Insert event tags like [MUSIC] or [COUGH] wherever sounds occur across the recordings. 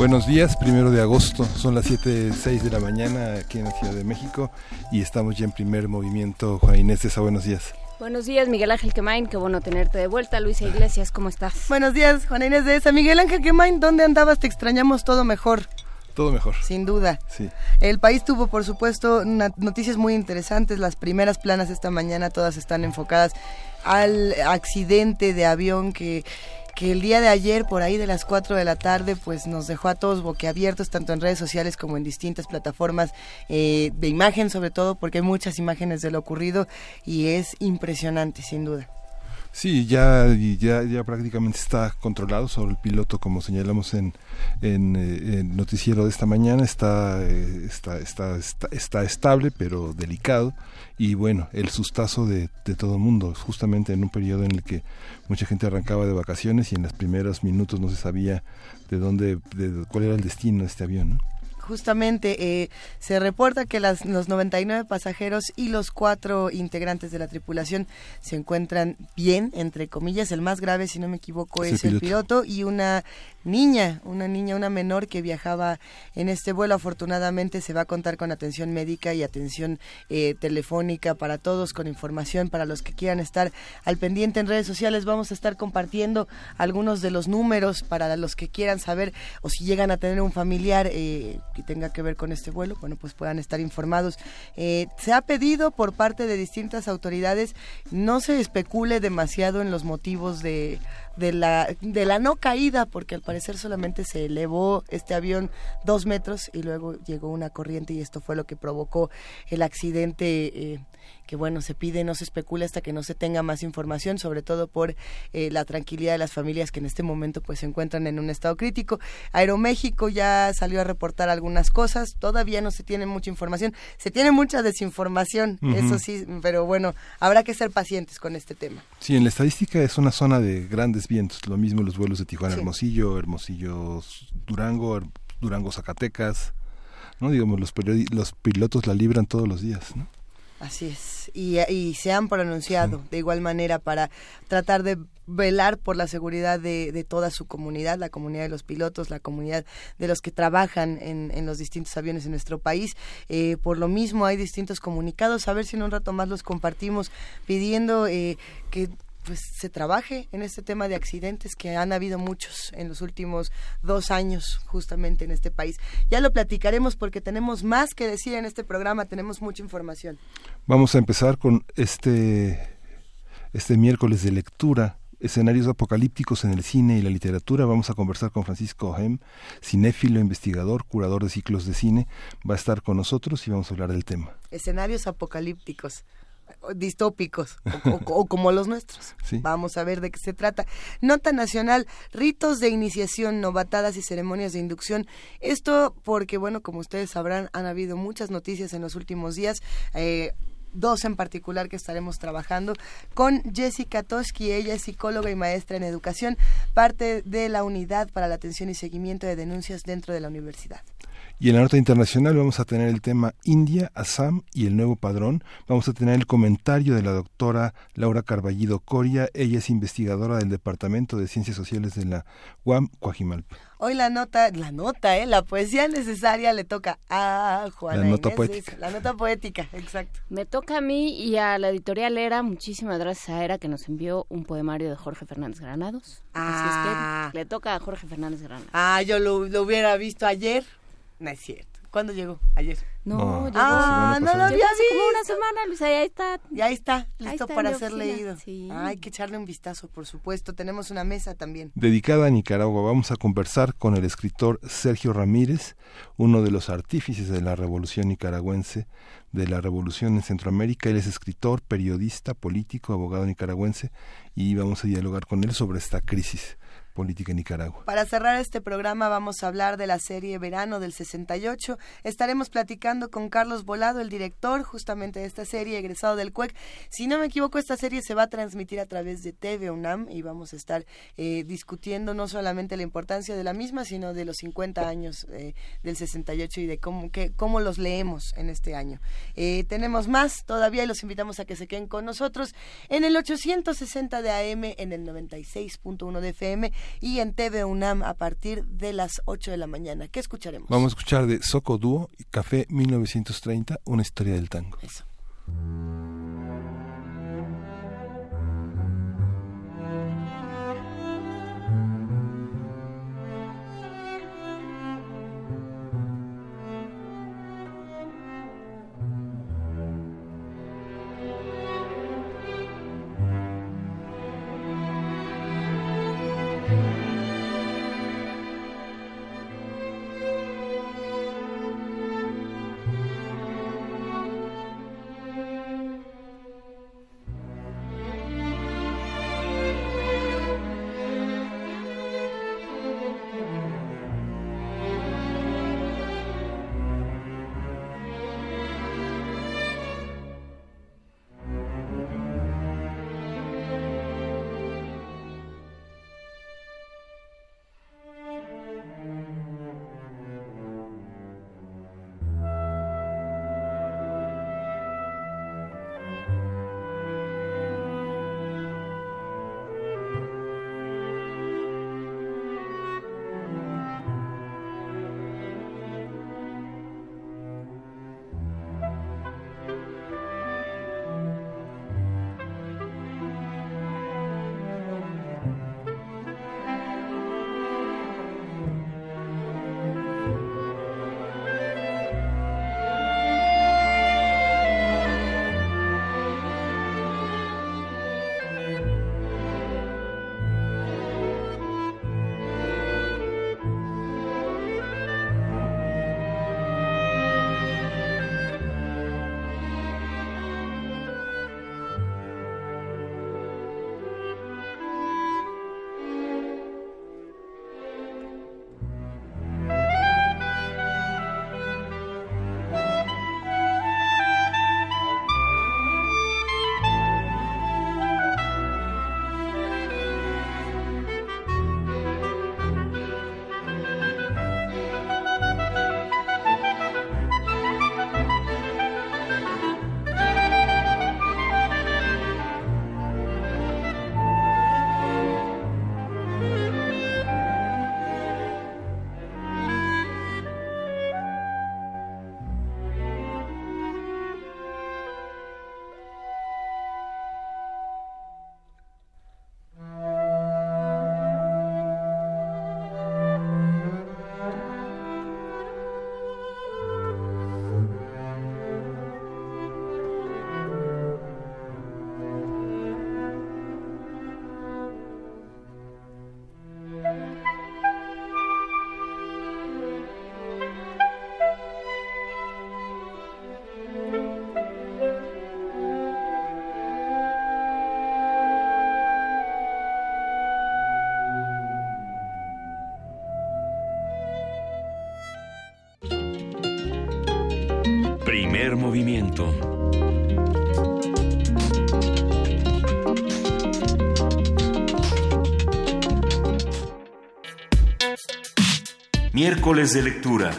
Buenos días, primero de agosto, son las 7.06 de la mañana aquí en la Ciudad de México y estamos ya en primer movimiento. Juan Inés César, buenos días. Buenos días, Miguel Ángel Quemain, qué bueno tenerte de vuelta. Luisa Iglesias, ¿cómo estás? Buenos días, Juan Inés de esa. Miguel Ángel Quemain, ¿dónde andabas? Te extrañamos todo mejor. Todo mejor. Sin duda. Sí. El país tuvo, por supuesto, noticias muy interesantes. Las primeras planas esta mañana todas están enfocadas al accidente de avión que que el día de ayer, por ahí de las 4 de la tarde, pues nos dejó a todos boquiabiertos, tanto en redes sociales como en distintas plataformas eh, de imagen, sobre todo, porque hay muchas imágenes de lo ocurrido y es impresionante, sin duda. Sí, ya, ya, ya prácticamente está controlado sobre el piloto, como señalamos en, en, eh, noticiero de esta mañana, está, eh, está, está, está, está, estable pero delicado y bueno, el sustazo de, de todo el mundo, justamente en un periodo en el que mucha gente arrancaba de vacaciones y en los primeros minutos no se sabía de dónde, de cuál era el destino de este avión. Justamente eh, se reporta que las, los 99 pasajeros y los cuatro integrantes de la tripulación se encuentran bien, entre comillas. El más grave, si no me equivoco, es, el, piloto. y una niña, una niña, una menor que viajaba en este vuelo. Afortunadamente se va a contar con atención médica y atención eh, telefónica para todos, con información para los que quieran estar al pendiente en redes sociales. Vamos a estar compartiendo algunos de los números para los que quieran saber o si llegan a tener un familiar eh, tenga que ver con este vuelo, bueno, pues puedan estar informados. Eh, se ha pedido por parte de distintas autoridades no se especule demasiado en los motivos de, de, la, de la no caída, porque al parecer solamente se elevó este avión dos metros y luego llegó una corriente y esto fue lo que provocó el accidente. Eh, que bueno, se pide, no se especula hasta que no se tenga más información, sobre todo por eh, la tranquilidad de las familias que en este momento pues se encuentran en un estado crítico. Aeroméxico ya salió a reportar algunas cosas, todavía no se tiene mucha información, se tiene mucha desinformación, eso sí, pero bueno, habrá que ser pacientes con este tema. Sí, en la estadística es una zona de grandes vientos, lo mismo los vuelos de Tijuana Hermosillo, Hermosillo Durango, Durango Zacatecas, ¿no? Digamos, los, los pilotos la libran todos los días, ¿no? Así es, y, se han pronunciado de igual manera para tratar de velar por la seguridad de, toda su comunidad, la comunidad de los pilotos, la comunidad de los que trabajan en, los distintos aviones en nuestro país. Eh, por lo mismo hay distintos comunicados, a ver si en un rato más los compartimos pidiendo eh, que pues se trabaje en este tema de accidentes que han habido muchos en los últimos dos años justamente en este país. Ya lo platicaremos porque tenemos más que decir en este programa, tenemos mucha información. Vamos a empezar con este, este miércoles de lectura escenarios apocalípticos en el cine y la literatura. Vamos a conversar con Francisco Hem, cinéfilo, investigador, curador de ciclos de cine. Va a estar con nosotros y vamos a hablar del tema. Escenarios apocalípticos distópicos [LAUGHS] o, como los nuestros. Vamos a ver de qué se trata. Nota nacional, ritos de iniciación, novatadas y ceremonias de inducción. Esto porque, bueno, como ustedes sabrán, han habido muchas noticias en los últimos días. Eh, dos en particular que estaremos trabajando con Jessica Toski, ella es psicóloga y maestra en educación, parte de la unidad para la atención y seguimiento de denuncias dentro de la universidad. Y en la nota internacional vamos a tener el tema India, Assam y el nuevo padrón. Vamos a tener el comentario de la doctora Laura Carballido Coria. Ella es investigadora del Departamento de Ciencias Sociales de la UAM Coajimalpa. Hoy la nota, la nota, ¿eh? la poesía necesaria le toca a Juana La nota poética. La nota poética, exacto. Me toca a mí y a la editorial Era. Muchísimas gracias a Era que nos envió un poemario de Jorge Fernández Granados. Así es que ah. le toca a Jorge Fernández Granados. Ah, yo lo hubiera visto ayer. No es cierto. ¿Cuándo llegó? Ayer. No, llegó. Ah, no lo había visto. como una semana, Luisa, ya está. Ya está, listo está para ser oficina, leído. sí. Hay que echarle un vistazo, por supuesto. Tenemos una mesa también. Dedicada a Nicaragua, vamos a conversar con el escritor Sergio Ramírez, uno de los artífices de la revolución nicaragüense, de la revolución en Centroamérica. Él es escritor, periodista, político, abogado nicaragüense y vamos a dialogar con él sobre esta crisis política en Nicaragua. Para cerrar este programa vamos a hablar de la serie Verano del 68. Estaremos platicando con Carlos Volado, el director justamente de esta serie, egresado del CUEC. Si no me equivoco, esta serie se va a transmitir a través de TV UNAM y vamos a estar eh, discutiendo no solamente la importancia de la misma, sino de los 50 años eh, del 68 y de cómo los leemos en este año. Eh, tenemos más todavía y los invitamos a que se queden con nosotros en el 860 de AM, en el 96.1 de FM y en TV UNAM a partir de las 8 de la mañana. ¿Qué escucharemos? Vamos a escuchar de Soco Dúo y Café 1930, una historia del tango. Eso. Movimiento. Miércoles de lectura.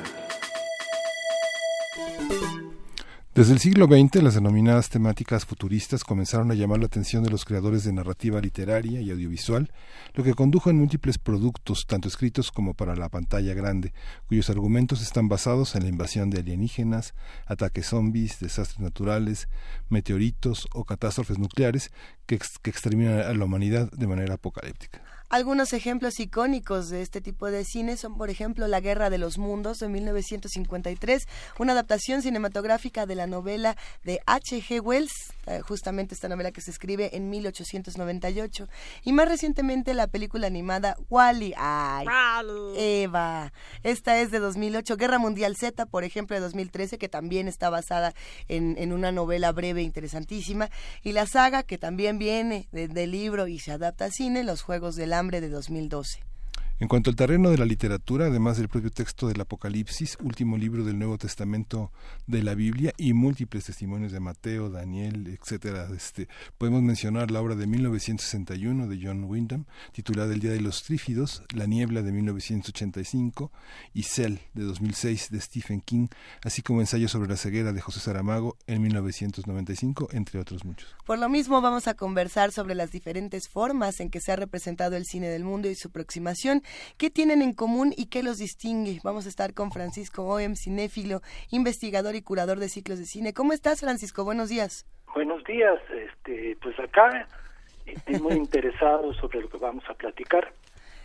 Desde el siglo XX, las denominadas temáticas futuristas comenzaron a llamar la atención de los creadores de narrativa literaria y audiovisual, lo que condujo en múltiples productos, tanto escritos como para la pantalla grande, cuyos argumentos están basados en la invasión de alienígenas, ataques zombies, desastres naturales, meteoritos o catástrofes nucleares que, que exterminan a la humanidad de manera apocalíptica. Algunos ejemplos icónicos de este tipo de cine son, por ejemplo, La Guerra de los Mundos de 1953, una adaptación cinematográfica de la novela de H.G. Wells, eh, justamente esta novela que se escribe en 1898, y más recientemente la película animada Wally. ¡Ay! Eva. Esta es de 2008, Guerra Mundial Z, por ejemplo, de 2013, que también está basada en, en una novela breve interesantísima, y la saga que también viene del libro y se adapta al cine, Los Juegos del de 2012. En cuanto al terreno de la literatura, además del propio texto del Apocalipsis, último libro del Nuevo Testamento de la Biblia y múltiples testimonios de Mateo, Daniel, etcétera, este, podemos mencionar la obra de 1961 de John Wyndham, titulada El Día de los Trífidos, La Niebla de 1985 y Cell de 2006 de Stephen King, así como Ensayo sobre la ceguera de José Saramago en 1995, entre otros muchos. Por lo mismo vamos a conversar sobre las diferentes formas en que se ha representado el cine del mundo y su aproximación ¿Qué tienen en común y qué los distingue? Vamos a estar con Francisco Oem, cinéfilo, investigador y curador de ciclos de cine. ¿Cómo estás, Francisco? Buenos días. Buenos días. Este, pues acá estoy muy [LAUGHS] interesado sobre lo que vamos a platicar.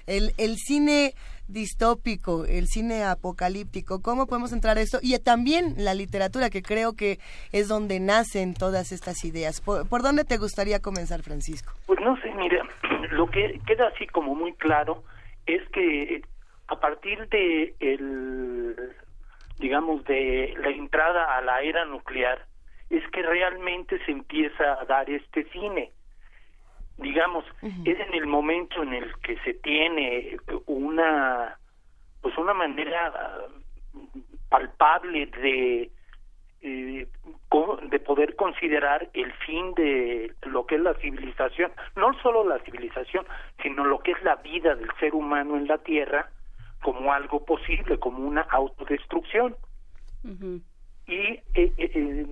El, el cine distópico, el cine apocalíptico, ¿cómo podemos entrar a esto? Y también la literatura, que creo que es donde nacen todas estas ideas. ¿Por, ¿por dónde te gustaría comenzar, Francisco? Pues no sé, mire, [CLEARS THROAT] lo que queda así como muy claro es que a partir de el digamos de la entrada a la era nuclear es que realmente se empieza a dar este cine. Digamos es en el momento en el que se tiene una pues una manera palpable de eh, de poder considerar el fin de lo que es la civilización, no solo la civilización, sino lo que es la vida del ser humano en la Tierra como algo posible, como una autodestrucción. Y eh, eh,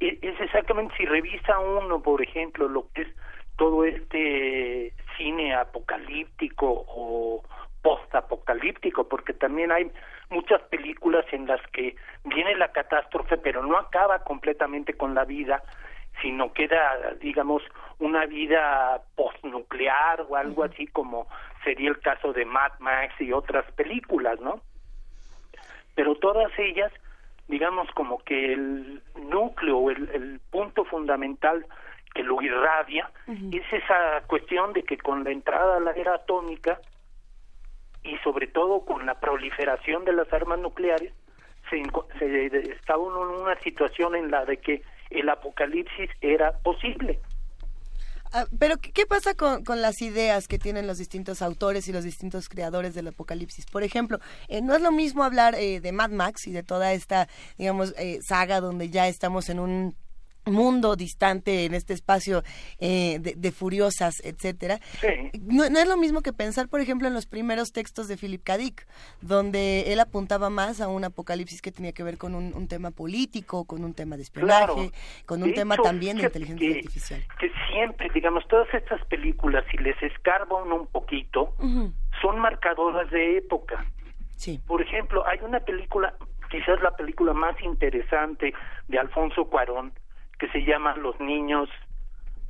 es exactamente si revisa uno, por ejemplo, lo que es todo este cine apocalíptico o postapocalíptico, porque también hay muchas películas en las que viene la catástrofe, pero no acaba completamente con la vida, sino queda, digamos, una vida postnuclear o algo así como sería el caso de Mad Max y otras películas, ¿no? Pero todas ellas, digamos, como que el núcleo, el, el punto fundamental que lo irradia, es esa cuestión de que con la entrada a la era atómica, y sobre todo con la proliferación de las armas nucleares, se, se estaba en una situación en la de que el apocalipsis era posible. Ah, pero, ¿qué pasa con, con, las ideas que tienen los distintos autores y los distintos creadores del apocalipsis? Por ejemplo, eh, no es lo mismo hablar eh, de Mad Max y de toda esta, digamos, eh, saga donde ya estamos en un mundo distante en este espacio eh, de, furiosas, etcétera. No, es lo mismo que pensar, por ejemplo, en los primeros textos de Philip K. Dick, donde él apuntaba más a un apocalipsis que tenía que ver con un, tema político, con un tema de espionaje, con un tema también de inteligencia artificial. Que siempre, digamos, todas estas películas, si les escarba uno un poquito, son marcadoras de época. Sí. Por ejemplo, hay una película, quizás la película más interesante de Alfonso Cuarón, que se llama Los niños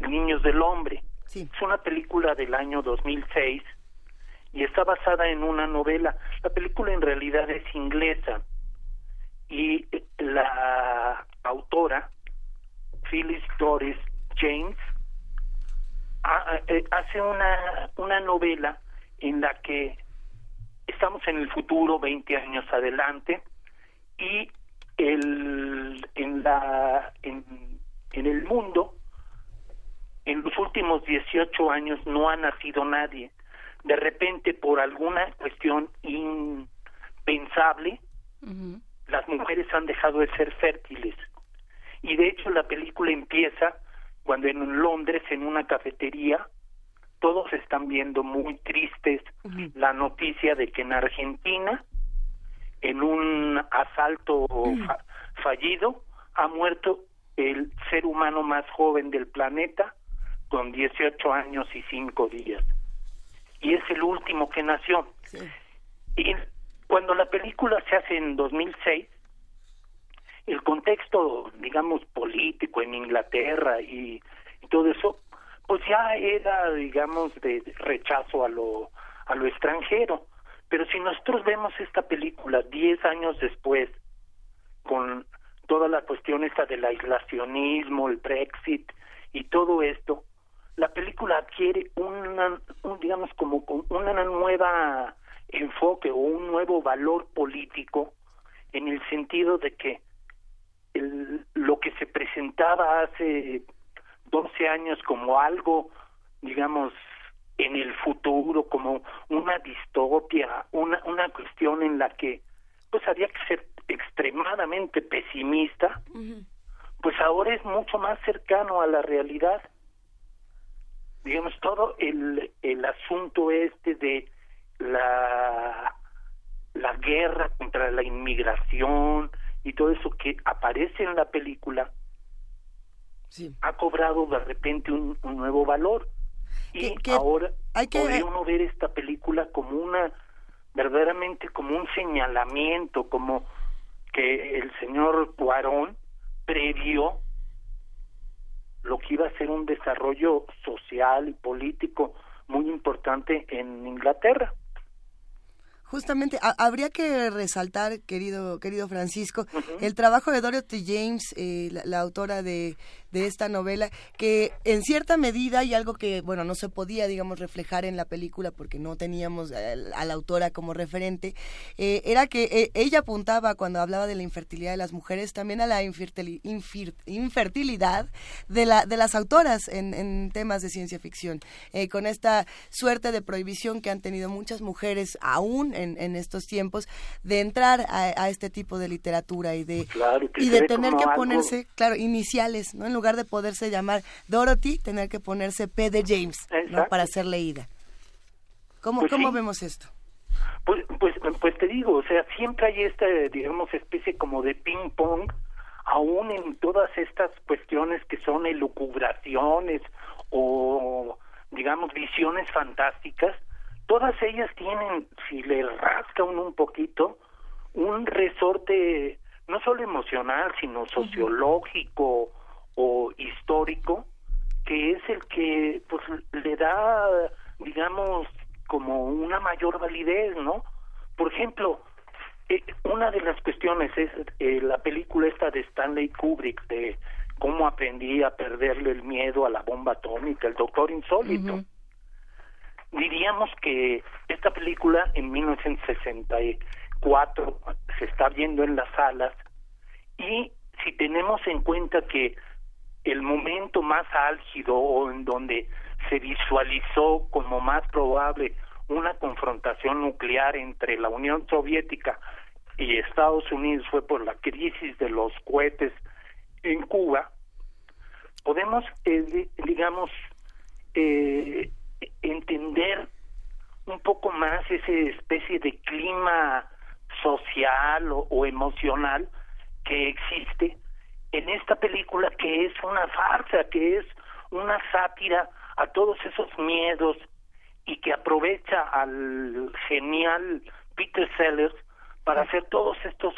niños del hombre. Es una película del año 2006 y está basada en una novela. La película en realidad es inglesa y la autora Phyllis Doris James eh, hace una una novela en la que estamos en el futuro 20 años adelante y el en la en en el mundo, en los últimos 18 años no ha nacido nadie. De repente, por alguna cuestión impensable, las mujeres han dejado de ser fértiles. Y de hecho la película empieza cuando en Londres, en una cafetería, todos están viendo muy tristes la noticia de que en Argentina, en un asalto fallido, ha muerto el ser humano más joven del planeta con 18 años y 5 días. Y es el último que nació. Y cuando la película se hace en 2006, el contexto, digamos, político en Inglaterra y, todo eso, pues ya era, digamos, de rechazo a lo, a lo extranjero. Pero si nosotros vemos esta película diez años después, con toda la cuestión esta del aislacionismo, el Brexit y todo esto, la película adquiere una, un, digamos, como una nueva enfoque o un nuevo valor político en el sentido de que el, lo que se presentaba hace 12 años como algo, digamos, en el futuro, como una distopia, una, una cuestión en la que pues había que ser extremadamente pesimista, pues ahora es mucho más cercano a la realidad. Digamos, todo el, el asunto este de la, la guerra contra la inmigración y todo eso que aparece en la película, ha cobrado de repente un, nuevo valor. Y ahora hay que... podría uno ver esta película como una, verdaderamente como un señalamiento, como que el señor Cuarón previó lo que iba a ser un desarrollo social y político muy importante en Inglaterra. Justamente, habría que resaltar, querido, querido Francisco, el trabajo de Dorothy James, eh, la, autora de, de esta novela, que en cierta medida, y algo que, bueno, no se podía, digamos, reflejar en la película porque no teníamos a, la autora como referente, eh, era que eh, ella apuntaba cuando hablaba de la infertilidad de las mujeres también a la infertilidad de, la, de las autoras en, en temas de ciencia ficción, con esta suerte de prohibición que han tenido muchas mujeres aún en en, estos tiempos de entrar a, este tipo de literatura y de y de tener que ponerse claro iniciales no en lugar de poderse llamar Dorothy tener que ponerse P de James ¿no? para ser leída. Cómo pues cómo vemos esto pues, pues pues te digo o sea siempre hay esta digamos especie como de ping pong aún en todas estas cuestiones que son elucubraciones o digamos visiones fantásticas todas ellas tienen, si le rascan un poquito, un resorte no solo emocional, sino sociológico o histórico, que es el que pues le da, digamos, como una mayor validez, ¿no? Por ejemplo, eh, una de las cuestiones es eh, la película esta de Stanley Kubrick de cómo aprendí a perderle el miedo a la bomba atómica, el doctor insólito diríamos que esta película en 1964 se está viendo en las salas y si tenemos en cuenta que el momento más álgido o en donde se visualizó como más probable una confrontación nuclear entre la Unión Soviética y Estados Unidos fue por la crisis de los cohetes en Cuba, podemos, eh, digamos, eh, entender un poco más esa especie de clima social o, emocional que existe en esta película que es una farsa, que es una sátira a todos esos miedos y que aprovecha al genial Peter Sellers para hacer todos estos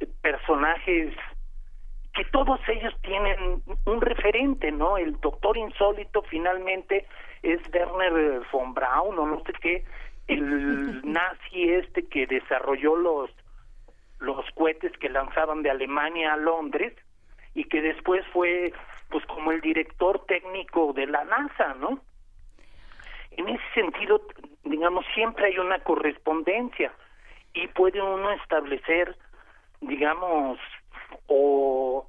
eh, personajes que todos ellos tienen un referente, ¿no? El doctor insólito finalmente es Werner von Braun o no sé qué, el [LAUGHS] nazi este que desarrolló los los cohetes que lanzaban de Alemania a Londres y que después fue pues como el director técnico de la NASA, ¿no? En ese sentido, digamos, siempre hay una correspondencia y puede uno establecer, digamos, o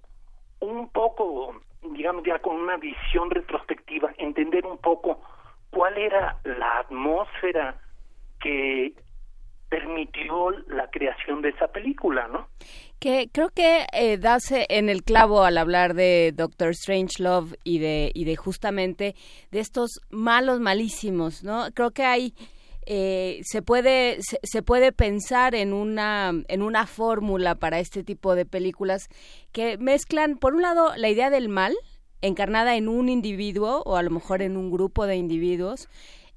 un poco digamos ya con una visión retrospectiva, entender un poco cuál era la atmósfera que permitió la creación de esa película, ¿no? Que creo que eh, dase en el clavo al hablar de Doctor Strange Love y de y de justamente de estos malos malísimos, ¿no? Creo que hay eh, se puede se, puede pensar en una en una fórmula para este tipo de películas que mezclan por un lado la idea del mal encarnada en un individuo o a lo mejor en un grupo de individuos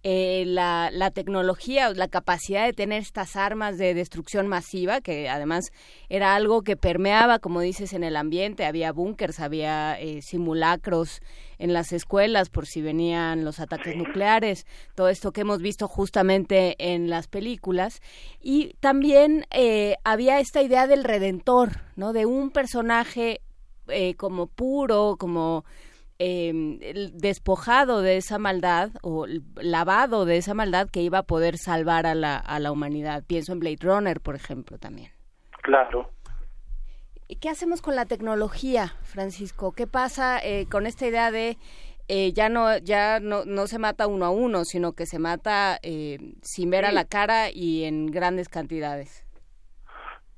eh, la, la tecnología, la capacidad de tener estas armas de destrucción masiva, que además era algo que permeaba, como dices, en el ambiente, había búnkers, había eh, simulacros en las escuelas por si venían los ataques nucleares, todo esto que hemos visto justamente en las películas. Y también eh, había esta idea del redentor, ¿no? De un personaje como puro, como eh, despojado de esa maldad o lavado de esa maldad que iba a poder salvar a la, a la humanidad. Pienso en Blade Runner, por ejemplo, también. Claro. ¿Qué hacemos con la tecnología, Francisco? ¿Qué pasa eh, con esta idea de eh, ya no ya no, no se mata uno a uno, sino que se mata eh, sin ver a la cara y en grandes cantidades?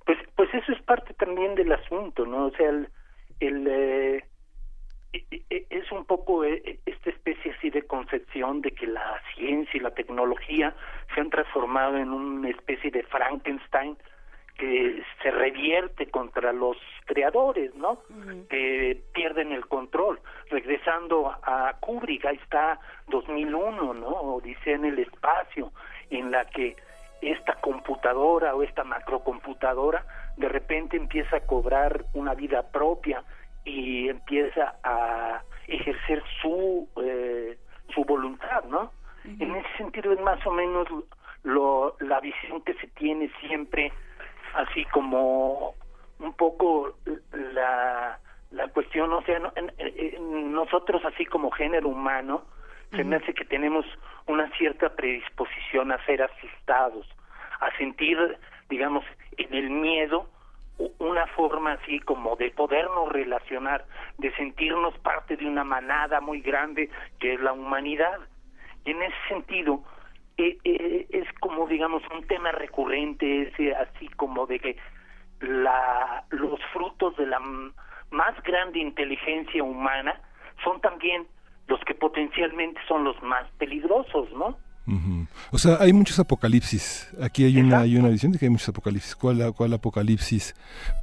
Pues pues eso es parte también del asunto, ¿no? O sea, el, el eh, es un poco esta especie así de concepción de que la ciencia y la tecnología se han transformado en una especie de Frankenstein que se revierte contra los creadores, ¿no? Que pierden el control. Regresando a Kubrick, ahí está 2001, ¿no? Odisea en el espacio, en la que esta computadora o esta macrocomputadora de repente empieza a cobrar una vida propia y empieza a ejercer su eh, su voluntad, ¿no? En ese sentido es más o menos lo, la visión que se tiene siempre, así como un poco la, la cuestión, o sea, nosotros así como género humano, se me hace que tenemos una cierta predisposición a ser asustados, a sentir, digamos, en el miedo una forma así como de podernos relacionar, de sentirnos parte de una manada muy grande que es la humanidad. Y en ese sentido, eh, es como digamos un tema recurrente, ese así como de que la, los frutos de la más grande inteligencia humana son también los que potencialmente son los más peligrosos, ¿no? O sea, hay muchos apocalipsis. Aquí hay una, hay una visión de que hay muchos apocalipsis. ¿Cuál, ¿Cuál apocalipsis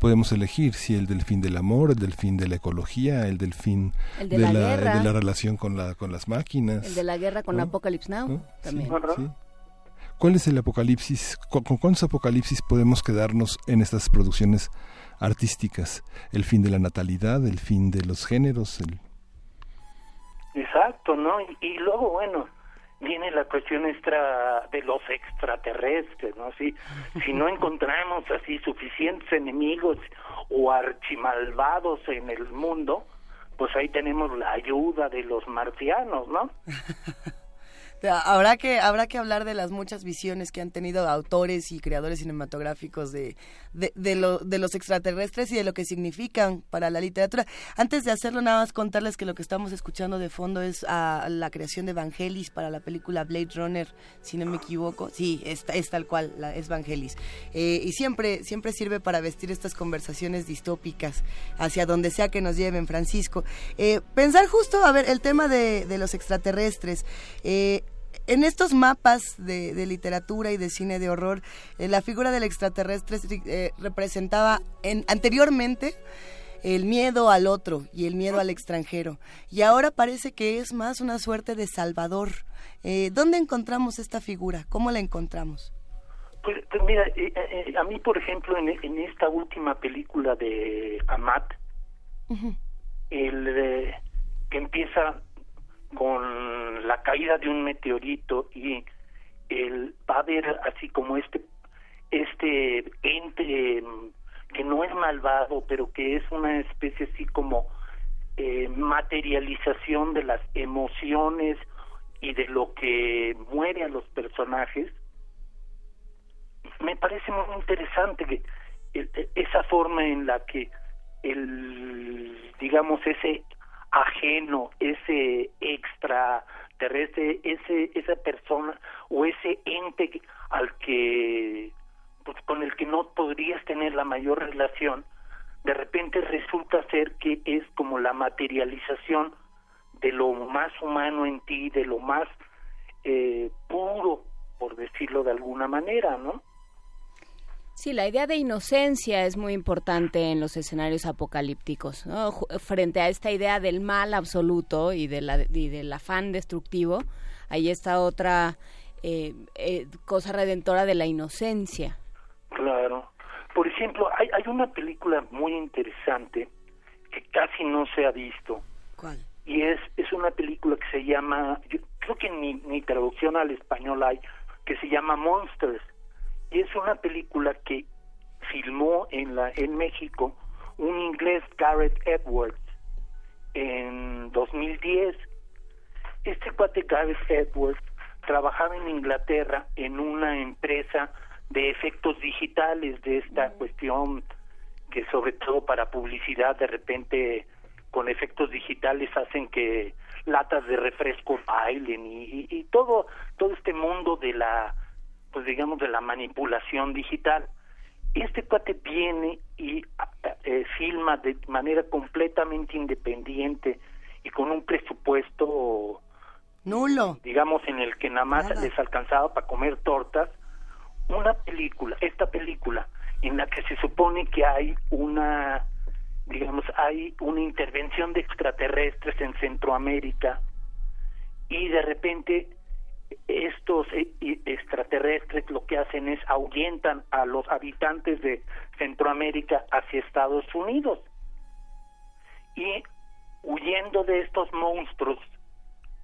podemos elegir? Si el del fin del amor, el del fin de la ecología, el del fin de, la, relación con, la, con las máquinas. El de la guerra con Apocalypse Now también. ¿Cuál es el apocalipsis? ¿Con, cuántos apocalipsis podemos quedarnos en estas producciones artísticas? ¿El fin de la natalidad? ¿El fin de los géneros? Exacto, ¿no? y luego, bueno viene la cuestión extra de los extraterrestres, ¿no? Si, si no encontramos así suficientes enemigos o archimalvados en el mundo, pues ahí tenemos la ayuda de los marcianos, ¿no? [LAUGHS] Habrá que, habrá que hablar de las muchas visiones que han tenido autores y creadores cinematográficos de, de, de, lo, de los extraterrestres y de lo que significan para la literatura. Antes de hacerlo, nada más contarles que lo que estamos escuchando de fondo es a la creación de Vangelis para la película Blade Runner, si no me equivoco. Sí, es, es tal cual, la, es Vangelis. Eh, y siempre, siempre sirve para vestir estas conversaciones distópicas hacia donde sea que nos lleven, Francisco. Eh, pensar justo, a ver, el tema de, de los extraterrestres. Eh, en estos mapas de, literatura y de cine de horror, eh, la figura del extraterrestre eh, representaba en, anteriormente el miedo al otro y el miedo al extranjero. Y ahora parece que es más una suerte de salvador. Eh, ¿Dónde encontramos esta figura? ¿Cómo la encontramos? Pues, pues mira, a mí, por ejemplo, en, esta última película de Amat, el que empieza con la caída de un meteorito y el va a haber así como este este ente que no es malvado pero que es una especie así como eh, materialización de las emociones y de lo que muere a los personajes me parece muy interesante que esa forma en la que el digamos ese ajeno, ese extraterrestre, ese, esa persona o ese ente al que pues, con el que no podrías tener la mayor relación, de repente resulta ser que es como la materialización de lo más humano en ti, de lo más eh, puro, por decirlo de alguna manera, ¿no? Sí, la idea de inocencia es muy importante en los escenarios apocalípticos, frente a esta idea del mal absoluto y, de la, y del afán destructivo, ahí está otra eh, cosa redentora de la inocencia. Claro. Por ejemplo, hay, hay una película muy interesante que casi no se ha visto. ¿Cuál? Y es, es una película que se llama, yo creo que ni, ni traducción al español hay, que se llama Monsters. Y es una película que filmó en, la, en México un inglés, Garrett Edwards, en 2010. Este cuate Garrett Edwards trabajaba en Inglaterra en una empresa de efectos digitales de esta cuestión que sobre todo para publicidad de repente con efectos digitales hacen que latas de refresco bailen y, y, todo todo este mundo de la pues digamos de la manipulación digital. Este cuate viene y eh, filma de manera completamente independiente y con un presupuesto nulo. digamos en el que nada más les alcanzaba para comer tortas una película esta película en la que se supone que hay una digamos, hay una intervención de extraterrestres en Centroamérica y de repente estos e, extraterrestres lo que hacen es ahuyentan a los habitantes de Centroamérica hacia Estados Unidos. Y huyendo de estos monstruos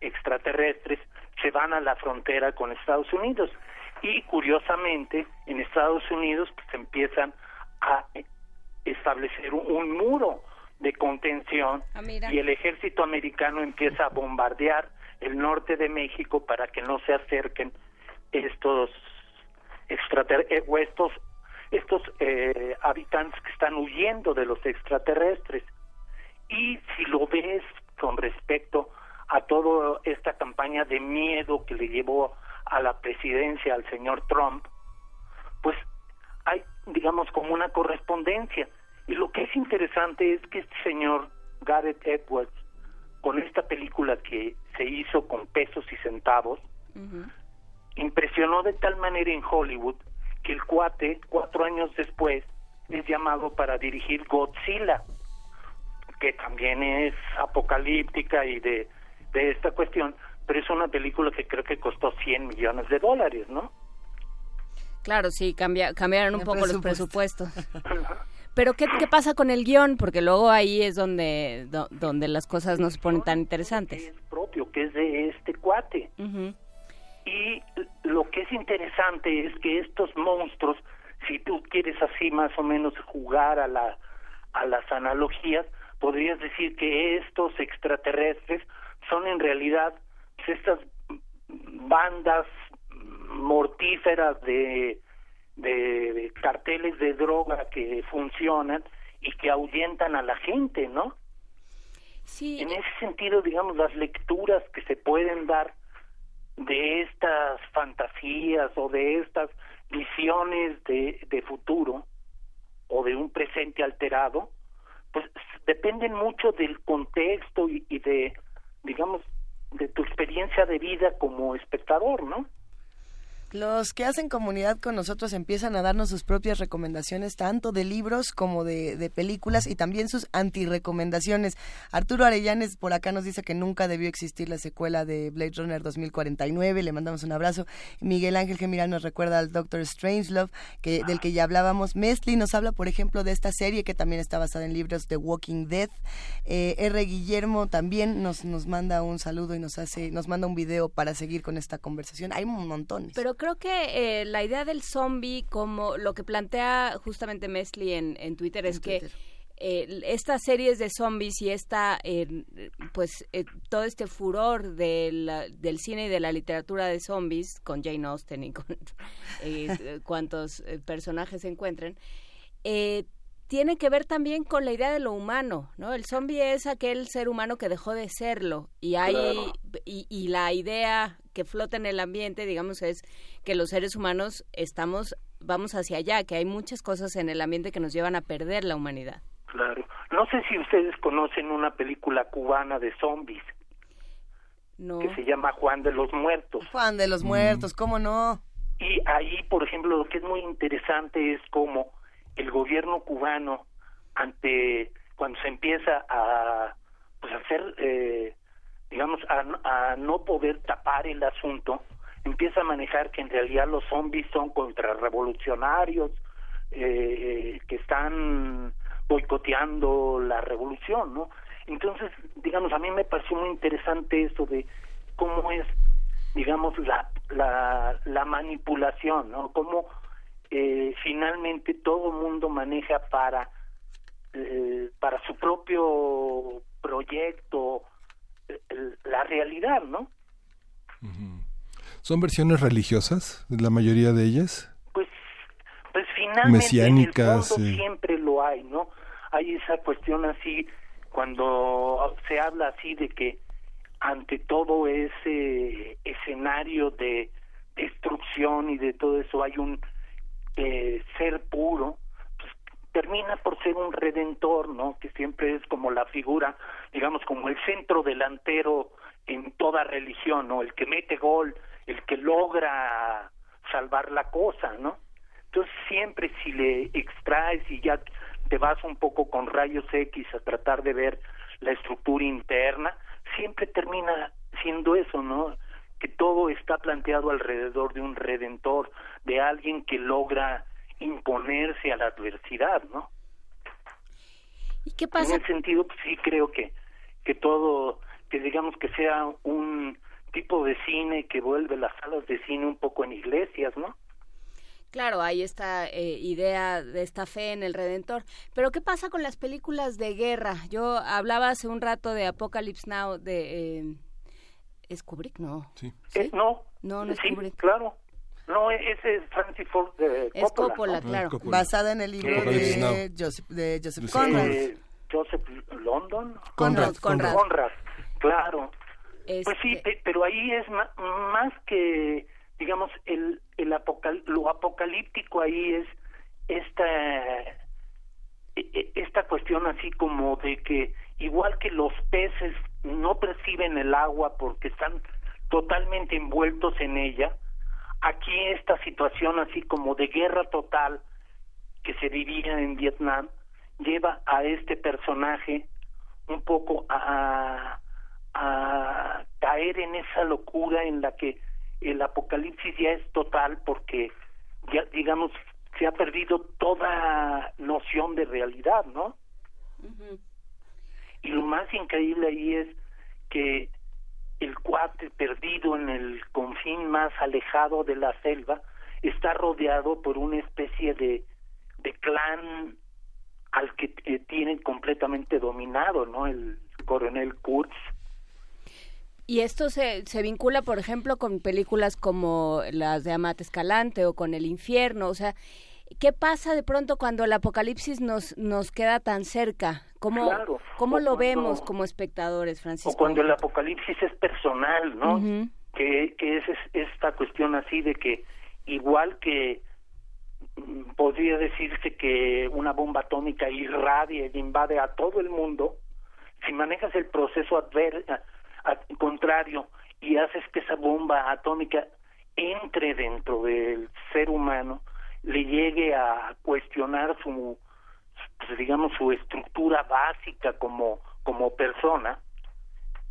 extraterrestres se van a la frontera con Estados Unidos. Y curiosamente en Estados Unidos pues empiezan a establecer un, muro de contención ah, y el ejército americano empieza a bombardear el norte de México para que no se acerquen estos extraterrestres eh, estos estos eh, habitantes que están huyendo de los extraterrestres y si lo ves con respecto a toda esta campaña de miedo que le llevó a la presidencia al señor Trump pues hay digamos, como una correspondencia. Y lo que es interesante es que este señor Gareth Edwards, con esta película que se hizo con pesos y centavos, impresionó de tal manera en Hollywood que el cuate, cuatro años después, es llamado para dirigir Godzilla, que también es apocalíptica y de, de esta cuestión, pero es una película que creo que costó 100 millones de dólares, ¿no? Claro, sí, cambia, cambiaron un poco los presupuestos. [LAUGHS] Pero ¿qué, ¿qué, pasa con el guion? Porque luego ahí es donde, donde las cosas no se ponen tan interesantes. Es propio, que es de este cuate. Y lo que es interesante es que estos monstruos, si tú quieres así más o menos jugar a, la, a las analogías, podrías decir que estos extraterrestres son en realidad pues, estas bandas mortíferas de, de, carteles de droga que funcionan y que ahuyentan a la gente, ¿no? Sí. En ese sentido, digamos, las lecturas que se pueden dar de estas fantasías o de estas visiones de, de futuro o de un presente alterado, pues dependen mucho del contexto y, y de, digamos, de tu experiencia de vida como espectador, ¿no? Los que hacen comunidad con nosotros empiezan a darnos sus propias recomendaciones, tanto de libros como de, películas y también sus antirecomendaciones. Arturo Arellanes por acá nos dice que nunca debió existir la secuela de Blade Runner 2049. Le mandamos un abrazo. Miguel Ángel Gemiral nos recuerda al Doctor Strangelove, que, del que ya hablábamos. Mesli nos habla, por ejemplo, de esta serie que también está basada en libros de Walking Dead. Eh, R. Guillermo también nos, nos manda un saludo y nos hace, nos manda un video para seguir con esta conversación. Hay montón. Pero creo que eh, la idea del zombie, como lo que plantea justamente Mesli en, en Twitter, es que eh, estas series de zombies y esta, eh, pues, todo este furor del, del cine y de la literatura de zombies, con Jane Austen y con [LAUGHS] cuantos personajes se encuentren, tiene que ver también con la idea de lo humano, ¿no? El zombie es aquel ser humano que dejó de serlo y hay y, y, la idea que flota en el ambiente, digamos, es que los seres humanos estamos vamos hacia allá, que hay muchas cosas en el ambiente que nos llevan a perder la humanidad. Claro. No sé si ustedes conocen una película cubana de zombies. No. Que se llama Juan de los Muertos. Juan de los Muertos, ¿cómo no? Y ahí, por ejemplo, lo que es muy interesante es cómo el gobierno cubano ante cuando se empieza a pues hacer eh, digamos, a, no poder tapar el asunto, empieza a manejar que en realidad los zombies son contrarrevolucionarios, eh, que están boicoteando la revolución, ¿no? Entonces, digamos, a mí me pareció muy interesante eso de cómo es, digamos, la, la, la manipulación, ¿no? Cómo eh, finalmente todo mundo maneja para, eh, para su propio proyecto la realidad, ¿no? ¿Son versiones religiosas, la mayoría de ellas? Pues, pues finalmente en el fondo siempre lo hay, ¿no? Hay esa cuestión así cuando se habla así de que ante todo ese escenario de destrucción y de todo eso hay un eh, ser puro, pues termina por ser un redentor, ¿no? Que siempre es como la figura, digamos, como el centro delantero en toda religión, ¿no? El que mete gol, el que logra salvar la cosa, ¿no? Entonces siempre si le extraes y ya te vas un poco con rayos X a tratar de ver la estructura interna, siempre termina siendo eso, ¿no? Que todo está planteado alrededor de un redentor, de alguien que logra imponerse a la adversidad, ¿no? ¿Y qué pasa? En ese sentido, pues, sí creo que, que todo, que digamos que sea un tipo de cine que vuelve las salas de cine un poco en iglesias, ¿no? Claro, hay esta eh, idea de esta fe en el Redentor. Pero ¿qué pasa con las películas de guerra? Yo hablaba hace un rato de Apocalypse Now, de... Eh, ¿Es Kubrick? No. Sí. Eh, no. No, no es sí, Kubrick. claro. No, ese es Francis Ford de Es Coppola, claro. Basada en el libro de Joseph, de Joseph Conrad. Joseph London. Conrad. Conrad. Conrad. Claro. Pues sí, pero ahí es más que digamos, el, el apocal lo apocalíptico ahí es esta, e, e, esta cuestión así como de que igual que los peces no perciben el agua porque están totalmente envueltos en ella, aquí esta situación así como de guerra total que se vivía en Vietnam lleva a este personaje un poco a, caer en esa locura en la que el apocalipsis ya es total porque ya digamos se ha perdido toda noción de realidad, ¿no? Y lo más increíble ahí es que el cuate perdido en el confín más alejado de la selva está rodeado por una especie de, de clan al que eh, tienen completamente dominado, ¿no? El coronel Kurtz, y esto se, se vincula, por ejemplo, con películas como las de Amate Escalante o con El Infierno. O sea, ¿qué pasa de pronto cuando el apocalipsis nos, nos queda tan cerca? ¿Cómo, ¿cómo lo vemos como espectadores, Francisco? O cuando el apocalipsis es personal, ¿no? que, que es, esta cuestión así de que ese que mm, podría decirse que una bomba atómica irradia y invade a todo el mundo, si manejas el proceso adverso al contrario, y haces que esa bomba atómica entre dentro del ser humano, le llegue a cuestionar su, pues, digamos, su estructura básica como, como persona,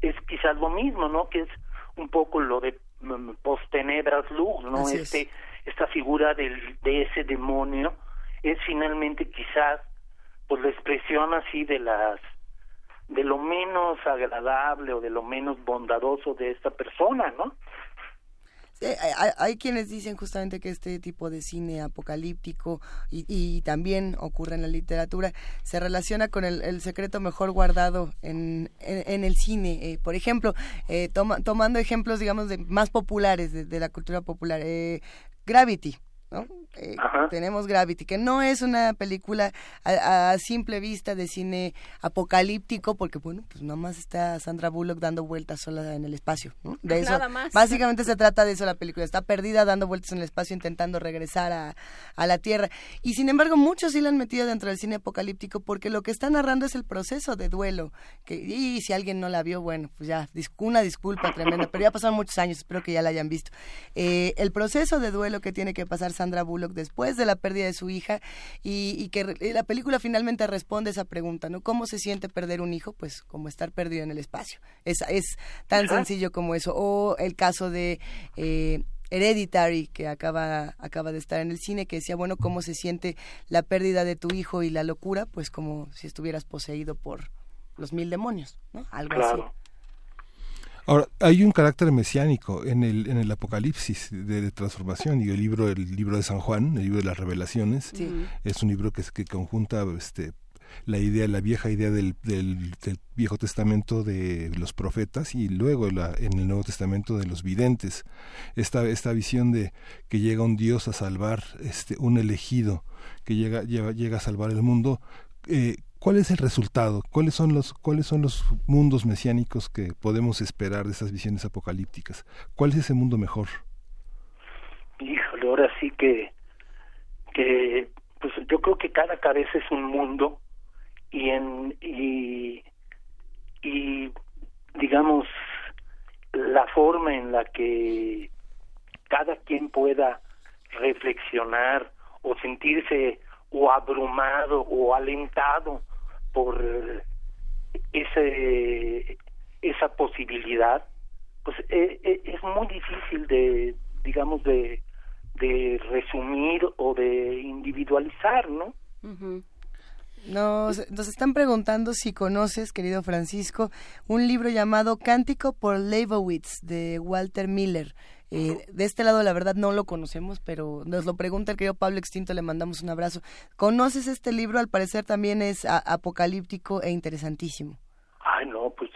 es quizás lo mismo, ¿no? Que es un poco lo de mm, postenebras luz, ¿no? este, esta figura del, de ese demonio es finalmente quizás pues la expresión así de las de lo menos agradable o de lo menos bondadoso de esta persona, ¿no? Hay, quienes dicen justamente que este tipo de cine apocalíptico y, también ocurre en la literatura se relaciona con el, secreto mejor guardado en, en, el cine. Eh, por ejemplo, eh, tomando ejemplos, digamos, de, más populares de, de la cultura popular, eh, Gravity. Eh, tenemos Gravity, que no es una película a, simple vista de cine apocalíptico, porque bueno, pues nomás está Sandra Bullock dando vueltas sola en el espacio. [LAUGHS] De eso, Básicamente se trata de eso la película, está perdida dando vueltas en el espacio intentando regresar a, a la Tierra. Y sin embargo, muchos sí la han metido dentro del cine apocalíptico porque lo que está narrando es el proceso de duelo. Que, y si alguien no la vio, bueno, pues ya, una disculpa tremenda, pero ya pasaron muchos años, espero que ya la hayan visto. Eh, el proceso de duelo que tiene que pasar Sandra Sandra Bullock después de la pérdida de su hija y, que la película finalmente responde esa pregunta, ¿no? ¿Cómo se siente perder un hijo? Pues como estar perdido en el espacio. Es, es tan sencillo como eso. O el caso de... Eh, Hereditary, que acaba, acaba de estar en el cine, que decía, bueno, ¿cómo se siente la pérdida de tu hijo y la locura? Pues como si estuvieras poseído por los mil demonios, ¿no? Algo así. Ahora, hay un carácter mesiánico en el, en el Apocalipsis de, transformación y el libro, el libro de San Juan, el libro de las revelaciones, es un libro que, que conjunta este, la idea, la vieja idea del, del, Viejo Testamento de los profetas y luego la, en el Nuevo Testamento de los videntes. Esta, esta visión de que llega un Dios a salvar, este, un elegido que llega, llega, llega a salvar el mundo. Eh, ¿Cuál es el resultado? ¿Cuáles son los cuáles son los mundos mesiánicos que podemos esperar de esas visiones apocalípticas? ¿Cuál es ese mundo mejor? Híjole, ahora sí que que pues yo creo que cada cabeza es un mundo y en y y digamos la forma en la que cada quien pueda reflexionar o sentirse o abrumado o alentado por ese esa posibilidad pues eh, eh, es muy difícil de digamos de de resumir o de individualizar no nos, nos están preguntando si conoces, querido Francisco, un libro llamado Cántico por Leibowitz de Walter Miller. Eh, de este lado, la verdad, no lo conocemos, pero nos lo pregunta el querido Pablo Extinto, le mandamos un abrazo. ¿Conoces este libro? Al parecer también es apocalíptico e interesantísimo. Ay, no, pues...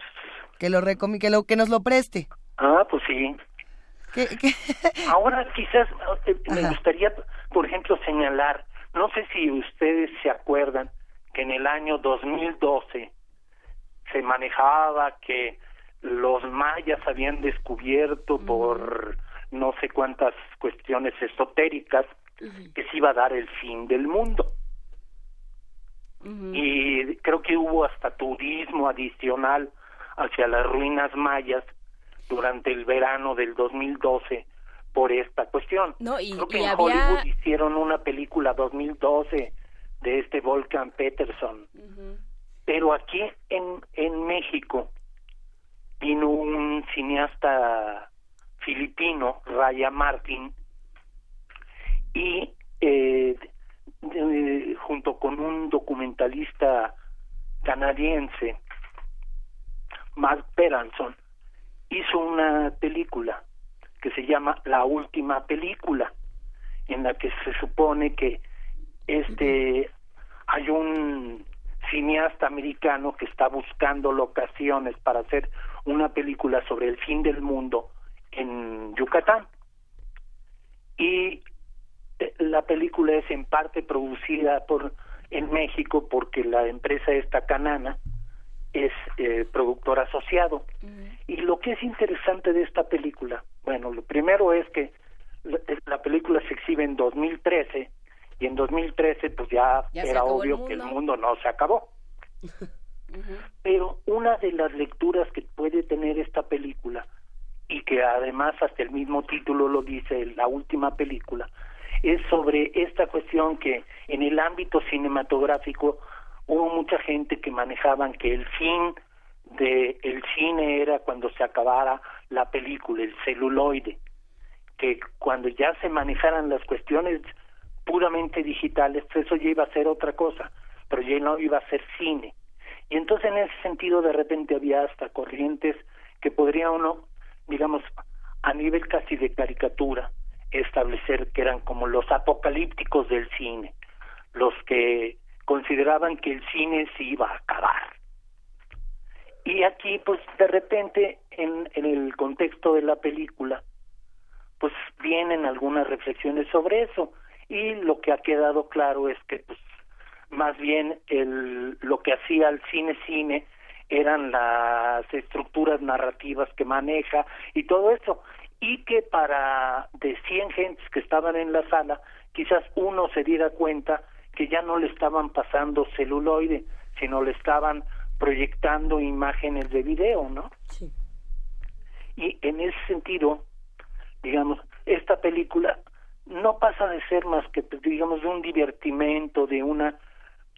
Que lo, que, lo que nos lo preste. Ah, pues sí. [LAUGHS] Ahora quizás eh, me gustaría, por ejemplo, señalar, no sé si ustedes se acuerdan que en el año 2012 se manejaba que los mayas habían descubierto por no sé cuántas cuestiones esotéricas que se iba a dar el fin del mundo. Y creo que hubo hasta turismo adicional hacia las ruinas mayas durante el verano del 2012 por esta cuestión. No, y, creo que en Hollywood hicieron una película 2012 de este Volcan Peterson. Pero aquí en, en México vino un cineasta filipino, Raya Martin, y eh, junto con un documentalista canadiense, Mark Peranson, hizo una película que se llama La Última Película, en la que se supone que este hay un cineasta americano que está buscando locaciones para hacer una película sobre el fin del mundo en Yucatán. Y eh, la película es en parte producida por en México porque la empresa esta canana es eh, productor asociado. Y lo que es interesante de esta película, bueno, lo primero es que la película se exhibe en 2013 y en 2013 pues ya, era obvio que el mundo no se acabó. [LAUGHS] Pero una de las lecturas que puede tener esta película y que además hasta el mismo título lo dice la última película es sobre esta cuestión que en el ámbito cinematográfico hubo mucha gente que manejaban que el fin de el cine era cuando se acabara la película, el celuloide, que cuando ya se manejaran las cuestiones puramente digitales, eso ya iba a ser otra cosa, pero ya no iba a ser cine. Y entonces en ese sentido de repente había hasta corrientes que podría uno, digamos, a nivel casi de caricatura, establecer que eran como los apocalípticos del cine, los que consideraban que el cine se iba a acabar. Y aquí, pues, de repente, en, en el contexto de la película, pues vienen algunas reflexiones sobre eso y lo que ha quedado claro es que pues más bien el, lo que hacía el cine cine eran las estructuras narrativas que maneja y todo eso y que para de 100 gentes que estaban en la sala quizás uno se diera cuenta que ya no le estaban pasando celuloide sino le estaban proyectando imágenes de video no sí. y en ese sentido digamos esta película no pasa de ser más que, pues, digamos, de un divertimento, de una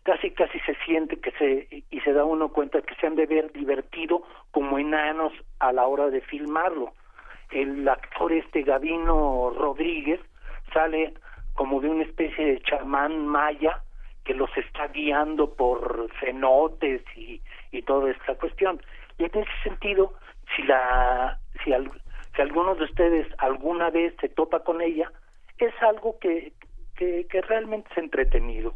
casi casi se siente que se y se da uno cuenta que se han de ver divertido como enanos a la hora de filmarlo. El actor este Gavino Rodríguez sale como de una especie de chamán maya que los está guiando por cenotes y, y toda esta cuestión. Y en ese sentido, si la si, si alguno de ustedes alguna vez se topa con ella, es algo que, que, que realmente es entretenido.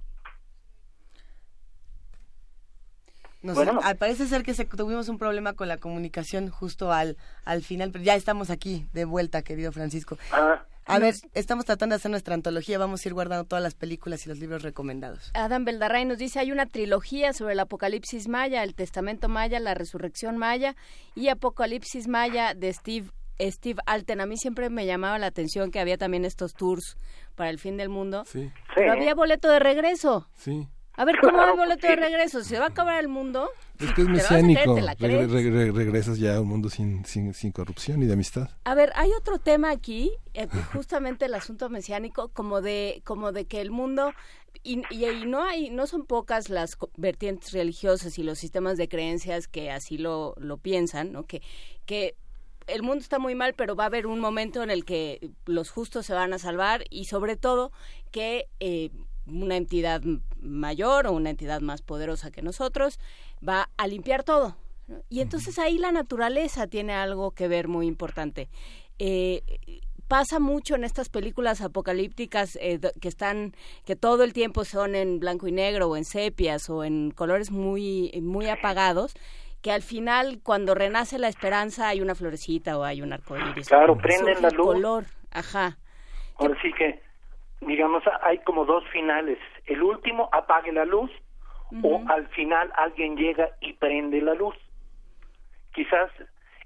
Bueno. parece ser que se, tuvimos un problema con la comunicación justo al, al final, pero ya estamos aquí de vuelta, querido Francisco. Ah, a ver, estamos tratando de hacer nuestra antología, vamos a ir guardando todas las películas y los libros recomendados. Adam Beldarray nos dice, hay una trilogía sobre el Apocalipsis Maya, el Testamento Maya, la Resurrección Maya y Apocalipsis Maya de Steve Steve Alten, a mí siempre me llamaba la atención que había también estos tours para el fin del mundo. Sí. Pero había boleto de regreso. Sí. A ver, ¿cómo hay boleto de regreso? ¿Se va a acabar el mundo? Es que es mesiánico. regresas ya a un mundo sin, sin, sin, corrupción y de amistad. A ver, hay otro tema aquí, eh, justamente el asunto mesiánico, como de, como de que el mundo y, y, no hay, no son pocas las vertientes religiosas y los sistemas de creencias que así lo, lo piensan, ¿no? Que, que el mundo está muy mal, pero va a haber un momento en el que los justos se van a salvar y sobre todo que eh, una entidad mayor o una entidad más poderosa que nosotros va a limpiar todo. Y entonces ahí la naturaleza tiene algo que ver muy importante. Eh, pasa mucho en estas películas apocalípticas eh, que están que todo el tiempo son en blanco y negro o en sepias o en colores muy muy apagados que al final cuando renace la esperanza hay una florecita o hay un arcoíris. Claro, prenden la luz. Color, ajá. Ahora sí que, digamos, hay como dos finales. El último apague la luz o al final alguien llega y prende la luz. Quizás,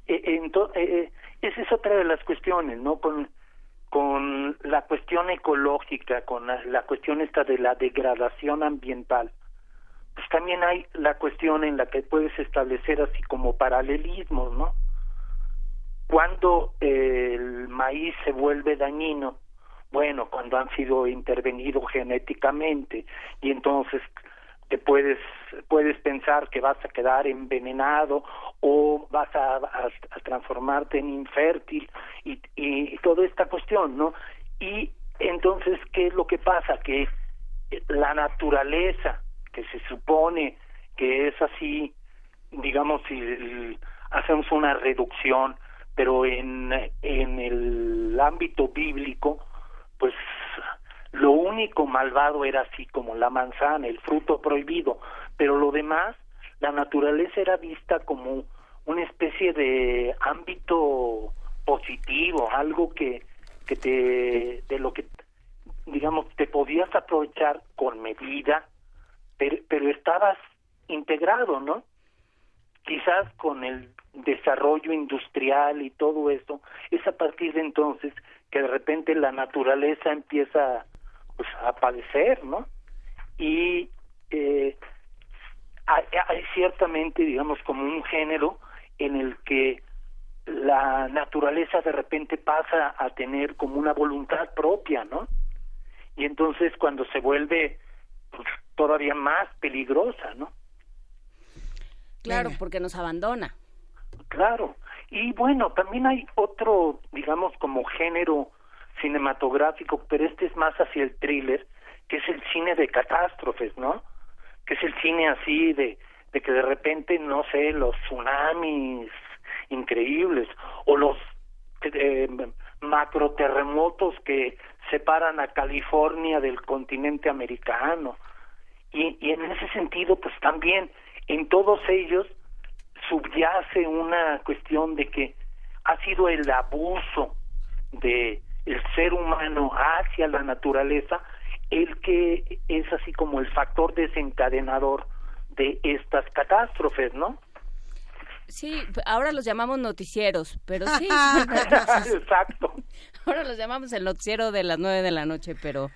eh, eh, eh, esa es otra de las cuestiones, ¿no? Con, con la cuestión ecológica, con la cuestión esta de la degradación ambiental pues también hay la cuestión en la que puedes establecer así como paralelismos, ¿no? Cuando el maíz se vuelve dañino, bueno, cuando han sido intervenidos genéticamente y entonces te puedes puedes pensar que vas a quedar envenenado o vas a, transformarte en infértil y, y, toda esta cuestión, ¿no? Y entonces, ¿qué es lo que pasa? Que la naturaleza que se supone que es así, digamos, si hacemos una reducción, pero en, en el ámbito bíblico, pues lo único malvado era así como la manzana, el fruto prohibido, pero lo demás, la naturaleza era vista como una especie de ámbito positivo, algo que, que te, de lo que, digamos, te podías aprovechar con medida, pero, estabas integrado, ¿no? Quizás con el desarrollo industrial y todo eso, es a partir de entonces que de repente la naturaleza empieza pues, a padecer, ¿no? Y eh, hay, hay, ciertamente, digamos, como un género en el que la naturaleza de repente pasa a tener como una voluntad propia, ¿no? Y entonces cuando se vuelve pues, todavía más peligrosa, ¿no? Claro, porque nos abandona. Claro. Y bueno, también hay otro, digamos, como género cinematográfico, pero este es más hacia el thriller, que es el cine de catástrofes, ¿no? Que es el cine así de, de que de repente, no sé, los tsunamis increíbles o los eh, macro terremotos que separan a California del continente americano y, y en ese sentido, pues también en todos ellos subyace una cuestión de que ha sido el abuso de el ser humano hacia la naturaleza el que es así como el factor desencadenador de estas catástrofes, ¿no? Sí, ahora los llamamos noticieros, pero sí. [LAUGHS] Exacto. Ahora los llamamos el noticiero de las nueve de la noche, pero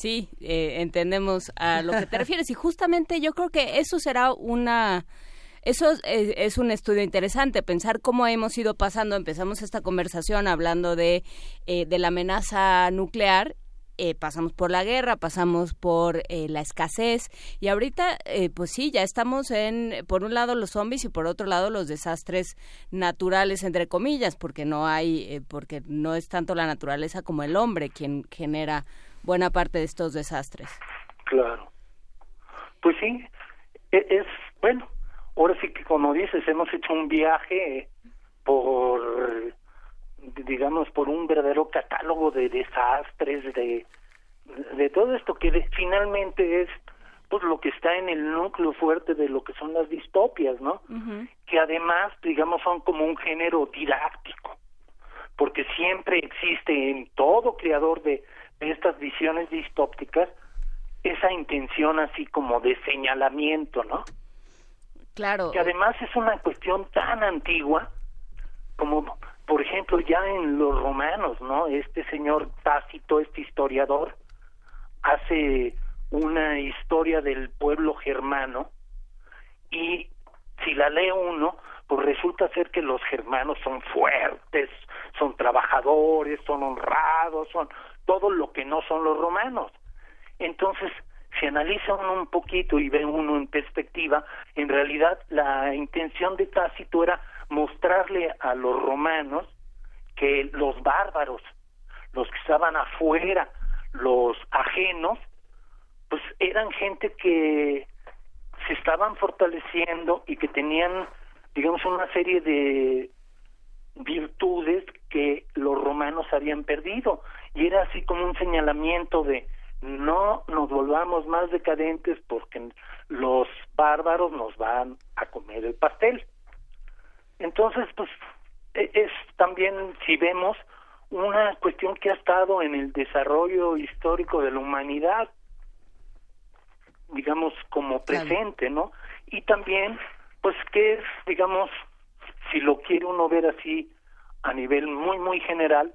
Sí, eh, entendemos a lo que te refieres y justamente yo creo que eso será una... Eso es, un estudio interesante, pensar cómo hemos ido pasando. Empezamos esta conversación hablando de, eh, de la amenaza nuclear eh, pasamos por la guerra, pasamos por eh, la escasez y ahorita, eh, pues sí, ya estamos en, por un lado los zombies y por otro lado los desastres naturales, entre comillas, porque no hay, porque no es tanto la naturaleza como el hombre quien genera buena parte de estos desastres. Claro. Pues sí, e, es, bueno, ahora sí que como dices, hemos hecho un viaje por digamos, por un verdadero catálogo de desastres, de, de todo esto que finalmente es pues lo que está en el núcleo fuerte de lo que son las distopias, ¿no? Que además, digamos, son como un género didáctico, porque siempre existe en todo creador de, de estas visiones distópticas esa intención así como de señalamiento, ¿no? Claro. Que además es una cuestión tan antigua como por ejemplo, ya en los romanos, ¿no? Este señor Tácito, este historiador, hace una historia del pueblo germano y si la lee uno, pues resulta ser que los germanos son fuertes, son trabajadores, son honrados, son todo lo que no son los romanos. Entonces, si analiza uno un poquito y ve uno en perspectiva, en realidad la intención de Tácito era mostrarle a los romanos que los bárbaros, los que estaban afuera, los ajenos, pues eran gente que se estaban fortaleciendo y que tenían, digamos, una serie de virtudes que los romanos habían perdido. Y era así como un señalamiento de no nos volvamos más decadentes porque los bárbaros nos van a comer el pastel. Entonces, pues e, es también, si vemos, una cuestión que ha estado en el desarrollo histórico de la humanidad, digamos, como presente, ¿no? Y también, pues, que es, digamos, si lo quiere uno ver así a nivel muy, muy general,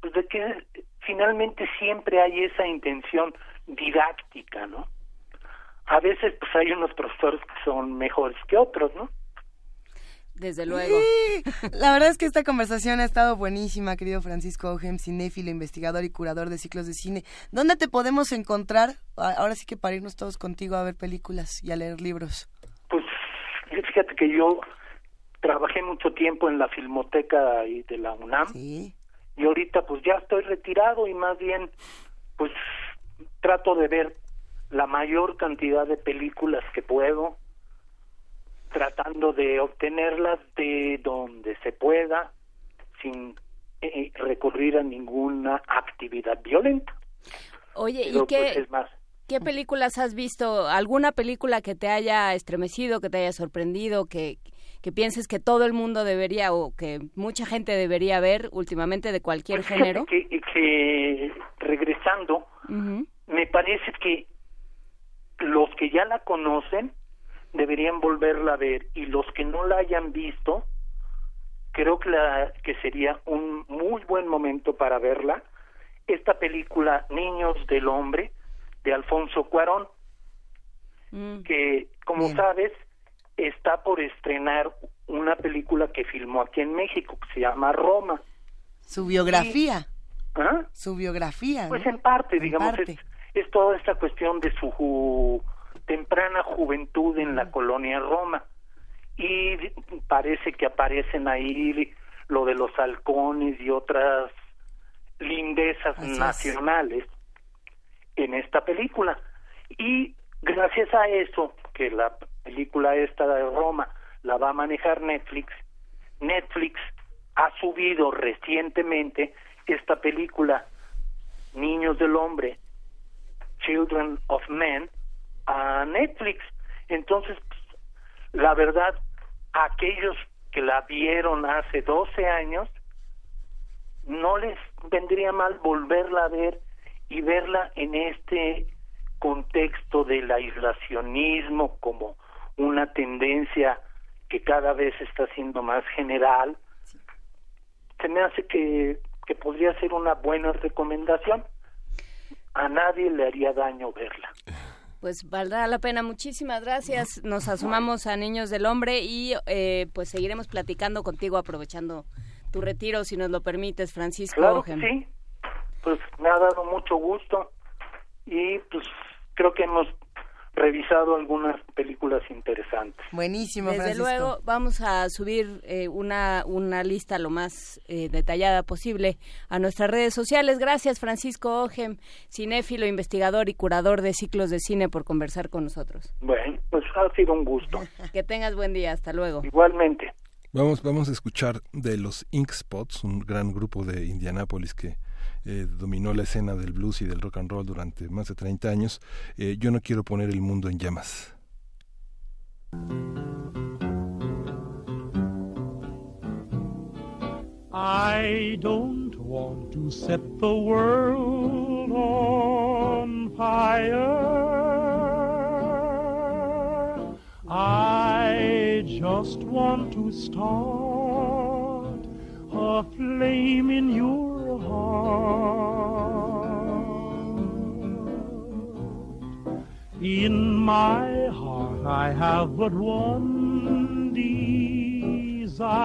pues de que finalmente siempre hay esa intención didáctica, ¿no? A veces, pues, hay unos profesores que son mejores que otros, ¿no? Desde luego. La verdad es que esta conversación ha estado buenísima, querido Francisco Ojem, cinéfilo, investigador y curador de ciclos de cine. ¿Dónde te podemos encontrar? Ahora sí que para irnos todos contigo a ver películas y a leer libros. Pues fíjate que yo trabajé mucho tiempo en la filmoteca de la UNAM. Y ahorita pues ya estoy retirado y más bien pues trato de ver la mayor cantidad de películas que puedo tratando de obtenerlas de donde se pueda sin eh, recurrir a ninguna actividad violenta. Oye, ¿y qué, pues, qué películas has visto? ¿Alguna película que te haya estremecido, que te haya sorprendido, que, que pienses que todo el mundo debería o que mucha gente debería ver últimamente de cualquier pues género? Que, que regresando, me parece que los que ya la conocen deberían volverla a ver y los que no la hayan visto creo que la que sería un muy buen momento para verla esta película Niños del Hombre de Alfonso Cuarón mm. que como sabes está por estrenar una película que filmó aquí en México que se llama Roma. Su biografía. ¿Ah? su biografía pues en parte digamos Es, toda esta cuestión de su temprana juventud en la colonia Roma. Y parece que aparecen ahí lo de los halcones y otras lindezas nacionales en esta película. Y gracias a eso que la película esta de Roma la va a manejar Netflix Netflix ha subido recientemente esta película Niños del Hombre Children of Men a Netflix. Entonces, la verdad, aquellos que la vieron hace 12 años, no les vendría mal volverla a ver y verla en este contexto del aislacionismo como una tendencia que cada vez está siendo más general, se me hace que, que podría ser una buena recomendación. A nadie le haría daño verla pues valdrá la pena. Muchísimas gracias. Nos asumamos a Niños del Hombre y eh, pues seguiremos platicando contigo aprovechando tu retiro, si nos lo permites, Francisco. Claro sí. pues me ha dado mucho gusto y pues creo que hemos revisado algunas películas interesantes. Buenísimo, Desde luego, vamos a subir eh, una, una lista lo más eh, detallada posible a nuestras redes sociales. Gracias, Francisco Ogem, cinéfilo, investigador y curador de ciclos de cine, por conversar con nosotros. Bueno, pues ha sido un gusto. [LAUGHS] que tengas buen día, hasta luego. Igualmente. Vamos, vamos a escuchar de los Ink Spots, un gran grupo de Indianápolis que eh, dominó la escena del blues y del rock and roll durante más de 30 años. Eh, yo no quiero poner el mundo en llamas. I don't want to set the world on fire. I just want to start a flame in your heart. In my heart, I have but one desire,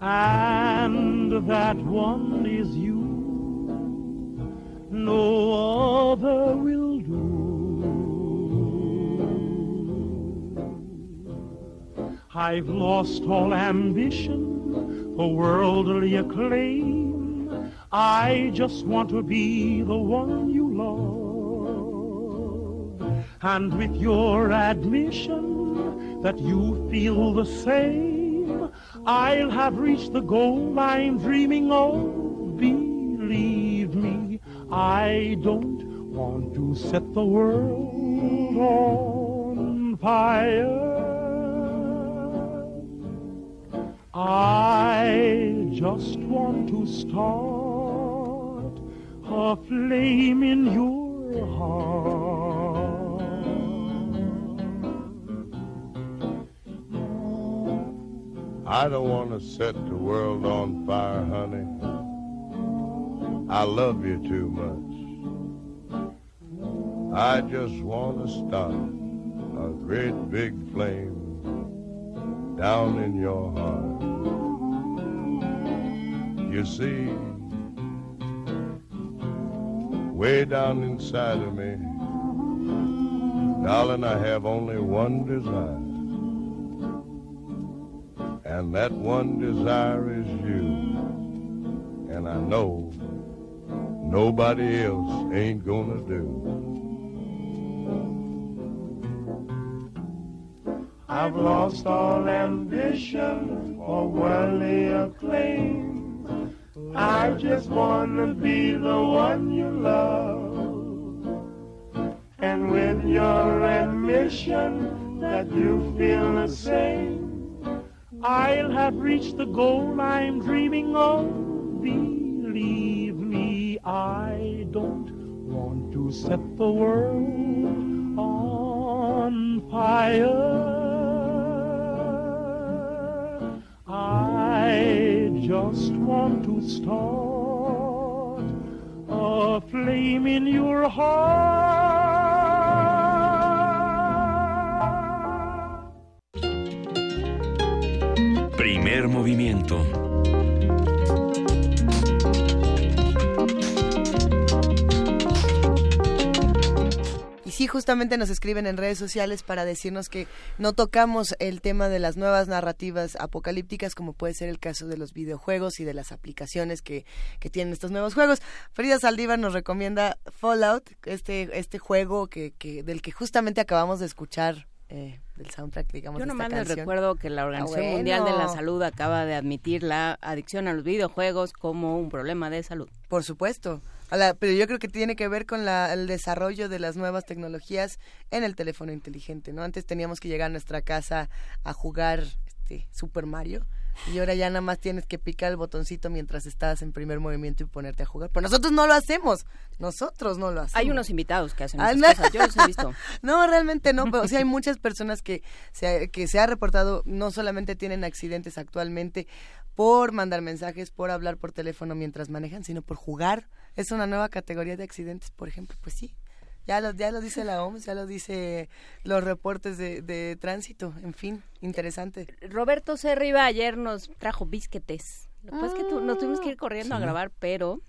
and that one is you. No other will I've lost all ambition for worldly acclaim. I just want to be the one you love. And with your admission that you feel the same, I'll have reached the goal I'm dreaming of. Believe me, I don't want to set the world on fire. I just want to start a flame in your heart. I don't want to set the world on fire, honey. I love you too much. I just want to start a great big flame down in your heart. You see, way down inside of me, darling, I have only one desire. And that one desire is you. And I know nobody else ain't gonna do. I've lost all ambition for worldly acclaim. I just wanna be the one you love. And with your admission that you feel the same, I'll have reached the goal I'm dreaming of. Believe me, I don't want to set the world on fire. I just want to start a flame in your heart. Primer movimiento. Sí, justamente nos escriben en redes sociales para decirnos que no tocamos el tema de las nuevas narrativas apocalípticas, como puede ser el caso de los videojuegos y de las aplicaciones que, que tienen estos nuevos juegos. Frida Saldívar nos recomienda Fallout, este, este juego que, que, del que justamente acabamos de escuchar eh, del soundtrack, digamos. Yo nomás les recuerdo que la Organización Ah, Mundial de la. Salud acaba de admitir la adicción a los videojuegos como un problema de salud. Por supuesto. A la- pero yo creo que tiene que ver con la- el desarrollo de las nuevas tecnologías en el teléfono inteligente, ¿no? Antes teníamos que llegar a nuestra casa a jugar este Super Mario y ahora ya nada más tienes que picar el botoncito mientras estás en primer movimiento y ponerte a jugar. Pero nosotros no lo hacemos. Nosotros no lo hacemos. Hay unos invitados que hacen Ah, esas cosas, yo los he visto. [LAUGHS] No, realmente no, pero sí hay muchas personas que se, que se ha reportado, no solamente tienen accidentes actualmente por mandar mensajes, por hablar por teléfono mientras manejan, sino por jugar. Es una nueva categoría de accidentes, por ejemplo, pues sí. Ya lo, ya lo dice la OMS, ya lo dice los reportes de, de tránsito, en fin, interesante. Roberto C. Riva ayer nos trajo bisquetes Pues que tú, nos tuvimos que ir corriendo a grabar, pero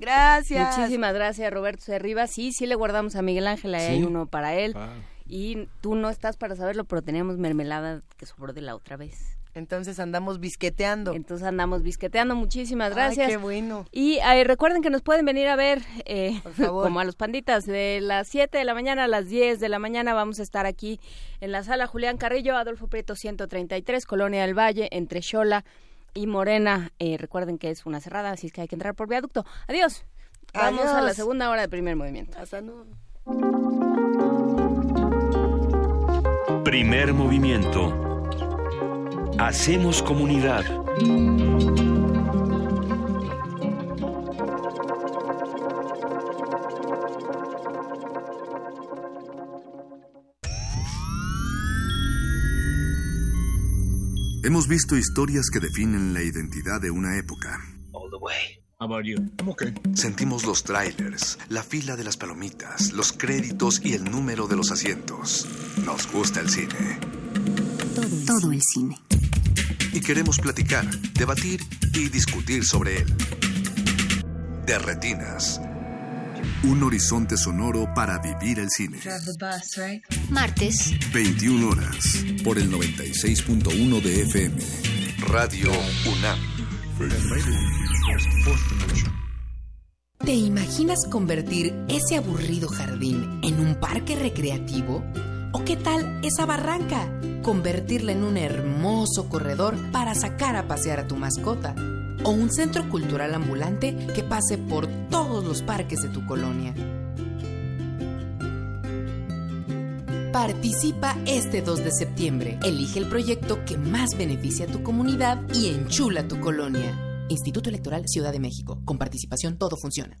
Gracias. Muchísimas gracias, Roberto Cerriba. Sí, sí le guardamos a Miguel Ángel, ahí hay uno para él. Y tú no estás para saberlo, pero teníamos mermelada que sobró de la otra vez. Entonces andamos bisqueteando. Entonces andamos bisqueteando. Muchísimas gracias. Ay, qué bueno. Y eh, recuerden que nos pueden venir a ver, eh, [LAUGHS] como a los panditas, de las 7 de la mañana a las 10 de la mañana. Vamos a estar aquí en la sala Julián Carrillo, Adolfo Prieto 133, Colonia del Valle, entre Xola y Morena. Eh, recuerden que es una cerrada, así es que hay que entrar por viaducto. Adiós. Vamos a la segunda hora de primer movimiento. Hasta luego. Primer movimiento. Hacemos comunidad. Hemos visto historias que definen la identidad de una época. Sentimos los trailers, la fila de las palomitas, los créditos y el número de los asientos. Nos gusta el cine. Todo el cine. Y queremos platicar, debatir y discutir sobre él. De Retinas. Un horizonte sonoro para vivir el cine. Martes, 21 horas. Por el 96.1 de FM. Radio UNAM. ¿Te imaginas convertir ese aburrido jardín en un parque recreativo? ¿O qué tal esa barranca? Convertirla en un hermoso corredor para sacar a pasear a tu mascota. O un centro cultural ambulante que pase por todos los parques de tu colonia. Participa este 2 de septiembre. Elige el proyecto que más beneficia a tu comunidad y enchula tu colonia. Instituto Electoral Ciudad de México. Con participación todo funciona.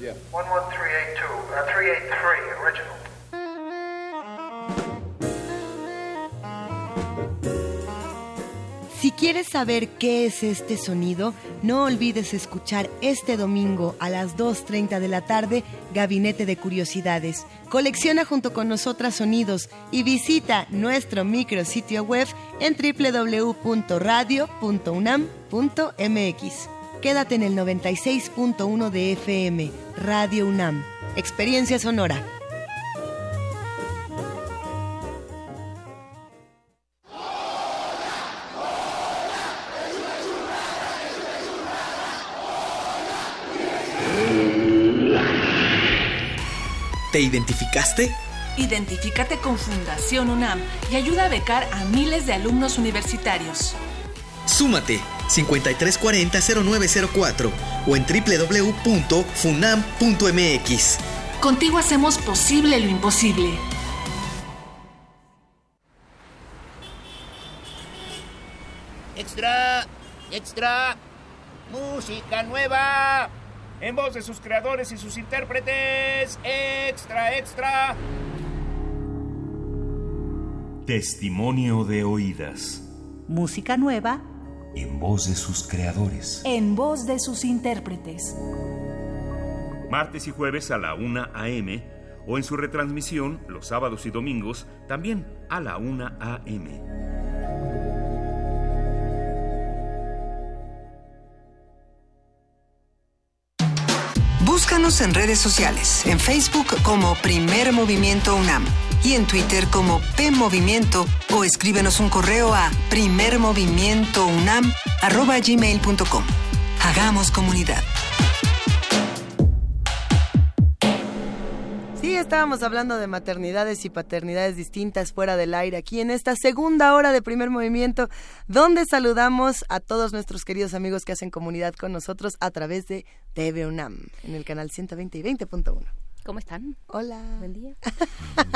Yeah. 11382, uh, 383, original. Si quieres saber qué es este sonido, no olvides escuchar este domingo a las 2.30 de la tarde Gabinete de Curiosidades. Colecciona junto con nosotras sonidos y visita nuestro micrositio web en www.radio.unam.mx. Quédate en el 96.1 de FM, Radio UNAM. Experiencia sonora. ¿Te identificaste? Identifícate con Fundación UNAM y ayuda a becar a miles de alumnos universitarios. Súmate 5340-0904 o en www.funam.mx. Contigo hacemos posible lo imposible. Extra, extra, música nueva, en voz de sus creadores y sus intérpretes. Extra, extra. Testimonio de oídas. Música nueva en voz de sus creadores. En voz de sus intérpretes. Martes y jueves a la 1 a.m. o en su retransmisión los sábados y domingos también a la 1 a.m. Búscanos en redes sociales, en Facebook como Primer Movimiento UNAM y en Twitter como P Movimiento o escríbenos un correo a primermovimientounam.gmail.com. Hagamos comunidad. Sí, estábamos hablando de maternidades y paternidades distintas fuera del aire aquí en esta segunda hora de primer movimiento, donde saludamos a todos nuestros queridos amigos que hacen comunidad con nosotros a través de TV UNAM en el canal 120 y 20.1. ¿Cómo están? Hola. Buen día. [LAUGHS]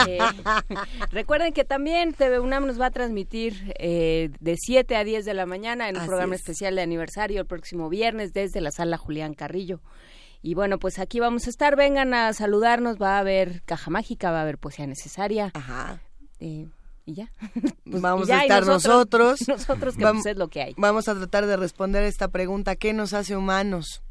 Eh, recuerden que también TV UNAM nos va a transmitir eh, de 7 a 10 de la mañana en un Así programa es. especial de aniversario el próximo viernes desde la sala Julián Carrillo. Y bueno, pues aquí vamos a estar. Vengan a saludarnos. Va a haber caja mágica, va a haber poesía necesaria. Ajá. Eh, y ya. [LAUGHS] Pues vamos y ya, a estar nosotros. [LAUGHS] Nosotros, que Vam- pues es lo que hay. Vamos a tratar de responder esta pregunta, ¿qué nos hace humanos?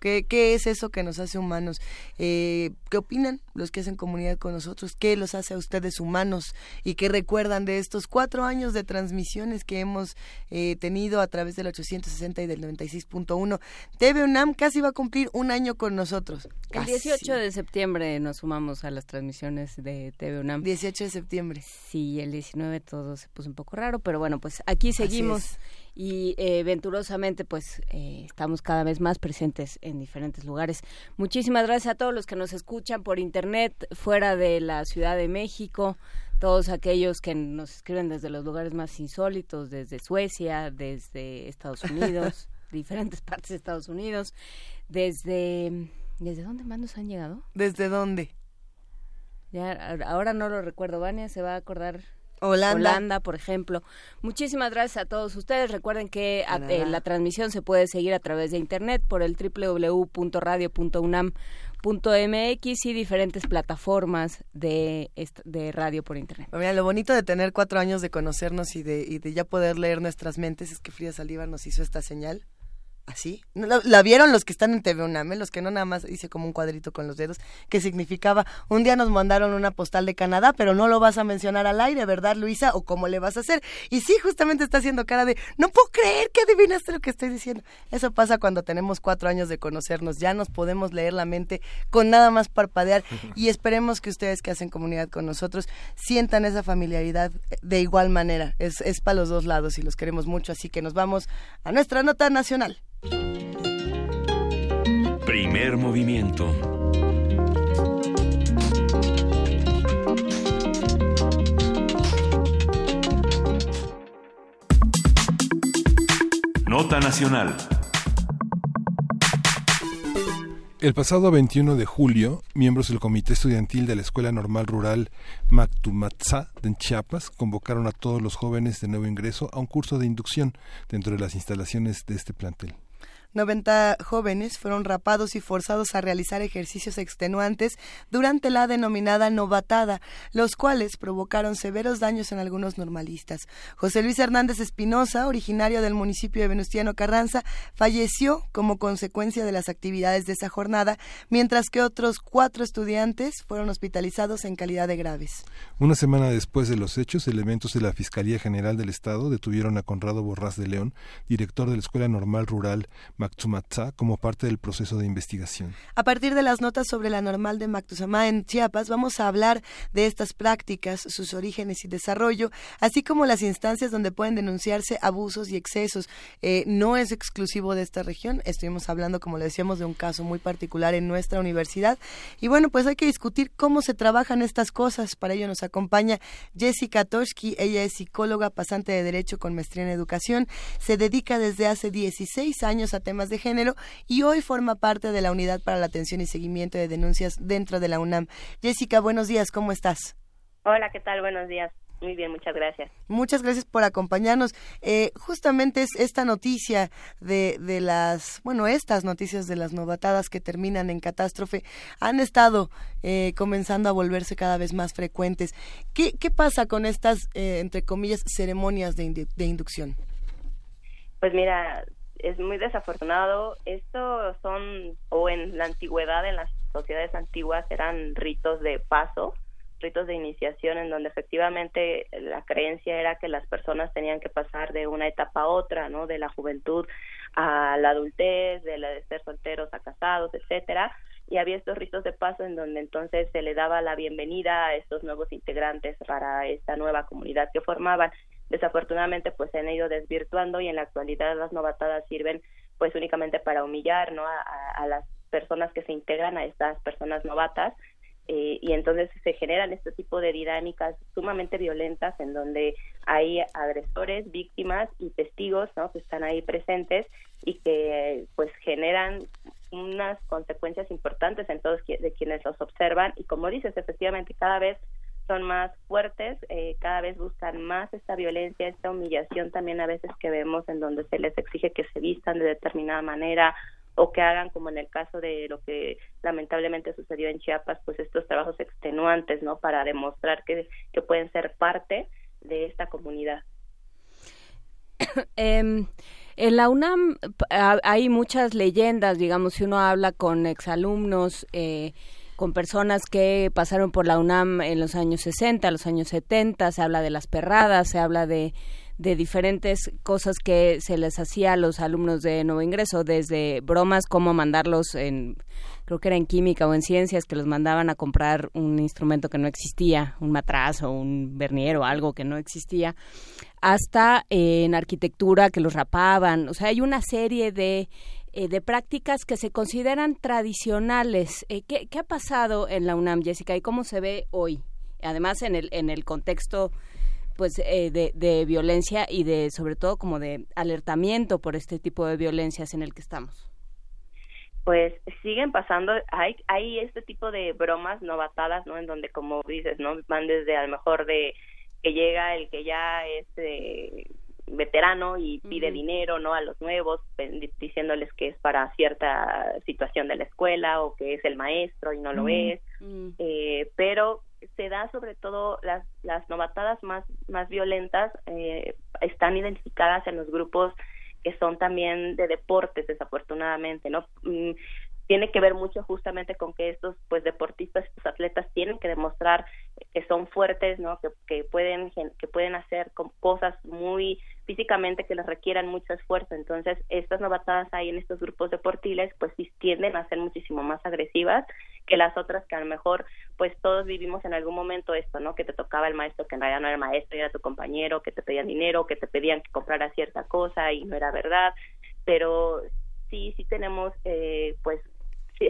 ¿Qué, ¿Qué es eso que nos hace humanos? Eh, ¿Qué opinan los que hacen comunidad con nosotros? ¿Qué los hace a ustedes humanos? ¿Y qué recuerdan de estos cuatro años de transmisiones que hemos eh, tenido a través del 860 y del 96.1? TV UNAM casi va a cumplir un año con nosotros. El Casi. 18 de septiembre nos sumamos a las transmisiones de TV UNAM. 18 de septiembre. Sí, el 19 todo se puso un poco raro, pero bueno, pues aquí seguimos es. Y eh, venturosamente pues eh, estamos cada vez más presentes en diferentes lugares. Muchísimas gracias a todos los que nos escuchan por internet fuera de la Ciudad de México, todos aquellos que nos escriben desde los lugares más insólitos, desde Suecia, desde Estados Unidos, [LAUGHS] diferentes partes de Estados Unidos, desde... ¿Desde dónde más nos han llegado? ¿Desde dónde? Ya, ahora no lo recuerdo, Vania se va a acordar. Holanda. por ejemplo. Muchísimas gracias a todos ustedes. Recuerden que a- eh, la transmisión se puede seguir a través de internet por el www.radio.unam.mx y diferentes plataformas de, radio por internet. Mira, lo bonito de tener cuatro años de conocernos y de, y de ya poder leer nuestras mentes es que Frida Saldívar nos hizo esta señal. ¿Así? ¿No ¿La, la vieron los que están en TV UNAM? eh? Los que no nada más hice como un cuadrito con los dedos, que significaba, un día nos mandaron una postal de Canadá, pero no lo vas a mencionar al aire, ¿verdad, Luisa? ¿O cómo le vas a hacer? Y sí, justamente está haciendo cara de, no puedo creer que adivinaste lo que estoy diciendo. Eso pasa cuando tenemos cuatro años de conocernos, ya nos podemos leer la mente con nada más parpadear [LAUGHS] y esperemos que ustedes que hacen comunidad con nosotros sientan esa familiaridad de igual manera. Es, es para los dos lados y los queremos mucho, así que nos vamos a nuestra nota nacional. Primer movimiento. Nota nacional. El pasado 21 de julio, miembros del Comité Estudiantil de la Escuela Normal Rural Mactumatzá de Chiapas convocaron a todos los jóvenes de nuevo ingreso a un curso de inducción dentro de las instalaciones de este plantel. 90 jóvenes fueron rapados y forzados a realizar ejercicios extenuantes durante la denominada novatada, los cuales provocaron severos daños en algunos normalistas. José Luis Hernández Espinosa, originario del municipio de Venustiano Carranza, falleció como consecuencia de las actividades de esa jornada, mientras que otros cuatro estudiantes fueron hospitalizados en calidad de graves. Una semana después de los hechos, elementos de la Fiscalía General del Estado detuvieron a Conrado Borrás de León, director de la Escuela Normal Rural Como parte del proceso de investigación. A partir de las notas sobre la normal de Mactuzamá en Chiapas, vamos a hablar de estas prácticas, sus orígenes y desarrollo, así como las instancias donde pueden denunciarse abusos y excesos. Eh, no es exclusivo de esta región, estuvimos hablando, como le decíamos, de un caso muy particular en nuestra universidad. Y bueno, pues hay que discutir cómo se trabajan estas cosas. Para ello nos acompaña Jessica Toshki, ella es psicóloga, pasante de Derecho con maestría en Educación, se dedica desde hace 16 años a temas de género y hoy forma parte de la Unidad para la Atención y Seguimiento de Denuncias dentro de la UNAM. Jessica, buenos días, ¿cómo estás? Hola, ¿qué tal? Buenos días. Muy bien, muchas gracias. Muchas gracias por acompañarnos. Eh, justamente es esta noticia de, de las, bueno, estas noticias de las novatadas que terminan en catástrofe han estado eh, comenzando a volverse cada vez más frecuentes. ¿Qué, qué pasa con estas, eh, entre comillas, ceremonias de inducción? Pues mira, es muy desafortunado. Esto son, o en la antigüedad, en las sociedades antiguas, eran ritos de paso, ritos de iniciación, en donde efectivamente la creencia era que las personas tenían que pasar de una etapa a otra, ¿no? De la juventud a la adultez, de la de ser solteros a casados, etcétera. Y había estos ritos de paso en donde entonces se le daba la bienvenida a estos nuevos integrantes para esta nueva comunidad que formaban desafortunadamente pues se han ido desvirtuando y en la actualidad las novatadas sirven pues únicamente para humillar no a, las personas que se integran a estas personas novatas eh, y entonces se generan este tipo de dinámicas sumamente violentas en donde hay agresores, víctimas y testigos ¿no? que están ahí presentes y que pues generan unas consecuencias importantes en todos de quienes los observan y como dices efectivamente cada vez son más fuertes, eh, cada vez buscan más esta violencia, esta humillación también a veces que vemos en donde se les exige que se vistan de determinada manera o que hagan como en el caso de lo que lamentablemente sucedió en Chiapas, pues estos trabajos extenuantes, ¿no? Para demostrar que, que pueden ser parte de esta comunidad. [COUGHS] Em, en la UNAM hay muchas leyendas, digamos, si uno habla con exalumnos, eh, con personas que pasaron por la UNAM en los años 60, los años 70, se habla de las perradas, se habla de, de diferentes cosas que se les hacía a los alumnos de nuevo ingreso, desde bromas como mandarlos en, creo que era en química o en ciencias, que los mandaban a comprar un instrumento que no existía, un matraz o un vernier o algo que no existía, hasta en arquitectura que los rapaban. O sea, hay una serie de eh, de prácticas que se consideran tradicionales. Eh, ¿qué, ha pasado en la UNAM, Jessica, y cómo se ve hoy? Además, en el, en el contexto pues eh, de, de, violencia y de sobre todo como de alertamiento por este tipo de violencias en el que estamos pues siguen pasando hay hay este tipo de bromas novatadas no en donde como dices no van desde a lo mejor de que llega el que ya es veterano y pide dinero no a los nuevos diciéndoles que es para cierta situación de la escuela o que es el maestro y no lo es. Eh, pero se da sobre todo las las novatadas más más violentas eh, están identificadas en los grupos que son también de deportes desafortunadamente no mm, tiene que ver mucho justamente con que estos pues deportistas estos atletas tienen que demostrar que son fuertes no que, que pueden que pueden hacer cosas muy físicamente que les requieran mucho esfuerzo. Entonces estas novatadas ahí en estos grupos deportiles pues tienden a ser muchísimo más agresivas que las otras que a lo mejor pues todos vivimos en algún momento esto no que te tocaba el maestro que en realidad no era el maestro era tu compañero que te pedían dinero que te pedían que compraras cierta cosa y no era verdad. Pero sí sí tenemos eh, pues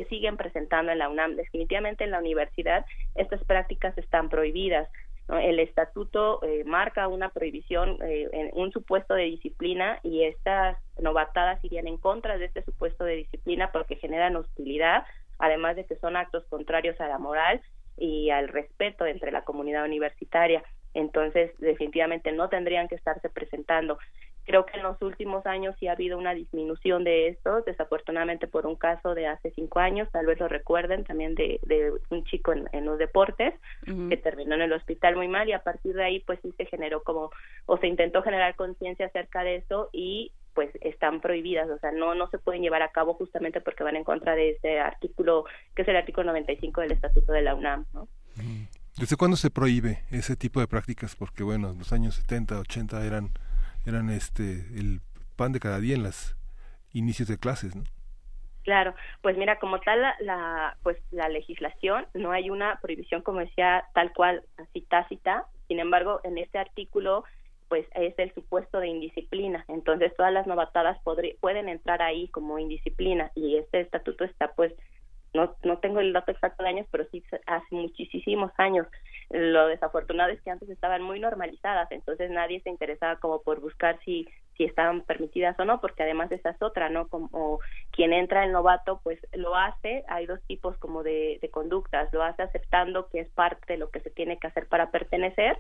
siguen presentando en la UNAM. Definitivamente en la universidad estas prácticas están prohibidas. El estatuto eh, marca una prohibición, eh, en un supuesto de disciplina y estas novatadas irían en contra de este supuesto de disciplina porque generan hostilidad, además de que son actos contrarios a la moral y al respeto entre la comunidad universitaria. Entonces, definitivamente no tendrían que estarse presentando. Creo que en los últimos años sí ha habido una disminución de estos, desafortunadamente por un caso de hace cinco años, tal vez lo recuerden, también de, de un chico en, los deportes que terminó en el hospital muy mal y a partir de ahí pues sí se generó como, o se intentó generar conciencia acerca de eso y pues están prohibidas, o sea, no no se pueden llevar a cabo justamente porque van en contra de ese artículo, que es el artículo 95 del Estatuto de la UNAM, ¿no? ¿Desde cuándo se prohíbe ese tipo de prácticas? Porque bueno, en los años 70, 80 eran eran este el pan de cada día en los inicios de clases, ¿no? Claro, pues mira, como tal la, pues la legislación no hay una prohibición como decía tal cual así tácita. Sin embargo, en este artículo pues es el supuesto de indisciplina. Entonces todas las novatadas pueden entrar ahí como indisciplina y este estatuto está pues no, no tengo el dato exacto de años, pero sí hace muchísimos años. Lo desafortunado es que antes estaban muy normalizadas, entonces nadie se interesaba como por buscar si, si estaban permitidas o no, porque además esa es otra, ¿no? Como quien entra el novato, pues lo hace, hay dos tipos como de, de conductas, lo hace aceptando que es parte de lo que se tiene que hacer para pertenecer,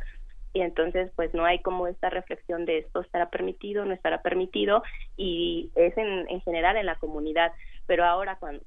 y entonces pues no hay como esta reflexión de esto estará permitido, no estará permitido y es en, en general en la comunidad. Pero ahora con,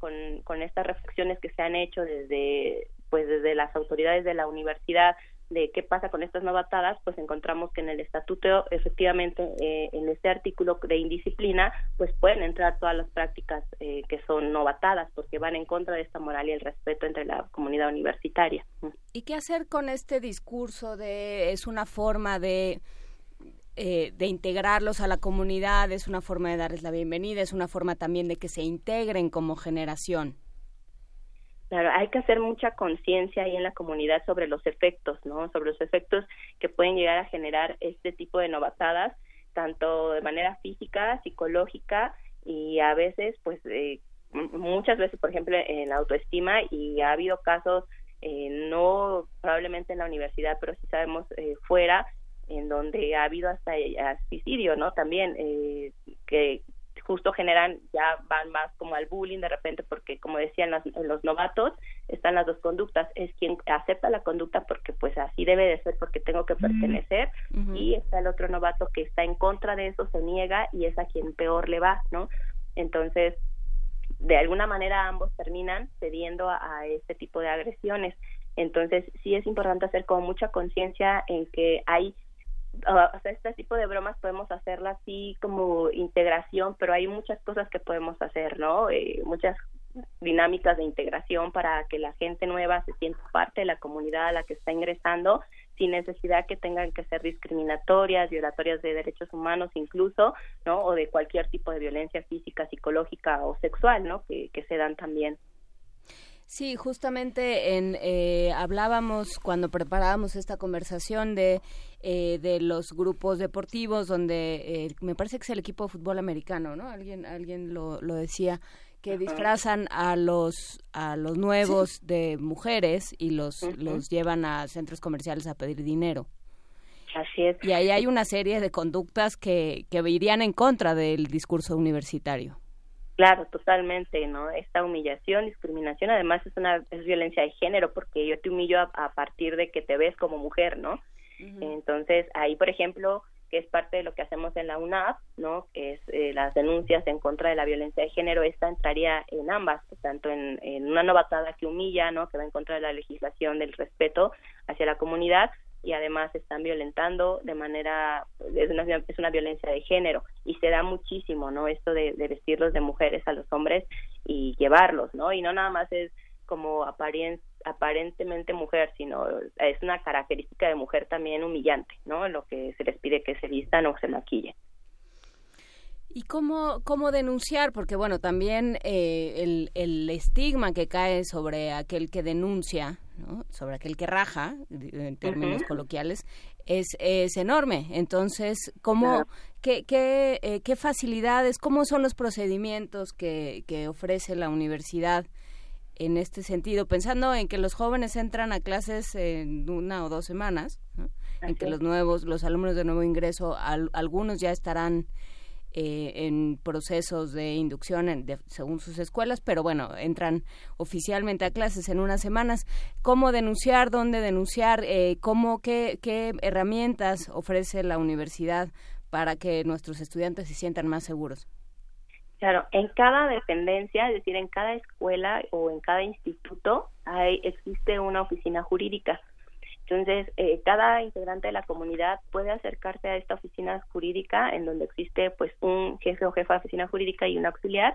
con, estas reflexiones que se han hecho desde pues desde las autoridades de la universidad de qué pasa con estas novatadas, pues encontramos que en el estatuto, efectivamente, eh, en este artículo de indisciplina, pues pueden entrar todas las prácticas eh, que son novatadas, porque van en contra de esta moral y el respeto entre la comunidad universitaria. ¿Y qué hacer con este discurso de es una forma de eh, de integrarlos a la comunidad, es una forma de darles la bienvenida, es una forma también de que se integren como generación. Claro, hay que hacer mucha conciencia ahí en la comunidad sobre los efectos, ¿no? Sobre los efectos que pueden llegar a generar este tipo de novatadas, tanto de manera física, psicológica y a veces, pues, eh, muchas veces, por ejemplo, en la autoestima y ha habido casos eh, no probablemente en la universidad, pero sí sabemos eh, fuera, en donde ha habido hasta suicidio, ¿no? También, eh, que justo generan, ya van más como al bullying de repente, porque como decían los novatos, están las dos conductas, es quien acepta la conducta porque pues así debe de ser, porque tengo que pertenecer, y está el otro novato que está en contra de eso, se niega y es a quien peor le va, ¿no? Entonces, de alguna manera ambos terminan cediendo a, este tipo de agresiones. Entonces, sí es importante hacer como mucha conciencia en que hay o sea, este tipo de bromas podemos hacerlas así como integración, pero hay muchas cosas que podemos hacer, ¿no? Eh, muchas dinámicas de integración para que la gente nueva se sienta parte de la comunidad a la que está ingresando sin necesidad que tengan que ser discriminatorias, violatorias de derechos humanos incluso, ¿no? O de cualquier tipo de violencia física, psicológica o sexual, ¿no? Que, que se dan también. Sí, justamente en, eh, hablábamos cuando preparábamos esta conversación de, eh, de los grupos deportivos donde eh, me parece que es el equipo de fútbol americano, ¿no? Alguien, alguien lo, lo decía que disfrazan a los a los nuevos de mujeres y los los llevan a centros comerciales a pedir dinero. Así es. Y ahí hay una serie de conductas que, que irían en contra del discurso universitario. Claro, totalmente, ¿no? Esta humillación, discriminación, además es una es violencia de género porque yo te humillo a, partir de que te ves como mujer, ¿no? Entonces, ahí, por ejemplo, que es parte de lo que hacemos en la UNAP, ¿no? Que es eh, las denuncias en contra de la violencia de género, esta entraría en ambas, tanto en, en una novatada que humilla, ¿no? Que va en contra de la legislación del respeto hacia la comunidad, y además están violentando de manera, es una, es una violencia de género y se da muchísimo, ¿no? Esto de, vestirlos de mujeres a los hombres y llevarlos, ¿no? Y no nada más es como aparentemente mujer, sino es una característica de mujer también humillante, ¿no? Lo que se les pide que se vistan o se maquillen. ¿Y cómo, cómo denunciar? Porque, bueno, también eh, el, el estigma que cae sobre aquel que denuncia, ¿no? sobre aquel que raja, en términos coloquiales, es, es enorme. Entonces, ¿cómo, qué, qué, eh, qué facilidades, cómo son los procedimientos que, que ofrece la universidad en este sentido? Pensando en que los jóvenes entran a clases en una o dos semanas, en que los nuevos, los alumnos de nuevo ingreso, algunos ya estarán eh, en procesos de inducción según sus escuelas, pero bueno, entran oficialmente a clases en unas semanas. ¿Cómo denunciar? ¿Dónde denunciar? Eh, ¿cómo, qué, qué herramientas ofrece la universidad para que nuestros estudiantes se sientan más seguros? Claro, en cada dependencia, es decir, en cada escuela o en cada instituto, hay, existe una oficina jurídica. Entonces, eh, cada integrante de la comunidad puede acercarse a esta oficina jurídica en donde existe pues un jefe o jefa de oficina jurídica y un auxiliar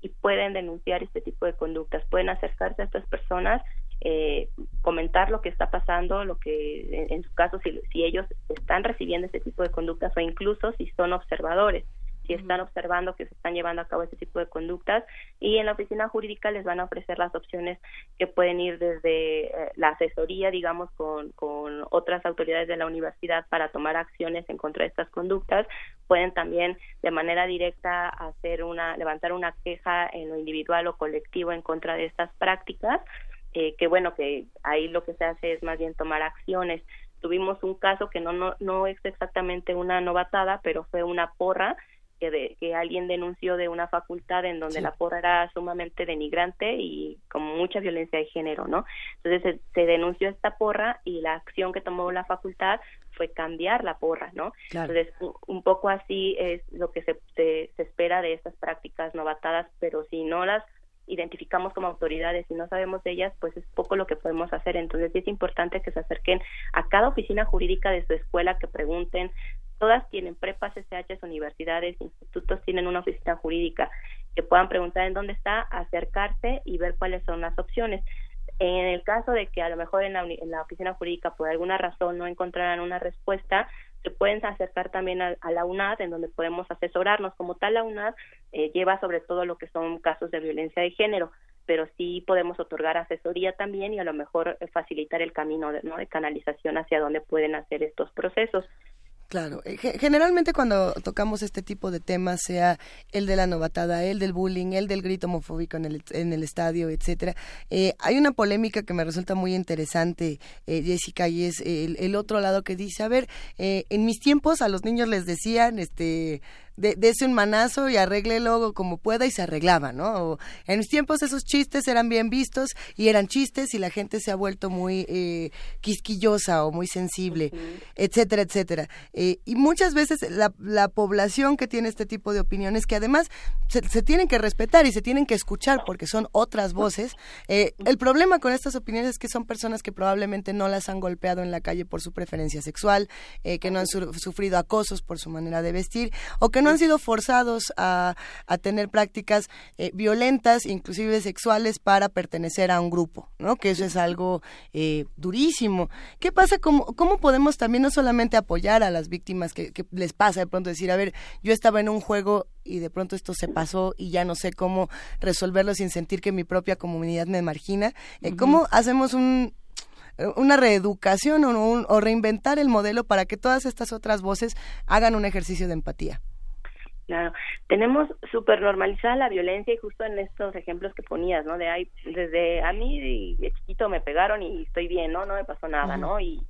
y pueden denunciar este tipo de conductas, pueden acercarse a estas personas, eh, comentar lo que está pasando, lo que en, su caso si, si ellos están recibiendo este tipo de conductas o incluso si son observadores si están observando que se están llevando a cabo ese tipo de conductas. Y en la oficina jurídica les van a ofrecer las opciones que pueden ir desde eh, la asesoría, digamos, con, con otras autoridades de la universidad para tomar acciones en contra de estas conductas, pueden también de manera directa hacer una levantar una queja en lo individual o colectivo en contra de estas prácticas. Eh, que bueno que ahí lo que se hace es más bien tomar acciones. Tuvimos un caso que no no no es exactamente una novatada pero fue una porra que, de, que alguien denunció de una facultad en donde la porra era sumamente denigrante y con mucha violencia de género, ¿no? Entonces se, denunció esta porra y la acción que tomó la facultad fue cambiar la porra, ¿no? Entonces un, poco así es lo que se, se, se espera de estas prácticas novatadas, pero si no las identificamos como autoridades y no sabemos de ellas, pues es poco lo que podemos hacer. Entonces sí es importante que se acerquen a cada oficina jurídica de su escuela, que pregunten Todas tienen prepas, SHs, universidades, institutos, tienen una oficina jurídica que puedan preguntar en dónde está, acercarse y ver cuáles son las opciones. En el caso de que a lo mejor en la, en la oficina jurídica por alguna razón no encontraran una respuesta, se pueden acercar también a, la UNAD, en donde podemos asesorarnos. Como tal, la UNAD eh, lleva sobre todo lo que son casos de violencia de género, pero sí podemos otorgar asesoría también y a lo mejor facilitar el camino de, ¿no? de canalización hacia dónde pueden hacer estos procesos. Claro, eh, generalmente cuando tocamos este tipo de temas, sea el de la novatada, el del bullying, el del grito homofóbico en el, en el estadio, etcétera, eh, hay una polémica que me resulta muy interesante, eh, Jessica, y es el, el, otro lado que dice, a ver, en mis tiempos a los niños les decían, este, de, ese un manazo y arréglelo como pueda y se arreglaba, ¿no? en mis tiempos esos chistes eran bien vistos y eran chistes y la gente se ha vuelto muy eh, quisquillosa o muy sensible, etcétera, etcétera. Eh, y muchas veces la, la, población que tiene este tipo de opiniones, que además se, tienen que respetar y se tienen que escuchar porque son otras voces, eh, el problema con estas opiniones es que son personas que probablemente no las han golpeado en la calle por su preferencia sexual, que no han sufrido acosos por su manera de vestir o que no han sido forzados a, a tener prácticas eh, violentas, inclusive sexuales, para pertenecer a un grupo, ¿no? Que eso es algo eh, durísimo. ¿Qué pasa? ¿Cómo, ¿Cómo podemos también no solamente apoyar a las víctimas que, les pasa de pronto decir, a ver, yo estaba en un juego y de pronto esto se pasó y ya no sé cómo resolverlo sin sentir que mi propia comunidad me margina? Eh, ¿Cómo hacemos un, una reeducación o, o, reinventar el modelo para que todas estas otras voces hagan un ejercicio de empatía. Claro, tenemos súper normalizada la violencia y justo en estos ejemplos que ponías, ¿no? De ahí, desde a mí de chiquito me pegaron y estoy bien, ¿no? No me pasó nada, ¿no? Y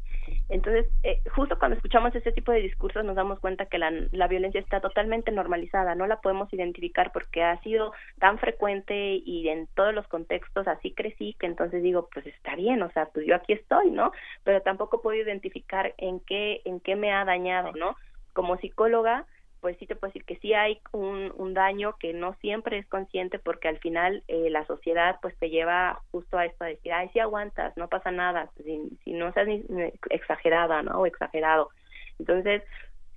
entonces, eh, justo cuando escuchamos este tipo de discursos nos damos cuenta que la, la violencia está totalmente normalizada, no la podemos identificar porque ha sido tan frecuente y en todos los contextos así crecí que entonces digo, pues está bien, o sea, pues yo aquí estoy, ¿no? Pero tampoco puedo identificar en qué, en qué me ha dañado, ¿no? Como psicóloga, pues sí te puedo decir que sí hay un, un daño que no siempre es consciente porque al final eh, la sociedad pues te lleva justo a esto a decir, ay, sí aguantas, no pasa nada, si, si no seas ni exagerada, ¿no? O exagerado. Entonces,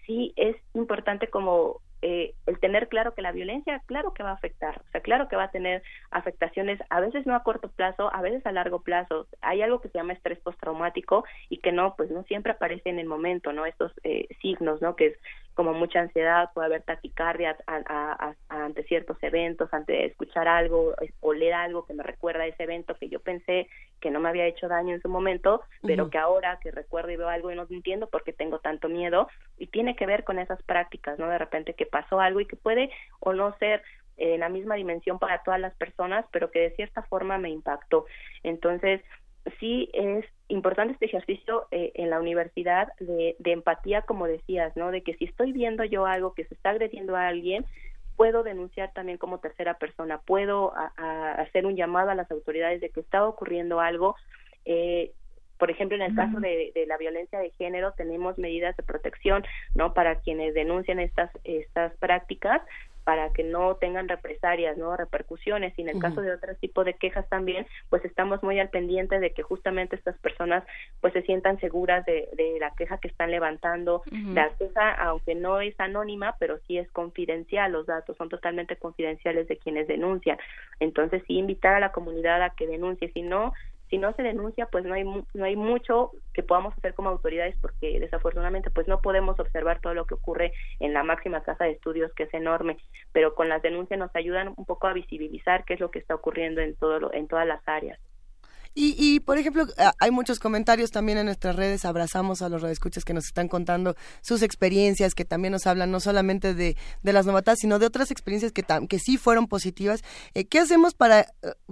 sí es importante como eh, el tener claro que la violencia, claro que va a afectar, o sea, claro que va a tener afectaciones, a veces no a corto plazo, a veces a largo plazo. Hay algo que se llama estrés postraumático y que no, pues no siempre aparece en el momento, ¿no? Estos eh, signos, ¿no? Que es como mucha ansiedad, puede haber taquicardia ante ciertos eventos, ante escuchar algo o leer algo que me recuerda a ese evento que yo pensé que no me había hecho daño en su momento, pero que ahora que recuerdo y veo algo y no entiendo por qué tengo tanto miedo y tiene que ver con esas prácticas, ¿no? De repente que pasó algo y que puede o no ser en la misma dimensión para todas las personas, pero que de cierta forma me impactó. Entonces, sí es importante este ejercicio eh, en la universidad de, de, empatía, como decías, ¿no? De que si estoy viendo yo algo que se está agrediendo a alguien, puedo denunciar también como tercera persona, puedo hacer un llamado a las autoridades de que está ocurriendo algo. Eh, por ejemplo, en el caso de, de, la violencia de género, tenemos medidas de protección, ¿no? Para quienes denuncian estas, estas prácticas, para que no tengan represalias, no repercusiones. Y en el caso de otro tipo de quejas también, pues estamos muy al pendiente de que justamente estas personas pues se sientan seguras de, de la queja que están levantando. La queja, aunque no es anónima, pero sí es confidencial, los datos son totalmente confidenciales de quienes denuncian. Entonces, sí invitar a la comunidad a que denuncie, si no, si no se denuncia pues no hay no hay mucho que podamos hacer como autoridades porque desafortunadamente pues no podemos observar todo lo que ocurre en la máxima casa de estudios que es enorme pero con las denuncias nos ayudan un poco a visibilizar qué es lo que está ocurriendo en todo en todas las áreas y, y, por ejemplo, hay muchos comentarios también en nuestras redes, abrazamos a los radioescuchas que nos están contando sus experiencias, que también nos hablan no solamente de, de las novatas, sino de otras experiencias que, sí fueron positivas. Eh, ¿Qué hacemos para eh,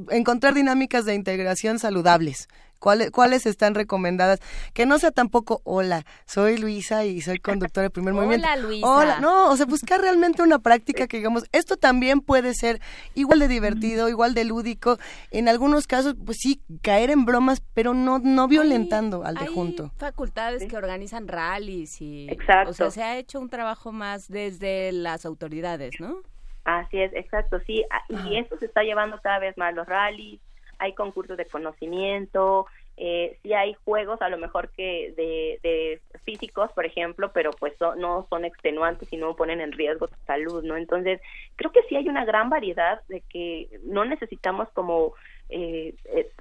encontrar dinámicas de integración saludables? ¿Cuáles, ¿Cuáles están recomendadas? Que no sea tampoco, hola, soy Luisa y soy conductora de primer [LAUGHS] movimiento. Hola, Luisa. Hola, no, o sea, buscar realmente una práctica que digamos, esto también puede ser igual de divertido, igual de lúdico. En algunos casos, pues sí, caer en bromas, pero no, no violentando al de junto. facultades que organizan rallies y... Exacto. O sea, se ha hecho un trabajo más desde las autoridades, ¿no? Así es, exacto, sí. Ah, y esto se está llevando cada vez más, los rallies, hay concursos de conocimiento, eh, sí hay juegos a lo mejor que de, de físicos, por ejemplo, pero pues no son extenuantes y no ponen en riesgo tu salud, ¿no? Entonces, creo que sí hay una gran variedad de que no necesitamos como eh, eh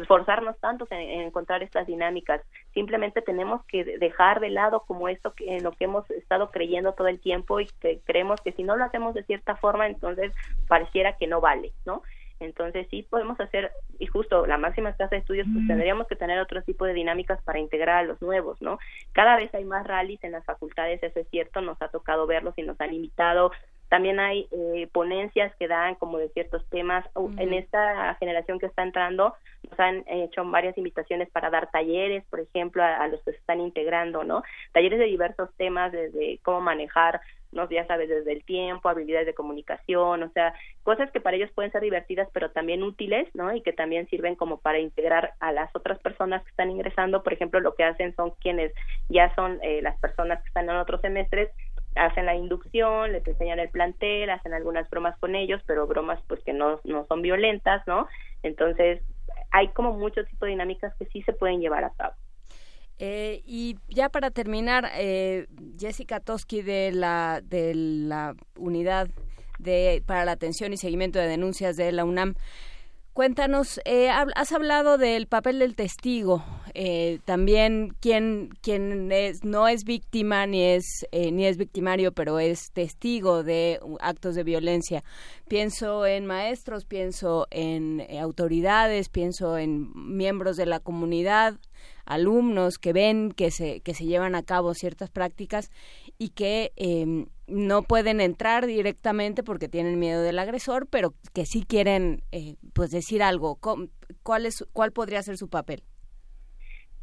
esforzarnos tanto en, encontrar estas dinámicas. Simplemente tenemos que dejar de lado como esto que en lo que hemos estado creyendo todo el tiempo y que creemos que si no lo hacemos de cierta forma, entonces pareciera que no vale, ¿no? Entonces sí podemos hacer, y justo la máxima casa de estudios, pues tendríamos que tener otro tipo de dinámicas para integrar a los nuevos, ¿no? Cada vez hay más rallies en las facultades, eso es cierto, nos ha tocado verlos y nos han invitado también hay eh, ponencias que dan como de ciertos temas. En esta generación que está entrando nos han hecho varias invitaciones para dar talleres, por ejemplo, a, los que se están integrando, ¿no? Talleres de diversos temas, desde cómo manejar, no ya sabes, desde el tiempo, habilidades de comunicación, o sea, cosas que para ellos pueden ser divertidas, pero también útiles, ¿no? Y que también sirven como para integrar a las otras personas que están ingresando. Por ejemplo, lo que hacen son quienes ya son eh, las personas que están en otros semestres, hacen la inducción, les enseñan el plantel, hacen algunas bromas con ellos, pero bromas pues que no, no son violentas, ¿no? Entonces, hay como muchos tipos de dinámicas que sí se pueden llevar a cabo. Eh, y ya para terminar, eh, Jessica Toski de la, de la unidad de, para la atención y seguimiento de denuncias de la UNAM, Cuéntanos, eh, has hablado del papel del testigo, eh, también quien, quien es, no es víctima ni es, eh, ni es victimario, pero es testigo de actos de violencia. Pienso en maestros, pienso en autoridades, pienso en miembros de la comunidad, alumnos que ven que se, que se llevan a cabo ciertas prácticas y que em, no pueden entrar directamente porque tienen miedo del agresor, pero que sí quieren eh, pues decir algo. ¿Cuál, es, ¿Cuál podría ser su papel?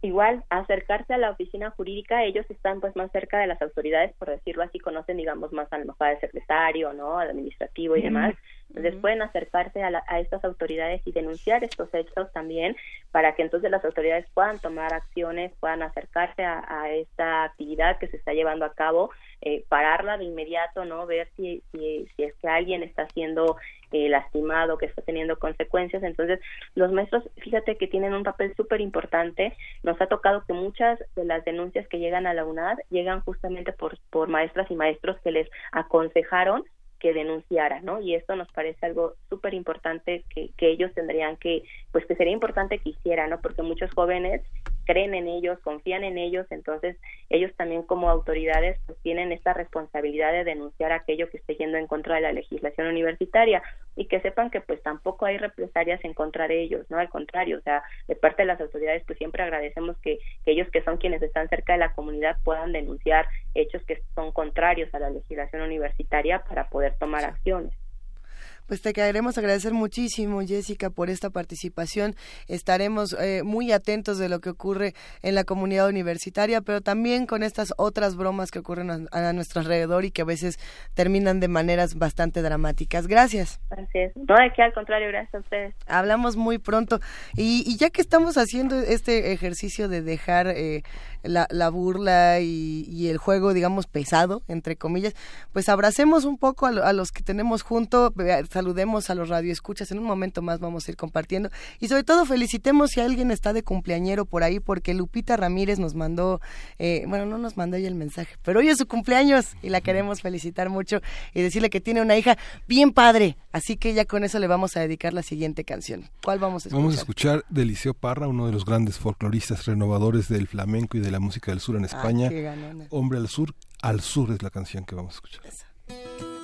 Igual acercarse a la oficina jurídica, ellos están pues más cerca de las autoridades, por decirlo así, conocen digamos más a lo mejor al secretario, ¿no? Al administrativo y demás. Entonces pueden acercarse a, a, estas autoridades y denunciar estos hechos también para que entonces las autoridades puedan tomar acciones, puedan acercarse a, esta actividad que se está llevando a cabo, eh, pararla de inmediato, ¿no? Ver si, si, si es que alguien está siendo eh, lastimado, que está teniendo consecuencias. Entonces, los maestros, fíjate que tienen un papel súper importante. Nos ha tocado que muchas de las denuncias que llegan a la UNAD llegan justamente por, por maestras y maestros que les aconsejaron que denunciara, ¿no? Y esto nos parece algo súper importante que, que ellos tendrían que, pues que sería importante que hicieran, ¿no? Porque muchos jóvenes creen en ellos, confían en ellos, entonces ellos también como autoridades pues tienen esta responsabilidad de denunciar aquello que esté yendo en contra de la legislación universitaria y que sepan que pues tampoco hay represalias en contra de ellos, ¿no? Al contrario, o sea, de parte de las autoridades pues siempre agradecemos que, que ellos que son quienes están cerca de la comunidad puedan denunciar hechos que son contrarios a la legislación universitaria para poder tomar acciones. Pues te queremos agradecer muchísimo, Jessica, por esta participación. Estaremos eh, muy atentos de lo que ocurre en la comunidad universitaria, pero también con estas otras bromas que ocurren a, nuestro alrededor y que a veces terminan de maneras bastante dramáticas. Gracias. Gracias. No, de que al contrario, gracias a ustedes. Hablamos muy pronto. Y, ya que estamos haciendo este ejercicio de dejar eh, la, burla y, el juego, digamos, pesado, entre comillas, pues abracemos un poco a, a los que tenemos junto saludemos a los radioescuchas. En un momento más vamos a ir compartiendo. Y sobre todo felicitemos si alguien está de cumpleañero por ahí, porque Lupita Ramírez nos mandó, eh, bueno, no nos mandó ella el mensaje, pero hoy es su cumpleaños y la queremos felicitar mucho y decirle que tiene una hija bien padre. Así que ya con eso le vamos a dedicar la siguiente canción. ¿Cuál vamos a escuchar? Vamos a escuchar de Liceo Parra, uno de los grandes folcloristas renovadores del flamenco y de la música del sur en España. Hombre al sur, al sur es la canción que vamos a escuchar.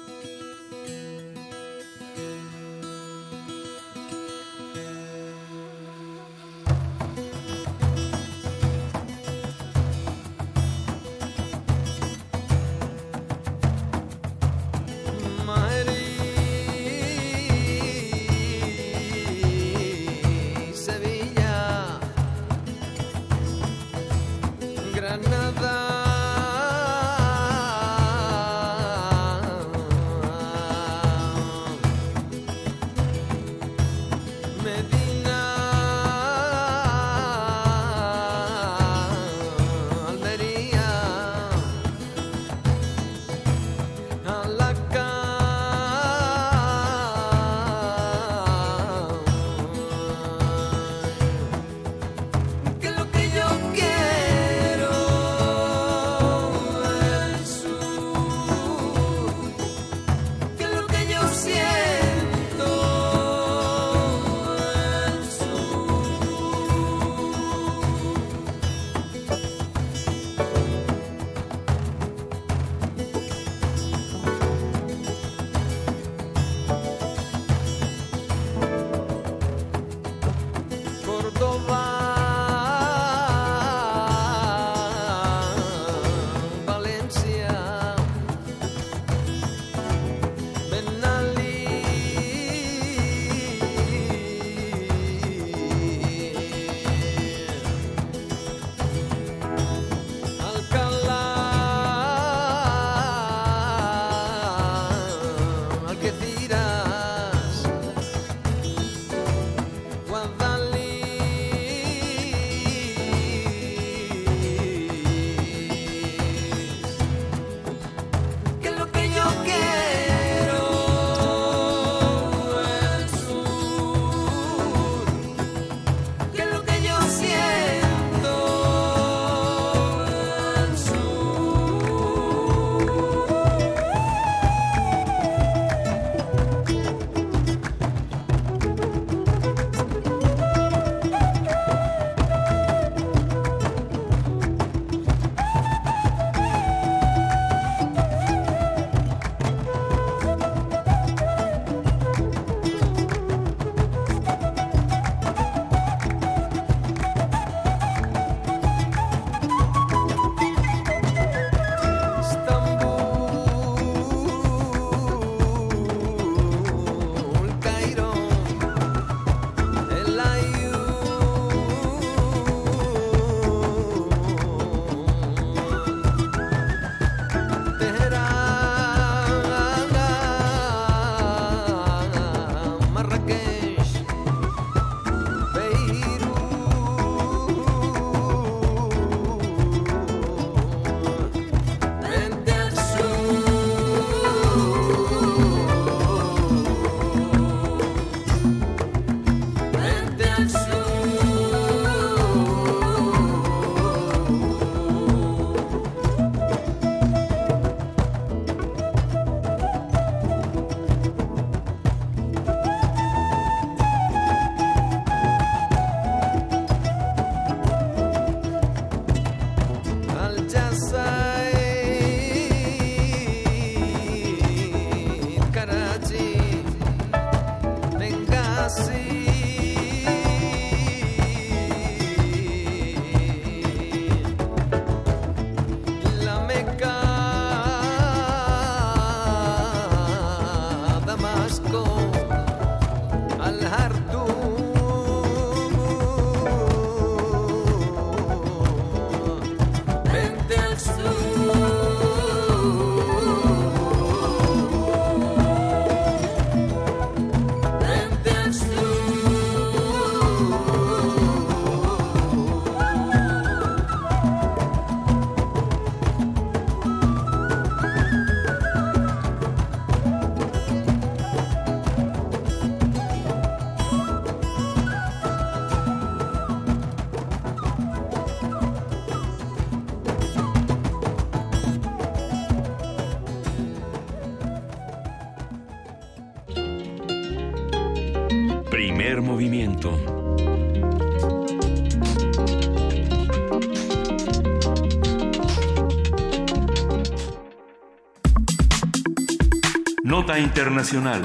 Internacional.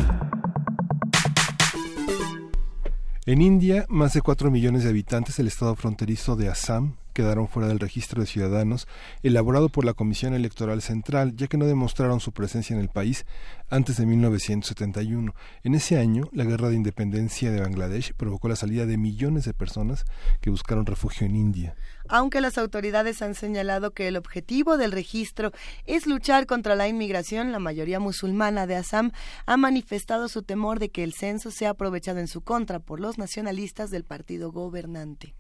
En India, más de 4 millones de habitantes del estado fronterizo de Assam quedaron fuera del registro de ciudadanos elaborado por la Comisión Electoral Central, ya que no demostraron su presencia en el país antes de 1971. En ese año, la guerra de independencia de Bangladesh provocó la salida de millones de personas que buscaron refugio en India aunque las autoridades han señalado que el objetivo del registro es luchar contra la inmigración, la mayoría musulmana de Assam ha manifestado su temor de que el censo sea aprovechado en su contra por los nacionalistas del partido gobernante.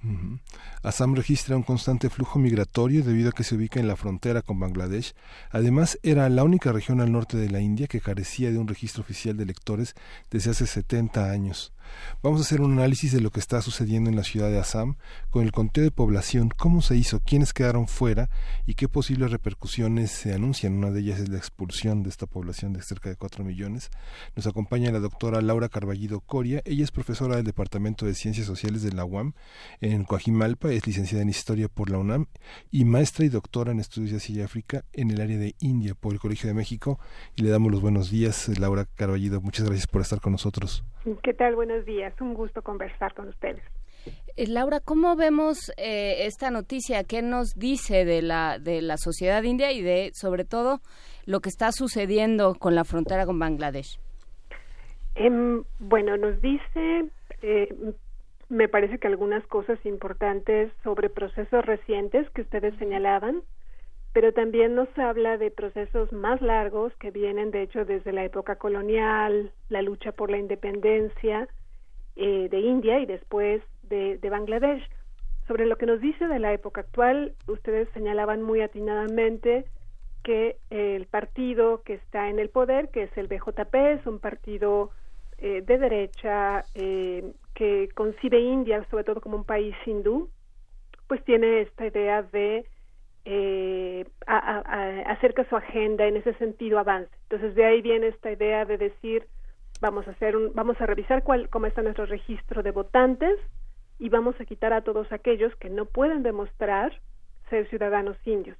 Assam registra un constante flujo migratorio debido a que se ubica en la frontera con Bangladesh. Además, era la única región al norte de la India que carecía de un registro oficial de electores desde hace 70 años. Vamos a hacer un análisis de lo que está sucediendo en la ciudad de Assam con el conteo de población, cómo se hizo, quiénes quedaron fuera y qué posibles repercusiones se anuncian. Una de ellas es la expulsión de esta población de cerca de 4 millones. Nos acompaña la doctora Laura Carballido Coria. Ella es profesora del Departamento de Ciencias Sociales de la UAM en Coajimalpa, es licenciada en Historia por la UNAM y maestra y doctora en Estudios de Asia y África en el área de India por el Colegio de México. Y le damos los buenos días, Laura Carballido. Muchas gracias por estar con nosotros. ¿Qué tal? Buenos días. Un gusto conversar con ustedes. Eh, Laura, ¿cómo vemos eh, esta noticia? ¿Qué nos dice de la, de la sociedad india y de, sobre todo, lo que está sucediendo con la frontera con Bangladesh? Em, bueno, nos dice, eh, me parece que algunas cosas importantes sobre procesos recientes que ustedes señalaban pero también nos habla de procesos más largos que vienen, de hecho, desde la época colonial, la lucha por la independencia eh, de India y después de, Bangladesh. Sobre lo que nos dice de la época actual, ustedes señalaban muy atinadamente que el partido que está en el poder, que es el BJP, es un partido eh, de derecha eh, que concibe India sobre todo como un país hindú, pues tiene esta idea de eh, acerca su agenda en ese sentido avance. Entonces de ahí viene esta idea de decir vamos a hacer un, vamos a revisar cuál, cómo está nuestro registro de votantes y vamos a quitar a todos aquellos que no pueden demostrar ser ciudadanos indios.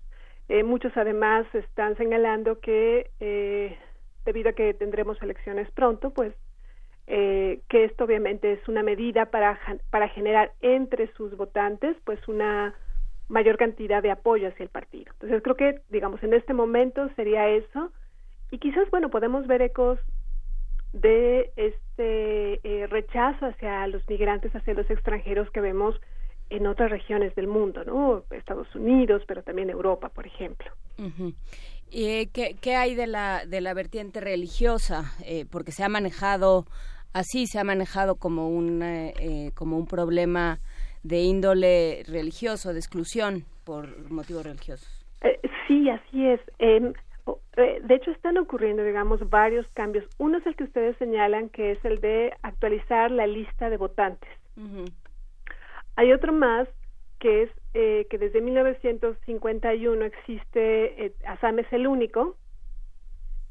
Eh, muchos además están señalando que eh, debido a que tendremos elecciones pronto, pues eh, que esto obviamente es una medida para, para generar entre sus votantes pues una mayor cantidad de apoyo hacia el partido. Entonces creo que, digamos, en este momento sería eso. Y quizás, bueno, podemos ver ecos de este eh, rechazo hacia los migrantes, hacia los extranjeros que vemos en otras regiones del mundo, ¿no? Estados Unidos, pero también Europa, por ejemplo. ¿Y qué, hay de la, de la vertiente religiosa? Eh, porque se ha manejado así, se ha manejado como un, eh, como un problema de índole religioso, de exclusión por motivos religiosos. Eh, sí, así es. Eh, de hecho, están ocurriendo, digamos, varios cambios. Uno es el que ustedes señalan, que es el de actualizar la lista de votantes. Hay otro más, que es eh, que desde 1951 existe, Assam es el único,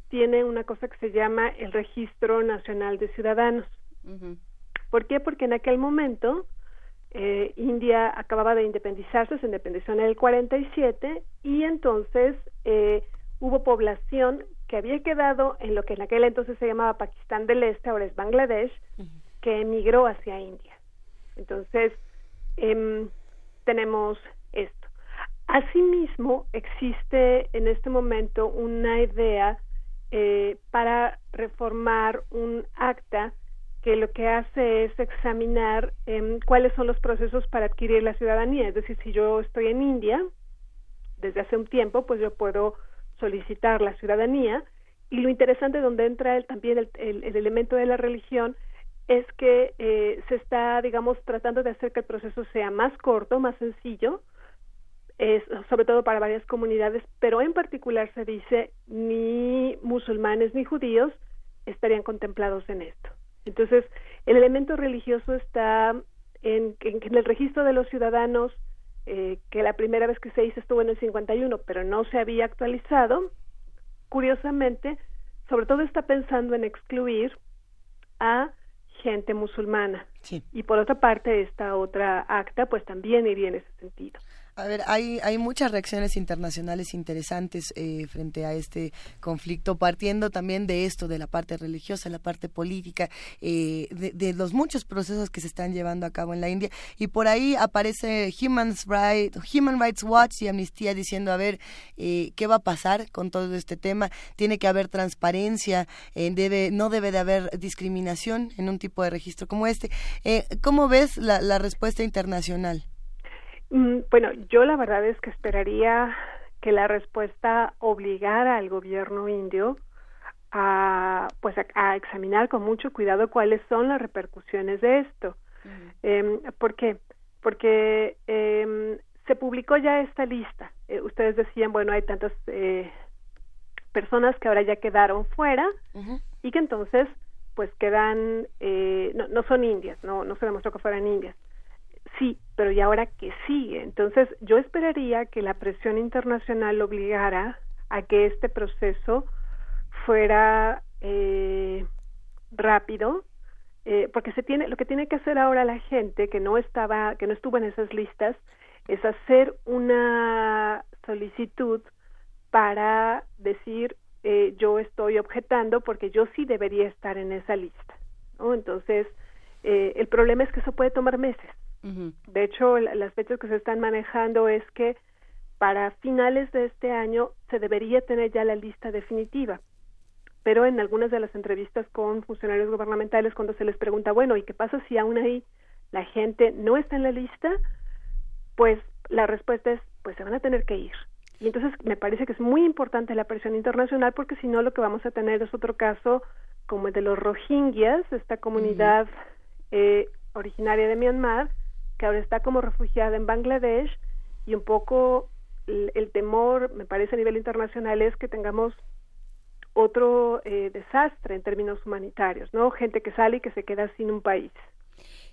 tiene una cosa que se llama el Registro Nacional de Ciudadanos. ¿Por qué? Porque en aquel momento eh, India acababa de independizarse, se independizó en el 47 y entonces eh, hubo población que había quedado en lo que en aquel entonces se llamaba Pakistán del Este, ahora es Bangladesh, que emigró hacia India. Entonces, em, tenemos esto. Asimismo, existe en este momento una idea eh, para reformar un acta que lo que hace es examinar em, cuáles son los procesos para adquirir la ciudadanía. Es decir, si yo estoy en India desde hace un tiempo, pues yo puedo solicitar la ciudadanía. Y lo interesante donde entra también el, elemento de la religión es que eh, se está, digamos, tratando de hacer que el proceso sea más corto, más sencillo, sobre todo para varias comunidades, pero en particular se dice ni musulmanes ni judíos estarían contemplados en esto. Entonces, el elemento religioso está en, en, el registro de los ciudadanos, eh, que la primera vez que se hizo estuvo en el 51, pero no se había actualizado. Curiosamente, sobre todo está pensando en excluir a gente musulmana. Y por otra parte, esta otra acta, pues también iría en ese sentido. A ver, hay, hay muchas reacciones internacionales interesantes eh, frente a este conflicto, partiendo también de esto, de la parte religiosa, la parte política, eh, de, los muchos procesos que se están llevando a cabo en la India. Y por ahí aparece Human Rights, Human Rights Watch y Amnistía diciendo, a ver, eh, ¿qué va a pasar con todo este tema? Tiene que haber transparencia, debe, no debe de haber discriminación en un tipo de registro como este. ¿Cómo ves la respuesta internacional? Mm, bueno, yo la verdad es que esperaría que la respuesta obligara al gobierno indio a pues a, examinar con mucho cuidado cuáles son las repercusiones de esto. eh, ¿Por qué? Porque eh, se publicó ya esta lista. Eh, ustedes decían, bueno, hay tantas eh, personas que ahora ya quedaron fuera y que entonces pues quedan, eh, no, no son indias, no, no se demostró que fueran indias sí, pero ¿y ahora qué sigue? Entonces, yo esperaría que la presión internacional obligara a que este proceso fuera eh, rápido, eh, porque se tiene, lo que tiene que hacer ahora la gente que no estaba, que no estuvo en esas listas, es hacer una solicitud para decir eh, yo estoy objetando porque yo sí debería estar en esa lista, ¿no? Entonces, eh, el problema es que eso puede tomar meses. De hecho, las fechas que se están manejando es que para finales de este año se debería tener ya la lista definitiva. Pero en algunas de las entrevistas con funcionarios gubernamentales, cuando se les pregunta, bueno, ¿y qué pasa si aún ahí la gente no está en la lista? Pues la respuesta es, pues se van a tener que ir. Y entonces me parece que es muy importante la presión internacional porque si no lo que vamos a tener es otro caso como el de los rohingyas, esta comunidad eh, originaria de Myanmar, que ahora está como refugiada en Bangladesh y un poco el, temor, me parece a nivel internacional, es que tengamos otro eh, desastre en términos humanitarios, ¿no? Gente que sale y que se queda sin un país.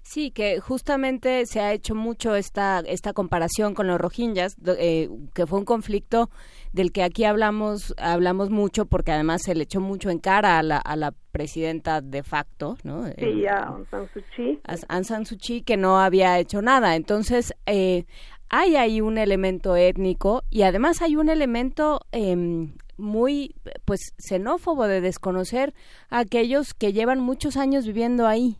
Sí, que justamente se ha hecho mucho esta, esta comparación con los rohingyas, eh, que fue un conflicto del que aquí hablamos, hablamos mucho porque además se le echó mucho en cara a la, a la presidenta de facto, ¿no? Sí, a Aung San Suu Kyi. A Aung San Suu Kyi que no había hecho nada. Entonces, eh, hay ahí un elemento étnico y además hay un elemento em, muy, pues, xenófobo de desconocer a aquellos que llevan muchos años viviendo ahí.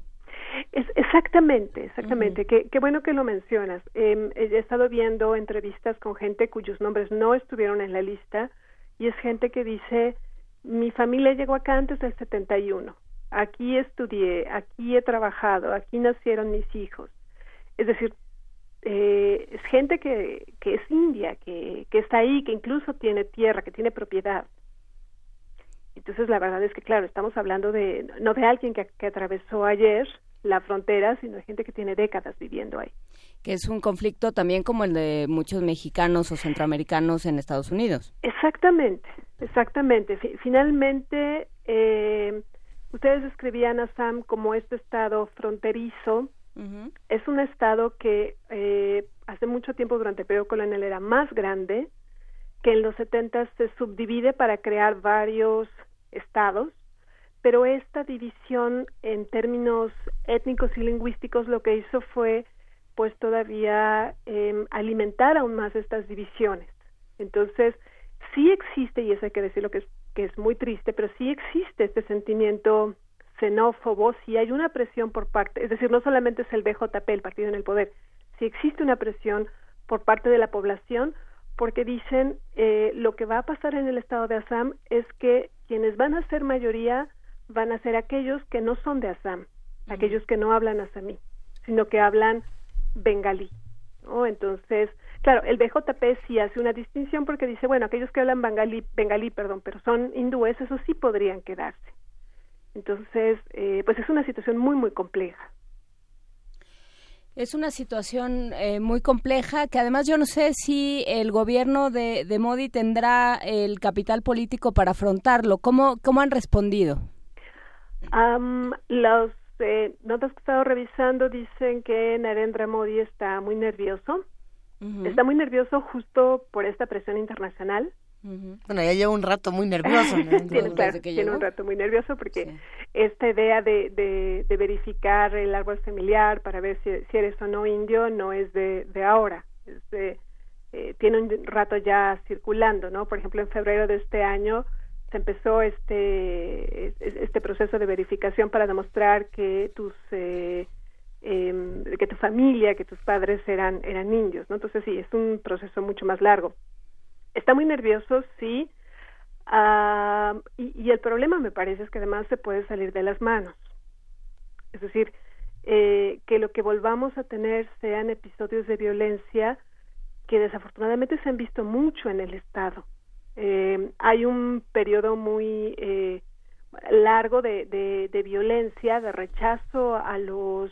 Exactamente, exactamente. qué, bueno que lo mencionas. Eh, he estado viendo entrevistas con gente cuyos nombres no estuvieron en la lista y es gente que dice, mi familia llegó acá antes del 71, aquí estudié, aquí he trabajado, aquí nacieron mis hijos. Es decir, eh, es gente que, que es india, que, que está ahí, que incluso tiene tierra, que tiene propiedad. Entonces, la verdad es que, claro, estamos hablando de, no de alguien que, que atravesó ayer, la frontera, sino de gente que tiene décadas viviendo ahí. Que es un conflicto también como el de muchos mexicanos o centroamericanos en Estados Unidos. Exactamente, exactamente. Finalmente, eh, ustedes describían a Sam como este estado fronterizo. Es un estado que eh, hace mucho tiempo durante el periodo colonial era más grande, que en los 70 se subdivide para crear varios estados pero esta división en términos étnicos y lingüísticos lo que hizo fue pues todavía eh, alimentar aún más estas divisiones. Entonces, sí existe, y eso hay que decirlo que es, que es muy triste, pero sí existe este sentimiento xenófobo, si hay una presión por parte, es decir, no solamente es el BJP, el partido en el poder, si existe una presión por parte de la población porque dicen eh, lo que va a pasar en el estado de Assam es que quienes van a ser mayoría van a ser aquellos que no son de Assam, aquellos que no hablan asamí, sino que hablan bengalí. ¿no? Entonces, claro, el BJP sí hace una distinción porque dice, bueno, aquellos que hablan bengalí, bengalí perdón, pero son hindúes, esos sí podrían quedarse. Entonces, eh, pues es una situación muy, muy compleja. Es una situación eh, muy compleja que además yo no sé si el gobierno de, de Modi tendrá el capital político para afrontarlo. ¿Cómo, cómo han respondido? Um, los eh, notas que he estado revisando dicen que Narendra Modi está muy nervioso. Está muy nervioso justo por esta presión internacional. Bueno, ya lleva un rato muy nervioso. [LAUGHS] tiene, un rato muy nervioso porque esta idea de, de, verificar el árbol familiar para ver si, si, eres o no indio no es de, de ahora. Es eh, tiene un rato ya circulando, ¿no? Por ejemplo, en febrero de este año se empezó este este proceso de verificación para demostrar que tus eh, em, que tu familia, que tus padres eran eran indios, ¿no? Entonces sí, es un proceso mucho más largo. Está muy nervioso, sí, ah, y, el problema me parece es que además se puede salir de las manos. Es decir, eh, que lo que volvamos a tener sean episodios de violencia que desafortunadamente se han visto mucho en el Estado. Eh, hay un periodo muy eh, largo de, de, violencia, de rechazo a los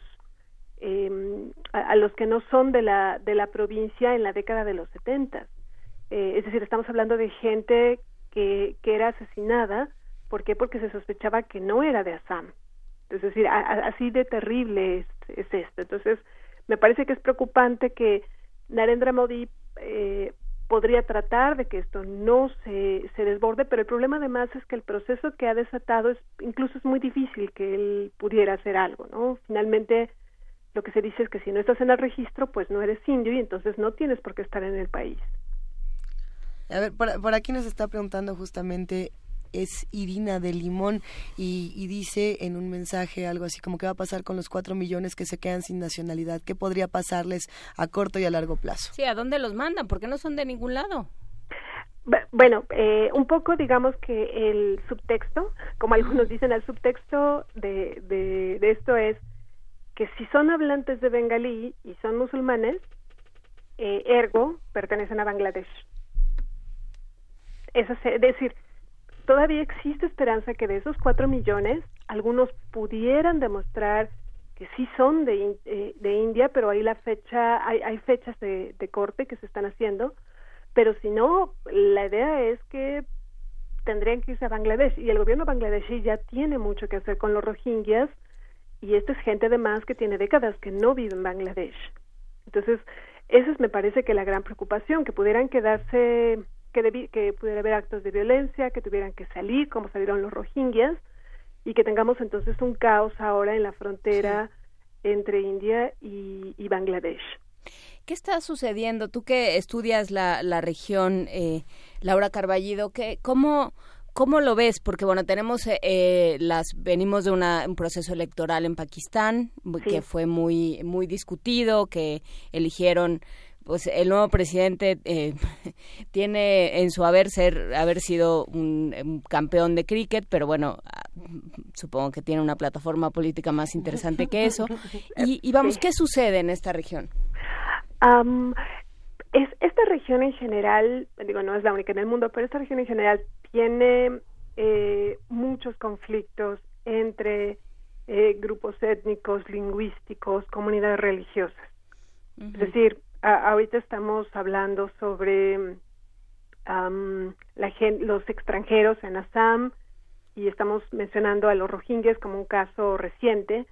eh, a, los que no son de la de la provincia en la década de los 70. Eh, es decir, estamos hablando de gente que, que era asesinada. ¿Por qué? Porque se sospechaba que no era de Assam. Es decir, así de terrible es, es, esto. Entonces, me parece que es preocupante que Narendra Modi eh, podría tratar de que esto no se, se desborde, pero el problema además es que el proceso que ha desatado es incluso es muy difícil que él pudiera hacer algo, ¿no? Finalmente lo que se dice es que si no estás en el registro, pues no eres indio y entonces no tienes por qué estar en el país. A ver, por, por aquí nos está preguntando justamente es Irina de Limón y, dice en un mensaje algo así como qué va a pasar con los cuatro millones que se quedan sin nacionalidad, qué podría pasarles a corto y a largo plazo. Sí, ¿a dónde los mandan? Porque no son de ningún lado. Bueno, eh, un poco digamos que el subtexto, como algunos dicen, el subtexto de, de, esto es que si son hablantes de bengalí y son musulmanes, eh, ergo pertenecen a Bangladesh. Es decir, todavía existe esperanza que de esos cuatro millones algunos pudieran demostrar que sí son de, eh, de India, pero ahí la fecha, hay, hay fechas de, de, corte que se están haciendo, pero si no, la idea es que tendrían que irse a Bangladesh y el gobierno bangladeshi ya tiene mucho que hacer con los rohingyas y esta es gente además que tiene décadas que no vive en Bangladesh. Entonces, esa es me parece que la gran preocupación, que pudieran quedarse que, que pudiera haber actos de violencia, que tuvieran que salir, como salieron los rohingyas, y que tengamos entonces un caos ahora en la frontera entre India y, Bangladesh. ¿Qué está sucediendo? Tú que estudias la, la región, eh, Laura Carballido, ¿qué, cómo, ¿cómo lo ves? Porque bueno, tenemos eh, las venimos de un proceso electoral en Pakistán que fue muy muy discutido, que eligieron pues el nuevo presidente eh, [LAUGHS] tiene en su haber ser haber sido un, campeón de cricket, pero bueno, ah, supongo que tiene una plataforma política más interesante que eso. [LAUGHS] Y, vamos, ¿qué sucede en esta región? es, esta región en general, digo, no es la única en el mundo, pero esta región en general tiene eh, muchos conflictos entre eh, grupos étnicos, lingüísticos, comunidades religiosas. Es decir, ahorita estamos hablando sobre la los extranjeros en Assam y estamos mencionando a los rohingyas como un caso reciente,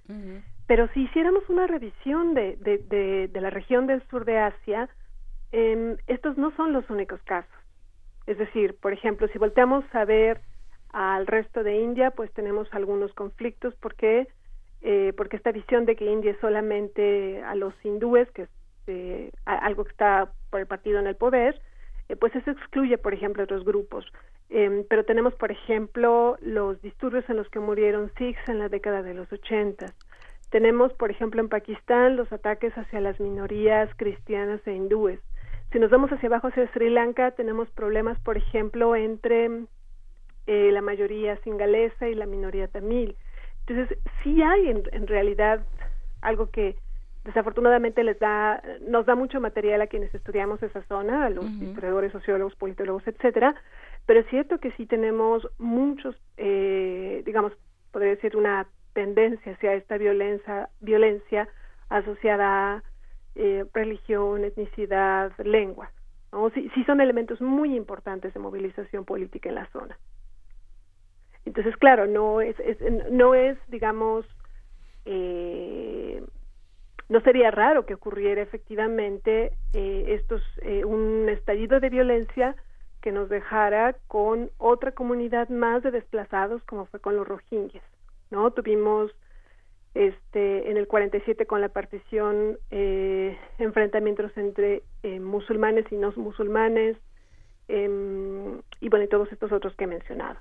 pero si hiciéramos una revisión de, de, de, la región del sur de Asia, em, estos no son los únicos casos. Es decir, por ejemplo, si volteamos a ver al resto de India, pues tenemos algunos conflictos porque eh, porque esta visión de que India es solamente a los hindúes, que este, algo que está por el partido en el poder, eh, pues eso excluye, por ejemplo, otros grupos. Em, pero tenemos, por ejemplo, los disturbios en los que murieron Sikhs en la década de los 80. Tenemos, por ejemplo, en Pakistán los ataques hacia las minorías cristianas e hindúes. Si nos vamos hacia abajo, hacia Sri Lanka, tenemos problemas, por ejemplo, entre eh, la mayoría singalesa y la minoría tamil. Entonces, sí hay en, en realidad algo que desafortunadamente les da nos da mucho material a quienes estudiamos esa zona, a los historiadores, sociólogos, politólogos, etcétera, pero es cierto que sí tenemos muchos, eh, digamos, podría decir una tendencia hacia esta violencia, violencia asociada a eh, religión, etnicidad, lengua. ¿no? Sí, sí son elementos muy importantes de movilización política en la zona. Entonces, claro, no es, es no es, digamos, eh, no sería raro que ocurriera efectivamente eh, estos eh, un estallido de violencia que nos dejara con otra comunidad más de desplazados como fue con los rohingyas no tuvimos este en el 47 con la partición eh, enfrentamientos entre eh, musulmanes y no musulmanes em, y bueno y todos estos otros que he mencionado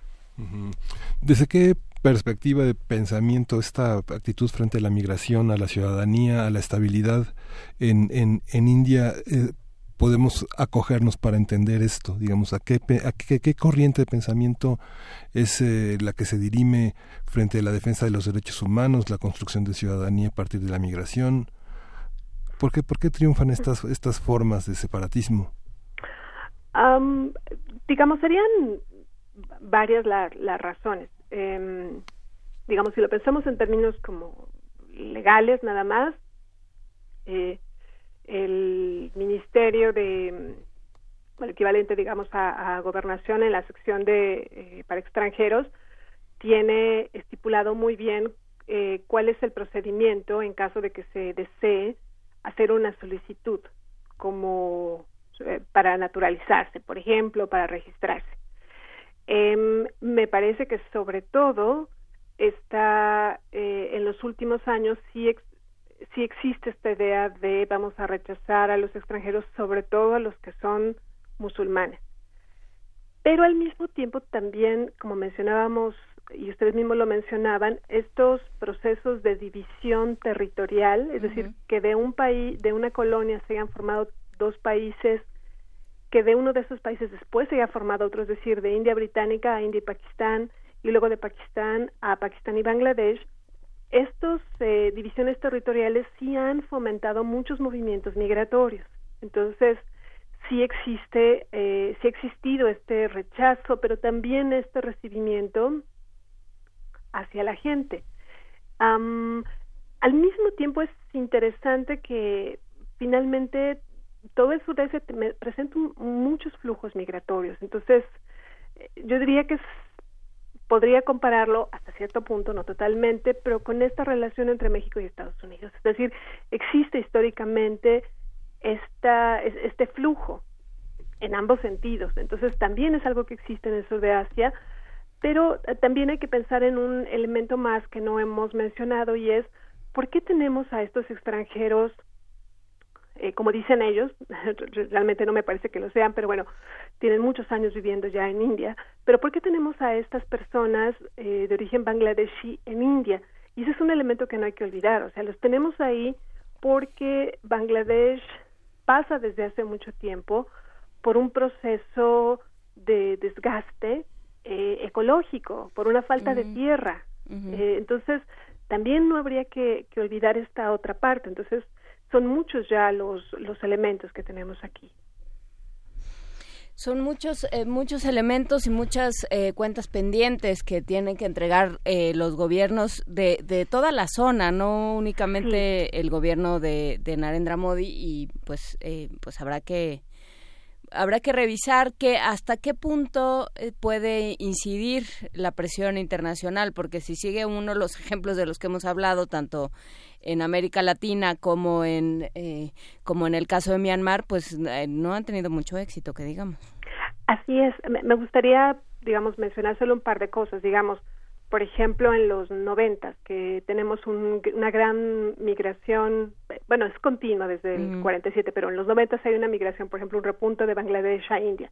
¿Desde qué perspectiva de pensamiento esta actitud frente a la migración, a la ciudadanía, a la estabilidad en, en, en India? Eh, podemos acogernos para entender esto? Digamos, ¿a qué, a qué, corriente de pensamiento es eh, la que se dirime frente a la defensa de los derechos humanos, la construcción de ciudadanía a partir de la migración? ¿Por qué, por qué triunfan estas, estas formas de separatismo? digamos, serían varias las razones. Em, digamos, si lo pensamos en términos como legales nada más, eh, el Ministerio de, el equivalente, digamos, a, gobernación en la sección de eh, para extranjeros, tiene estipulado muy bien eh, cuál es el procedimiento en caso de que se desee hacer una solicitud como para naturalizarse, por ejemplo, para registrarse. Eh, me parece que sobre todo está eh, en los últimos años sí, sí existe esta idea de vamos a rechazar a los extranjeros, sobre todo a los que son musulmanes. Pero al mismo tiempo también, como mencionábamos y ustedes mismos lo mencionaban, estos procesos de división territorial, es decir, que de un país, de una colonia se hayan formado dos países que de uno de esos países después se haya formado otro, es decir, de India británica a India y Pakistán, y luego de Pakistán a Pakistán y Bangladesh, estas eh, divisiones territoriales sí han fomentado muchos movimientos migratorios. Entonces, sí existe, eh, sí ha existido este rechazo, pero también este recibimiento hacia la gente. al mismo tiempo es interesante que finalmente todo el sureste presenta muchos flujos migratorios. Entonces, eh, yo diría que podría compararlo hasta cierto punto, no totalmente, pero con esta relación entre México y Estados Unidos. Es decir, existe históricamente esta, este flujo en ambos sentidos. Entonces, también es algo que existe en el sur de Asia, pero eh, también hay que pensar en un elemento más que no hemos mencionado y es, ¿por qué tenemos a estos extranjeros eh, como dicen ellos, [LAUGHS] realmente no me parece que lo sean, pero bueno, tienen muchos años viviendo ya en India, pero ¿por qué tenemos a estas personas eh, de origen bangladeshi en India? Y ese es un elemento que no hay que olvidar, o sea, los tenemos ahí porque Bangladesh pasa desde hace mucho tiempo por un proceso de desgaste eh, ecológico, por una falta de tierra. entonces, también no habría que, que olvidar esta otra parte. Entonces, son muchos ya los, los elementos que tenemos aquí. Son muchos, eh, muchos elementos y muchas eh, cuentas pendientes que tienen que entregar eh, los gobiernos de, de, toda la zona, no únicamente el gobierno de, de, Narendra Modi y pues, pues habrá que habrá que revisar que hasta qué punto puede incidir la presión internacional, porque si sigue uno los ejemplos de los que hemos hablado, tanto en América Latina como en eh, como en el caso de Myanmar, pues eh, no han tenido mucho éxito, que digamos. Así es. Me gustaría, digamos, mencionar solo un par de cosas. Digamos, por ejemplo, en los noventas, que tenemos una gran migración, bueno, es continua desde el 47, pero en los noventas hay una migración, por ejemplo, un repunte de Bangladesh a India.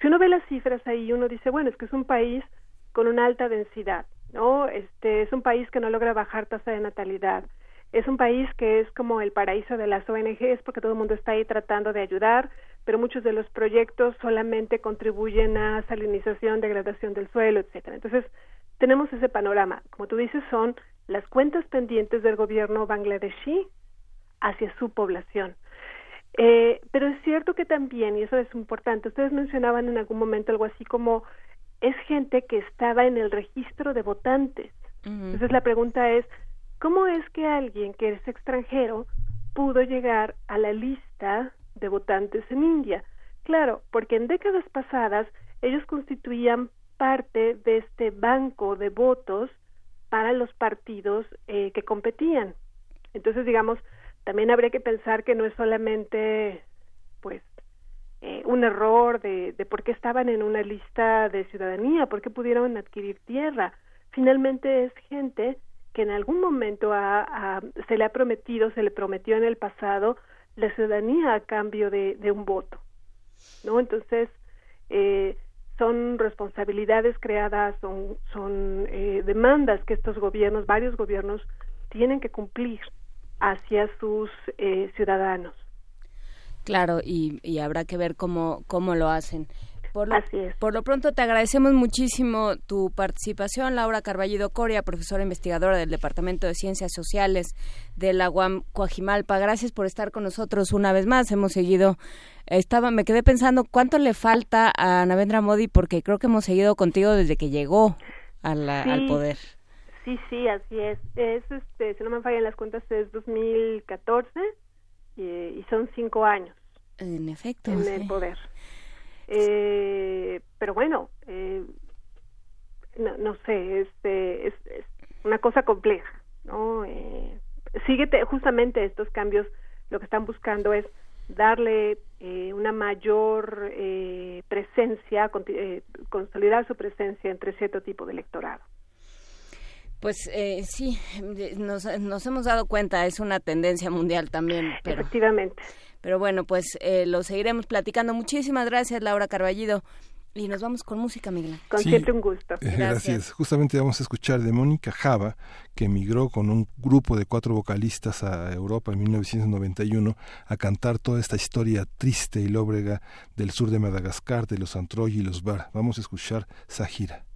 Si uno ve las cifras ahí, uno dice, bueno, es que es un país con una alta densidad, ¿no? Este es un país que no logra bajar tasa de natalidad, es un país que es como el paraíso de las ONGs porque todo el mundo está ahí tratando de ayudar, pero muchos de los proyectos solamente contribuyen a salinización, degradación del suelo, etcétera. Entonces, tenemos ese panorama. Como tú dices, son las cuentas pendientes del gobierno bangladesí hacia su población. Eh, pero es cierto que también, y eso es importante, ustedes mencionaban en algún momento algo así como es gente que estaba en el registro de votantes. Entonces la pregunta es, ¿cómo es que alguien que es extranjero pudo llegar a la lista de votantes en India? Claro, porque en décadas pasadas ellos constituían parte de este banco de votos para los partidos eh, que competían. Entonces, digamos, también habría que pensar que no es solamente, pues, eh, un error de, de por qué estaban en una lista de ciudadanía, por qué pudieron adquirir tierra. Finalmente es gente que en algún momento se le ha prometido, se le prometió en el pasado la ciudadanía a cambio de, de un voto, ¿no? Entonces, eh, son responsabilidades creadas, son, son eh, demandas que estos gobiernos, varios gobiernos, tienen que cumplir hacia sus eh, ciudadanos. Claro, y, y, habrá que ver cómo, cómo lo hacen. Por lo, Por lo pronto te agradecemos muchísimo tu participación, Laura Carballido Coria, profesora investigadora del Departamento de Ciencias Sociales de la UAM Coajimalpa. Gracias por estar con nosotros una vez más. Hemos seguido, estaba, me quedé pensando cuánto le falta a Navendra Modi porque creo que hemos seguido contigo desde que llegó al poder. Sí, sí, así es. Es, este, si no me fallan las cuentas, es 2014 y, y son cinco años. En efecto. En el poder. Eh, pero bueno, eh, no, no sé, este, es, es, una cosa compleja, ¿no? Eh, sigue justamente estos cambios, lo que están buscando es darle eh, una mayor eh, presencia, eh, consolidar su presencia entre cierto tipo de electorado. Pues eh, sí, nos, nos hemos dado cuenta, es una tendencia mundial también. Pero... Efectivamente. Pero bueno, pues eh, lo seguiremos platicando. Muchísimas gracias, Laura Carballido. Y nos vamos con música, Miguel. Con siempre un gusto. Eh, gracias. Justamente vamos a escuchar de Mónica Java, que emigró con un grupo de cuatro vocalistas a Europa en 1991 a cantar toda esta historia triste y lóbrega del sur de Madagascar, de los Antroy y los Bar. Vamos a escuchar Sahira.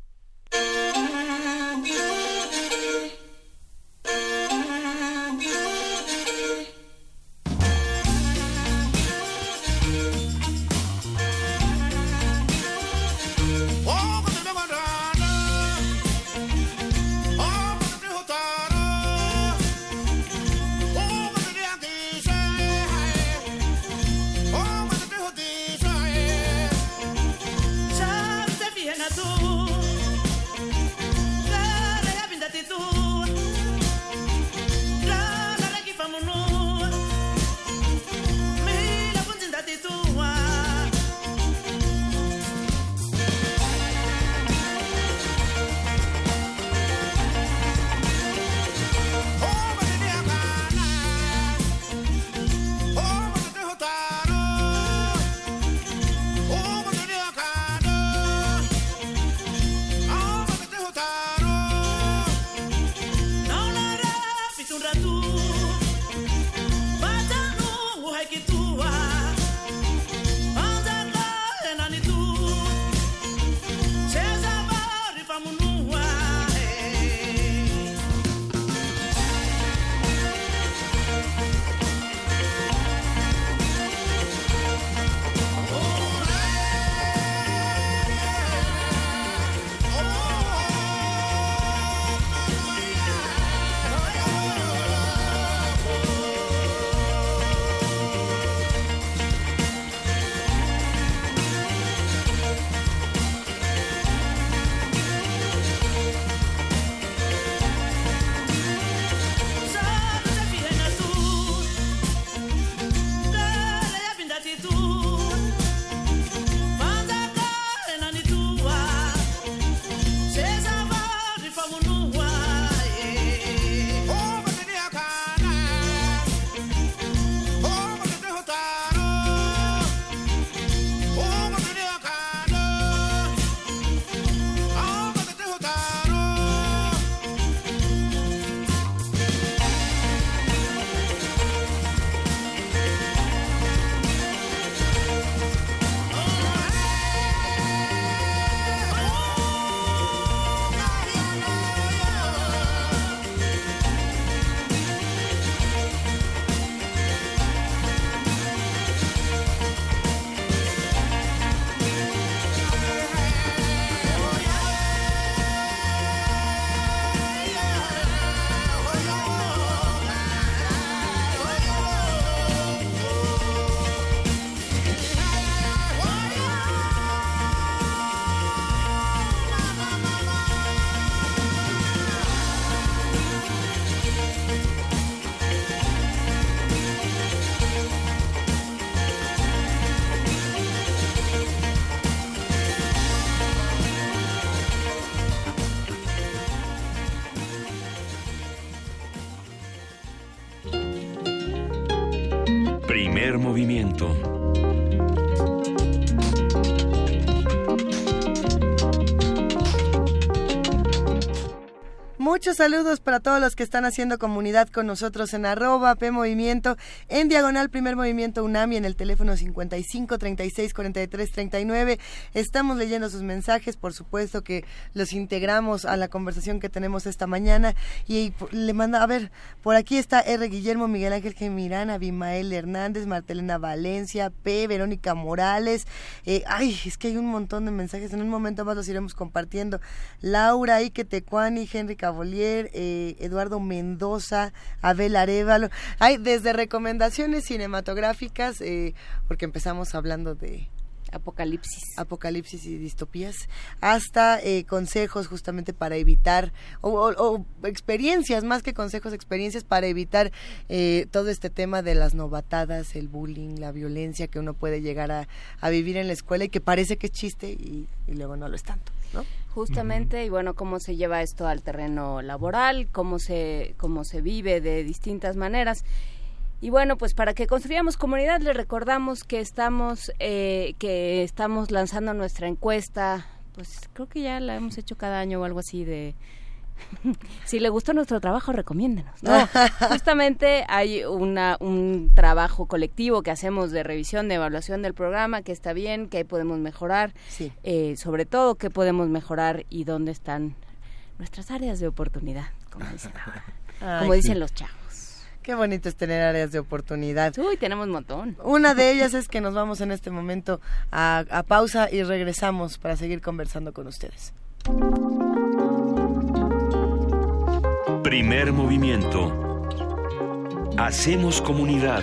Muchos saludos para todos los que están haciendo comunidad con nosotros en arroba P Movimiento, en diagonal Primer Movimiento UNAMI en el teléfono 55 36 43 39. Estamos leyendo sus mensajes, por supuesto que los integramos a la conversación que tenemos esta mañana. Y le manda, a ver, por aquí está R. Guillermo, Miguel Ángel Gemirán, Abimael Hernández, Martelena Valencia, P. Verónica Morales. Eh, ay, es que hay un montón de mensajes, en un momento más los iremos compartiendo. Laura, Ike Tecuani, Henry Bolier, eh, Eduardo Mendoza, Abel Arevalo. Hay desde recomendaciones cinematográficas, eh, porque empezamos hablando de Apocalipsis. Apocalipsis y distopías, hasta eh, consejos justamente para evitar, o, experiencias, más que consejos, experiencias para evitar todo este tema de las novatadas, el bullying, la violencia que uno puede llegar a, vivir en la escuela y que parece que es chiste y, y luego no lo es tanto, ¿no? Justamente, y bueno, cómo se lleva esto al terreno laboral, cómo se, cómo se vive de distintas maneras. Y bueno, pues para que construyamos comunidad, les recordamos que estamos, eh, que estamos lanzando nuestra encuesta, pues creo que ya la hemos hecho cada año o algo así de [LAUGHS] si le gustó nuestro trabajo, recomiéndenos. No, [LAUGHS] justamente hay una, un trabajo colectivo que hacemos de revisión, de evaluación del programa, que está bien, que podemos mejorar, eh, sobre todo qué podemos mejorar y dónde están nuestras áreas de oportunidad, como dicen, [LAUGHS] como dicen los chavos. Qué bonito es tener áreas de oportunidad. Uy, tenemos un montón. Una de ellas es que nos vamos en este momento a pausa y regresamos para seguir conversando con ustedes. Primer movimiento. Hacemos comunidad.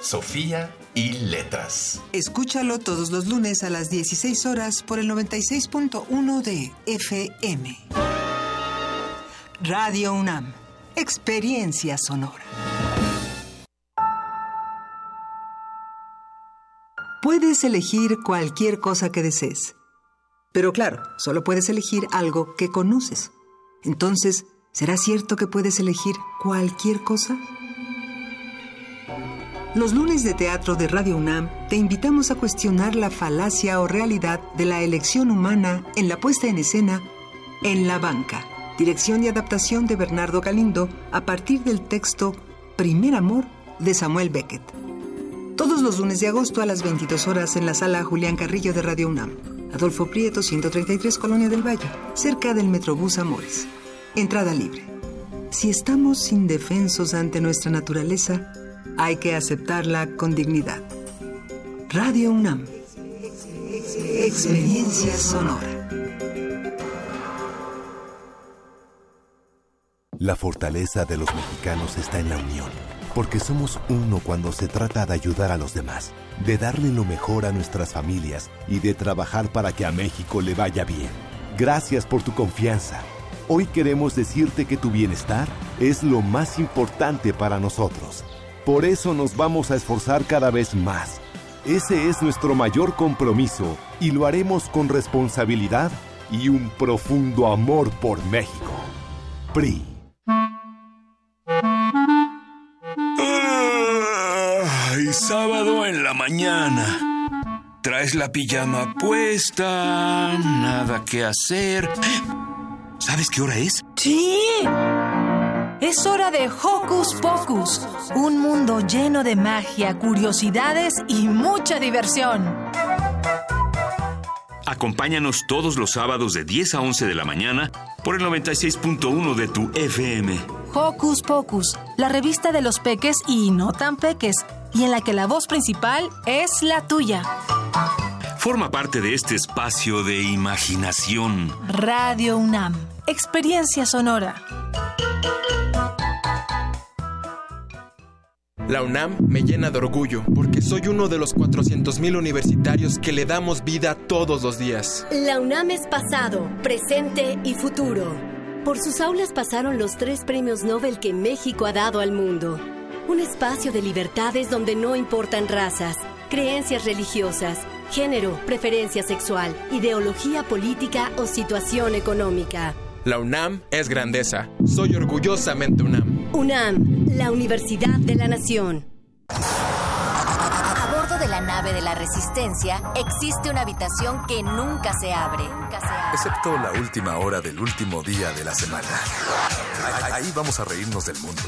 Sofía y letras. Escúchalo todos los lunes a las 16 horas por el 96.1 de FM. Radio UNAM. Experiencia sonora. Puedes elegir cualquier cosa que desees. Pero claro, solo puedes elegir algo que conoces. Entonces, ¿será cierto que puedes elegir cualquier cosa? Los lunes de teatro de Radio UNAM te invitamos a cuestionar la falacia o realidad de la elección humana en la puesta en escena En la banca, dirección y adaptación de Bernardo Galindo a partir del texto Primer Amor de Samuel Beckett. Todos los lunes de agosto a las 22 horas en la sala Julián Carrillo de Radio UNAM. Adolfo Prieto, 133 Colonia del Valle, cerca del Metrobús Amores. Entrada libre. Si estamos indefensos ante nuestra naturaleza, hay que aceptarla con dignidad. Radio UNAM. Experiencia sonora. La fortaleza de los mexicanos está en la unión, porque somos uno cuando se trata de ayudar a los demás, de darle lo mejor a nuestras familias y de trabajar para que a México le vaya bien. Gracias por tu confianza. Hoy queremos decirte que tu bienestar es lo más importante para nosotros. Por eso nos vamos a esforzar cada vez más. Ese es nuestro mayor compromiso y lo haremos con responsabilidad y un profundo amor por México. PRI. Ay, sábado en la mañana. Traes la pijama puesta, nada que hacer. ¿Sabes qué hora es? Sí. Es hora de Hocus Pocus, un mundo lleno de magia, curiosidades y mucha diversión. Acompáñanos todos los sábados de 10 a 11 de la mañana por el 96.1 de tu FM. Hocus Pocus, la revista de los peques y no tan peques, y en la que la voz principal es la tuya. Forma parte de este espacio de imaginación. Radio UNAM, experiencia sonora. La UNAM me llena de orgullo porque soy uno de los 400.000 universitarios que le damos vida todos los días. La UNAM es pasado, presente y futuro. Por sus aulas pasaron los tres premios Nobel que México ha dado al mundo. Un espacio de libertades donde no importan razas, creencias religiosas, género, preferencia sexual, ideología política o situación económica. La UNAM es grandeza. Soy orgullosamente UNAM. UNAM, la Universidad de la Nación. A bordo de la nave de la Resistencia existe una habitación que nunca se abre. Excepto la última hora del último día de la semana. Ahí vamos a reírnos del mundo,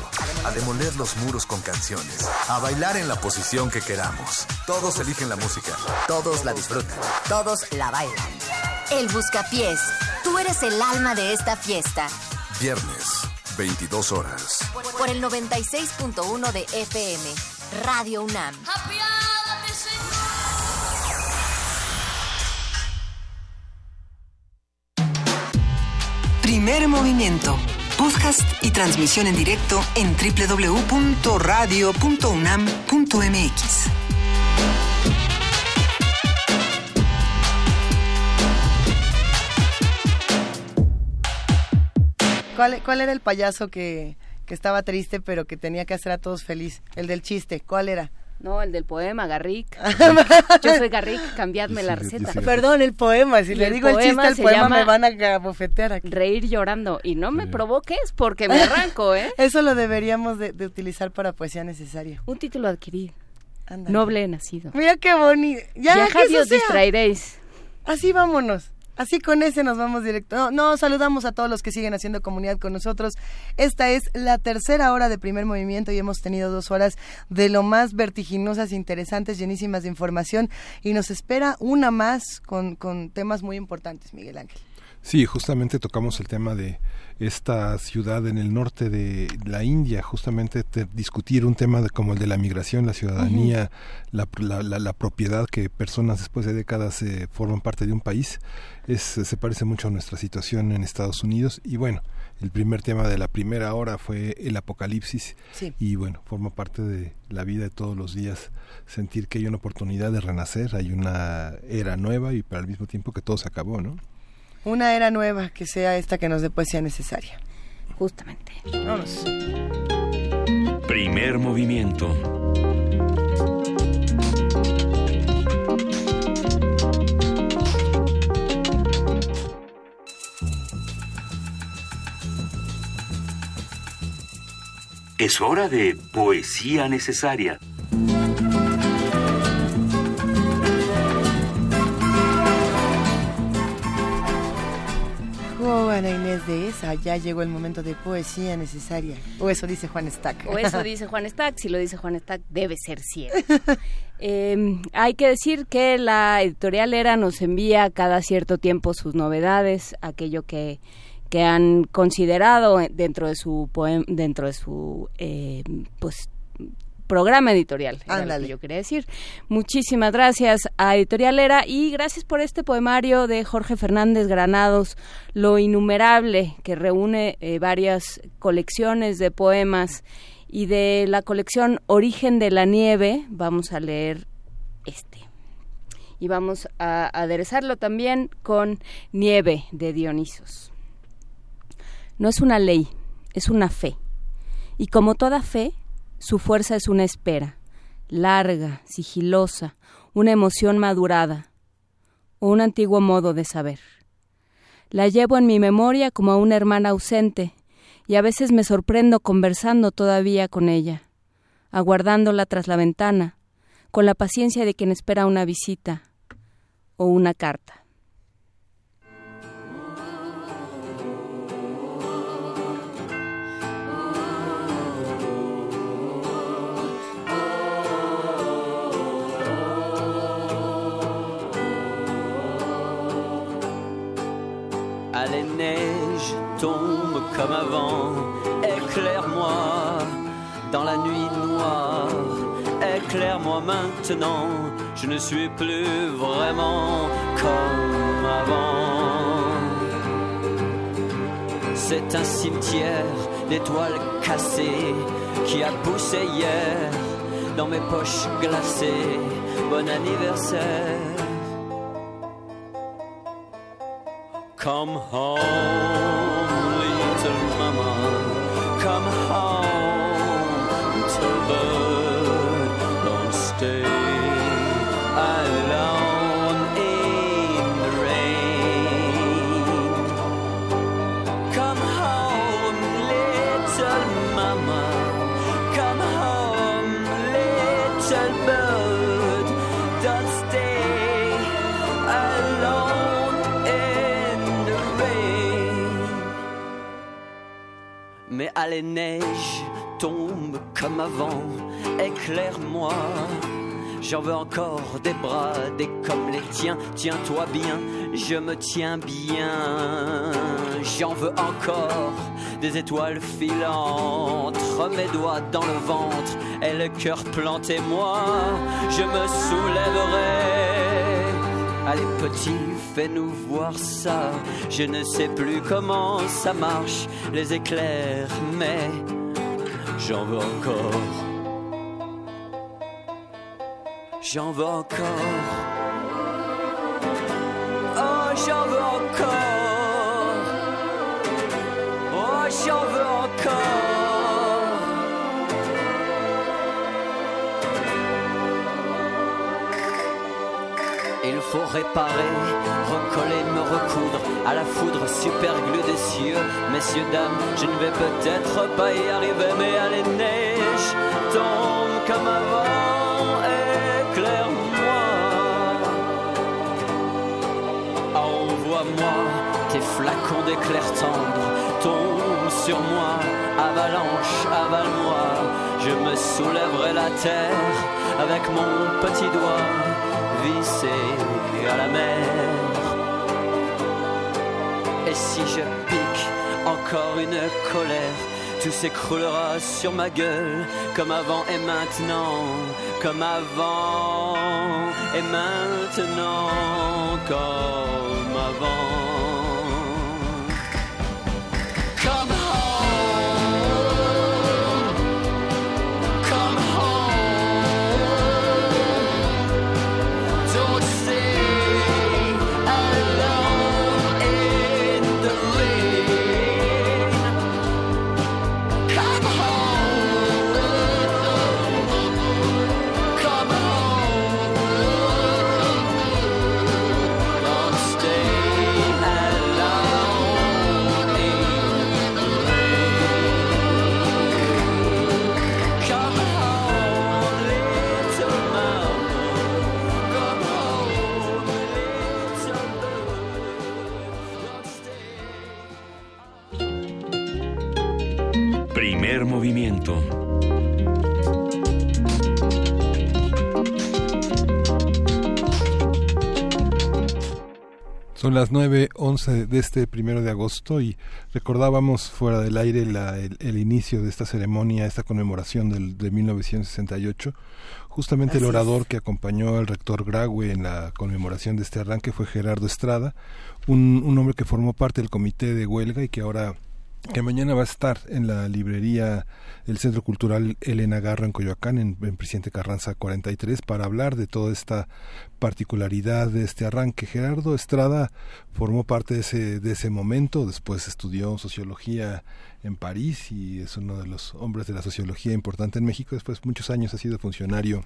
a demoler los muros con canciones, a bailar en la posición que queramos. Todos eligen la música, todos la disfrutan, todos la bailan. El Buscapiés, tú eres el alma de esta fiesta. Viernes, 22 horas. Por el 96.1 de FM, Radio UNAM. Primer movimiento. Podcast y transmisión en directo en www.radio.unam.mx. ¿Cuál, ¿Cuál era el payaso que, que estaba triste pero que tenía que hacer a todos feliz? El del chiste, ¿cuál era? No, el del poema, Garrick. [LAUGHS] Yo soy Garrick, cambiadme la receta. Perdón, el poema. Si le digo el chiste, el poema me van a bofetear aquí. Reír llorando. Y no me provoques porque me arranco, ¿eh? [LAUGHS] Eso lo deberíamos de, utilizar para poesía necesaria. Un título adquirido. Noble nacido. Mira qué bonito. Ya, ya que os distraeréis. Así vámonos. Así con ese nos vamos directo. No, saludamos a todos los que siguen haciendo comunidad con nosotros. Esta es la tercera hora de primer movimiento y hemos tenido dos horas de lo más vertiginosas, interesantes, llenísimas de información y nos espera una más con, con temas muy importantes, Miguel Ángel. Sí, justamente tocamos el tema de esta ciudad en el norte de la India, justamente discutir un tema como el de la migración, la ciudadanía, la, la, propiedad que personas después de décadas eh, forman parte de un país, es, se parece mucho a nuestra situación en Estados Unidos. Y bueno, el primer tema de la primera hora fue el apocalipsis. Y bueno, forma parte de la vida de todos los días sentir que hay una oportunidad de renacer, hay una era nueva y para el mismo tiempo que todo se acabó, ¿no? Una era nueva que sea esta que nos dé poesía necesaria. Justamente. Vamos. Primer movimiento. Es hora de poesía necesaria. De esa, ya llegó el momento de poesía necesaria. O eso dice Juan Stack. O eso dice Juan Stack. Si lo dice Juan Stack, debe ser cierto. [LAUGHS] Em, hay que decir que la editorial Era nos envía cada cierto tiempo sus novedades, aquello que, que han considerado dentro de su poema, dentro de su eh, pues programa editorial, era yo quería decir. Muchísimas gracias a Editorial Era y gracias por este poemario de Jorge Fernández Granados, Lo Innumerable, que reúne eh, varias colecciones de poemas y de la colección Origen de la Nieve vamos a leer este. Y vamos a aderezarlo también con Nieve de Dionisos. No es una ley, es una fe. Y como toda fe, su fuerza es una espera, larga, sigilosa, una emoción madurada, o un antiguo modo de saber. La llevo en mi memoria como a una hermana ausente, y a veces me sorprendo conversando todavía con ella, aguardándola tras la ventana, con la paciencia de quien espera una visita o una carta. Les neiges tombent comme avant, éclaire-moi dans la nuit noire, éclaire-moi maintenant, je ne suis plus vraiment comme avant. C'est un cimetière d'étoiles cassées qui a poussé hier dans mes poches glacées. Bon anniversaire. Come home, little mama. Come home, les neiges tombe comme avant, éclaire-moi. J'en veux encore des bras, des comme les tiens. Tiens-toi bien, je me tiens bien. J'en veux encore des étoiles filant entre mes doigts dans le ventre et le cœur planté. Moi, je me soulèverai. Allez petit, fais-nous voir ça. Je ne sais plus comment ça marche, les éclairs, mais j'en veux encore. J'en veux encore. Oh, j'en veux encore. Oh, j'en veux encore. Il faut réparer, recoller, me recoudre à la foudre superglue des cieux. Messieurs, dames, je ne vais peut-être pas y arriver, mais à les neiges tombent comme avant. Éclaire-moi, envoie-moi tes flacons d'éclair tendre. Tombe sur moi, avalanche, avale-moi. Je me soulèverai la terre avec mon petit doigt vissé à la mer. Si je pique encore une colère, tout s'écroulera sur ma gueule, comme avant et maintenant, comme avant et maintenant, comme avant. Son las 9.11 de este primero de agosto y recordábamos fuera del aire la- el, el inicio de esta ceremonia, esta conmemoración del, de 1968. Justamente el es. orador que acompañó al rector Graue en la conmemoración de este arranque fue Gerardo Estrada, un, un hombre que formó parte del comité de huelga y que ahora que mañana va a estar en la librería del Centro Cultural Elena Garro en Coyoacán, en, en Presidente Carranza 43, para hablar de toda esta particularidad de este arranque. Gerardo Estrada formó parte de ese, de ese momento, después estudió sociología en París y es uno de los hombres de la sociología importante en México. Después muchos años ha sido funcionario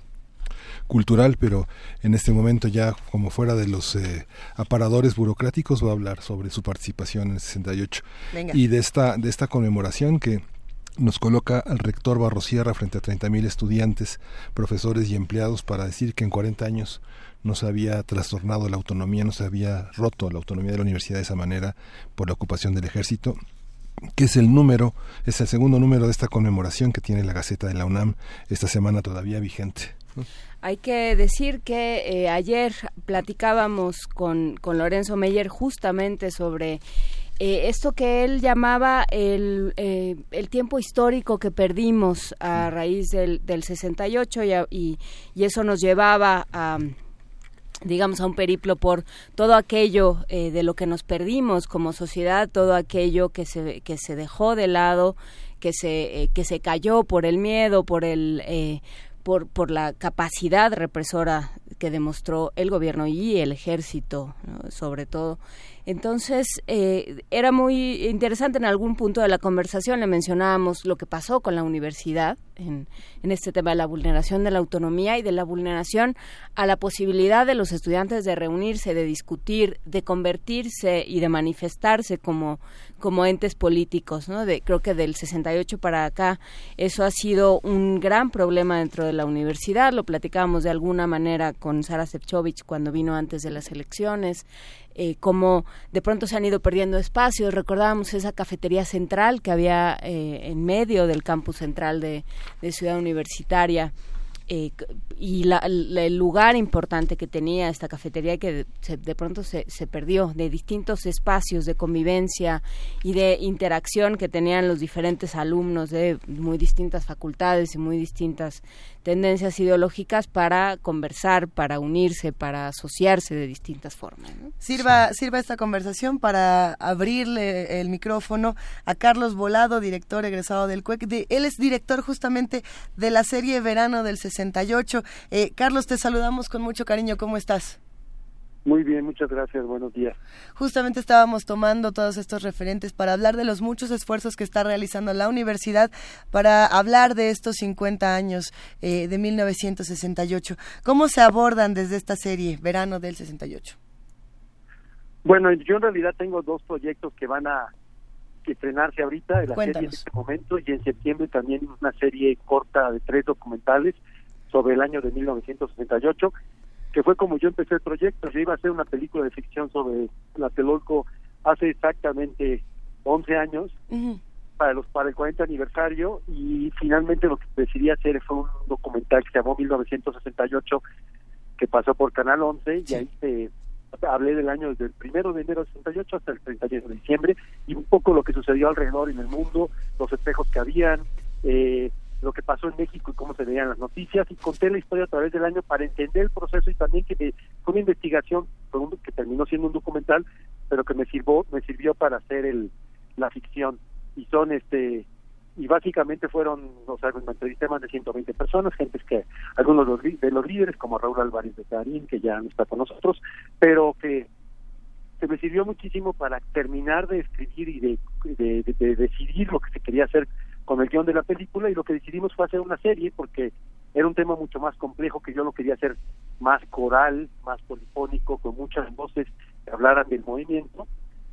cultural, pero en este momento ya como fuera de los eh, aparadores burocráticos va a hablar sobre su participación en el 68 Venga. y de esta de esta conmemoración que nos coloca al rector Barrosierra frente a 30.000 estudiantes, profesores y empleados para decir que en 40 años no se había trastornado la autonomía, no se había roto la autonomía de la universidad de esa manera por la ocupación del ejército que es el número, es el segundo número de esta conmemoración que tiene la Gaceta de la UNAM esta semana todavía vigente. Hay que decir que eh, ayer platicábamos con, con Lorenzo Meyer justamente sobre eh, esto que él llamaba el, eh, el, tiempo histórico que perdimos a raíz del, del 68 y, y, y eso nos llevaba a digamos, a un periplo por todo aquello eh, de lo que nos perdimos como sociedad, todo aquello que se, que se dejó de lado, que se, que se cayó por el miedo, por el... Por, por la capacidad represora que demostró el gobierno y el ejército, sobre todo. Entonces, eh, era muy interesante en algún punto de la conversación, le mencionábamos lo que pasó con la universidad en, en, este tema de la vulneración de la autonomía y de la vulneración a la posibilidad de los estudiantes de reunirse, de discutir, de convertirse y de manifestarse como, como entes políticos. ¿no? De, creo que del 68 para acá eso ha sido un gran problema dentro de la universidad, lo platicábamos de alguna manera con Sara Sepchovich cuando vino antes de las elecciones eh, cómo de pronto se han ido perdiendo espacios. Recordábamos esa cafetería central que había eh, en medio del campus central de, de Ciudad Universitaria eh, y el lugar importante que tenía esta cafetería que de, pronto se, se, perdió de distintos espacios de convivencia y de interacción que tenían los diferentes alumnos de muy distintas facultades y muy distintas tendencias ideológicas para conversar, para unirse, para asociarse de distintas formas. Sirva, sirva esta conversación para abrirle el micrófono a Carlos Volado, director egresado del CUEC. De, él es director justamente de la serie Verano del 68. Eh, Carlos, te saludamos con mucho cariño. ¿Cómo estás? Muy bien, muchas gracias. Buenos días. Justamente estábamos tomando todos estos referentes para hablar de los muchos esfuerzos que está realizando la universidad para hablar de estos 50 años eh, de 1968. ¿Cómo se abordan desde esta serie, Verano del 68? Bueno, yo en realidad tengo dos proyectos que van a estrenarse ahorita, la serie en este momento, y en septiembre también una serie corta de tres documentales sobre el año de 1968 que fue como yo empecé el proyecto. Yo iba a hacer una película de ficción sobre Tlatelolco hace exactamente 11 años para los para el 40 aniversario y finalmente lo que decidí hacer fue un documental que se llamó 1968 que pasó por Canal 11 y ahí se hablé del año desde el primero de enero de 68 hasta el 31 de diciembre y un poco lo que sucedió alrededor en el mundo, los espejos que habían, eh, lo que pasó en México y cómo se veían las noticias y conté la historia a través del año para entender el proceso y también que fue una investigación que terminó siendo un documental pero que me sirvió me sirvió para hacer el la ficción. Y son este y básicamente fueron o sea me entrevisté más de 120 personas gente que algunos de los, de los líderes como Raúl Álvarez de Tarín que ya no está con nosotros pero que se me sirvió muchísimo para terminar de escribir y de, de decidir lo que se quería hacer con el guion de la película y lo que decidimos fue hacer una serie porque era un tema mucho más complejo que yo lo quería hacer más coral, más polifónico, con muchas voces que hablaran del movimiento.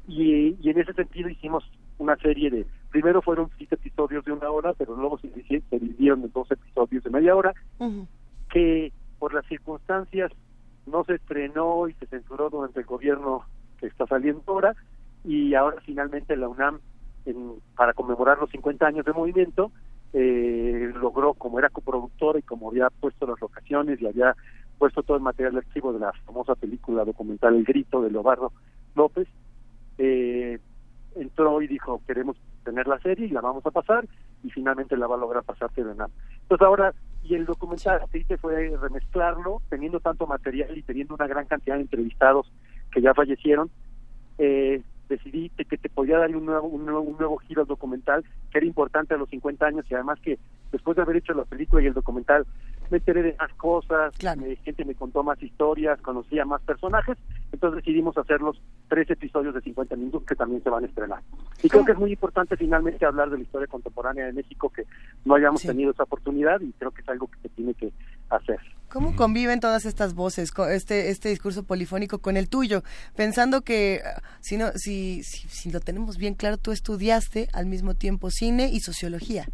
Y, y en ese sentido hicimos una serie de, primero fueron siete episodios de una hora, pero luego se, se dividieron en dos episodios de media hora, que por las circunstancias no se estrenó y se censuró durante el gobierno que está saliendo ahora y ahora finalmente la UNAM para conmemorar los 50 años de movimiento, eh, logró, como era coproductora y como había puesto las locaciones y había puesto todo el material archivo de la famosa película documental El Grito de Leobardo López, eh, entró y dijo, queremos tener la serie y la vamos a pasar, y finalmente la va a lograr pasar nada Entonces ahora, y el documental que hice fue remezclarlo, teniendo tanto material y teniendo una gran cantidad de entrevistados que ya fallecieron, eh, decidí que te podía dar un nuevo, un nuevo, un nuevo giro al documental que era importante a los 50 años y además que después de haber hecho la película y el documental me enteré de más cosas, gente me contó más historias, conocía más personajes, entonces decidimos hacer los tres episodios de 50 minutos que también se van a estrenar. Y creo que es muy importante finalmente hablar de la historia contemporánea de México, que no hayamos tenido esa oportunidad y creo que es algo que se tiene que hacer. ¿Cómo conviven todas estas voces, este, este discurso polifónico con el tuyo? Pensando que si, no, si, si, si lo tenemos bien claro, tú estudiaste al mismo tiempo cine y sociología.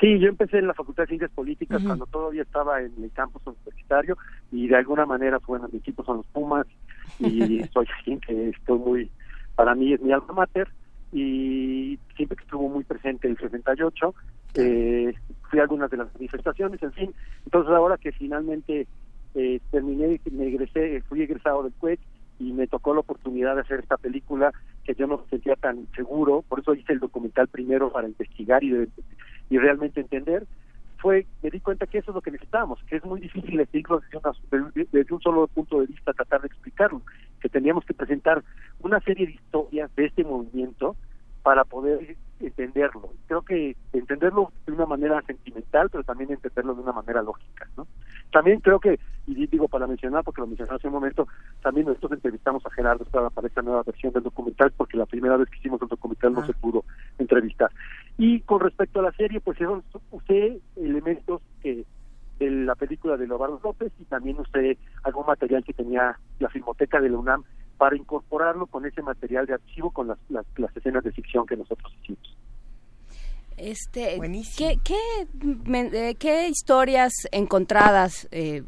Sí, yo empecé en la Facultad de Ciencias Políticas cuando todavía estaba en el campus universitario y de alguna manera, bueno, mi equipo son los Pumas y [LAUGHS] soy alguien que estoy muy, para mí es mi alma mater y siempre que estuvo muy presente el 68, eh, fui a algunas de las manifestaciones, en fin. Entonces ahora que finalmente eh, terminé, me egresé, fui egresado del CUEC y me tocó la oportunidad de hacer esta película que yo no me sentía tan seguro, por eso hice el documental primero para investigar y, y realmente entender, fue, me di cuenta que eso es lo que necesitábamos, que es muy difícil decirlo desde, desde un solo punto de vista, tratar de explicarlo, que teníamos que presentar una serie de historias de este movimiento para poder entenderlo. Creo que entenderlo de una manera sentimental, pero también entenderlo de una manera lógica, ¿no? También creo que, y digo para mencionar, porque lo mencioné hace un momento, también nosotros entrevistamos a Gerardo para esta nueva versión del documental, porque la primera vez que hicimos el documental no ah. se pudo entrevistar. Y con respecto a la serie, pues usé elementos que de la película de Lobardo López y también usé algún material que tenía la Filmoteca de la UNAM para incorporarlo con ese material de archivo con las, las, las escenas de ficción que nosotros hicimos. Este, ¿qué, qué, eh, ¿Qué historias encontradas eh,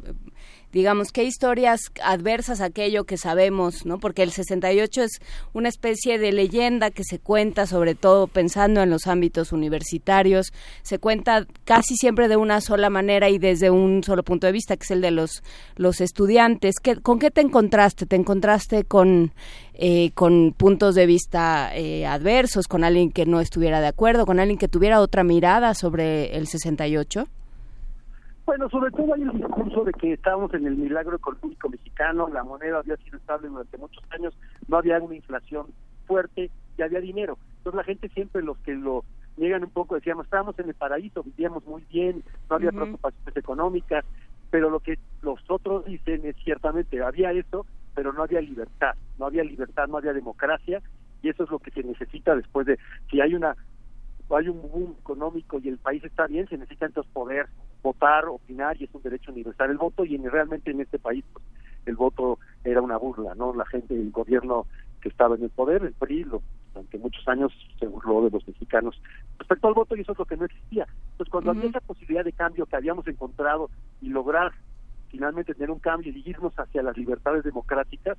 digamos, qué historias adversas aquello que sabemos, ¿no? Porque el 68 es una especie de leyenda que se cuenta, sobre todo pensando en los ámbitos universitarios, se cuenta casi siempre de una sola manera y desde un solo punto de vista, que es el de los, los estudiantes. ¿Qué, ¿Con qué te encontraste? ¿Te encontraste con, eh, con puntos de vista eh, adversos, con alguien que no estuviera de acuerdo, con alguien que tuviera otra mirada sobre el 68? Bueno, sobre todo hay el discurso de que estábamos en el milagro económico mexicano, la moneda había sido estable durante muchos años, no había una inflación fuerte y había dinero. Entonces la gente siempre, los que lo niegan un poco, decíamos, estábamos en el paraíso, vivíamos muy bien, no había preocupaciones económicas, pero lo que los otros dicen es ciertamente, había eso, pero no había libertad, no había libertad, no había democracia, y eso es lo que se necesita después de, si hay una hay un boom económico y el país está bien, se necesita entonces poder votar, opinar y es un derecho universal el voto y en, realmente en este país pues, el voto era una burla, ¿no? La gente, el gobierno que estaba en el poder, el PRI, lo, durante muchos años se burló de los mexicanos respecto al voto y eso es lo que no existía. Entonces cuando había esa posibilidad de cambio que habíamos encontrado y lograr finalmente tener un cambio y irnos hacia las libertades democráticas,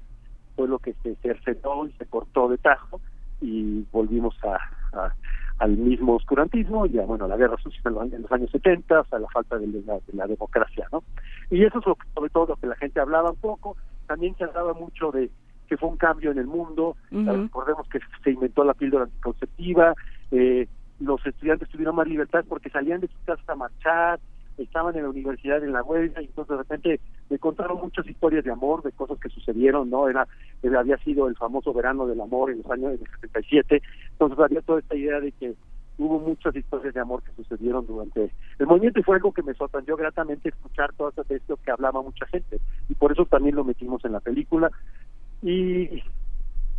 fue lo que se cercenó y se cortó de tajo y volvimos a al mismo oscurantismo y a, bueno, la guerra sucia en los años 70, a la falta de la, democracia, ¿no? Y eso es lo, sobre todo lo que la gente hablaba un poco, también se hablaba mucho de que fue un cambio en el mundo, recordemos que se inventó la píldora anticonceptiva, eh, los estudiantes tuvieron más libertad porque salían de sus casas a marchar, estaban en la universidad en la huelga y entonces de repente me contaron muchas historias de amor, de cosas que sucedieron, ¿no? Era, había sido el famoso verano del amor en los años del 77, entonces había toda esta idea de que hubo muchas historias de amor que sucedieron durante el movimiento y fue algo que me sorprendió gratamente escuchar todo esto que hablaba mucha gente. Y por eso también lo metimos en la película. Y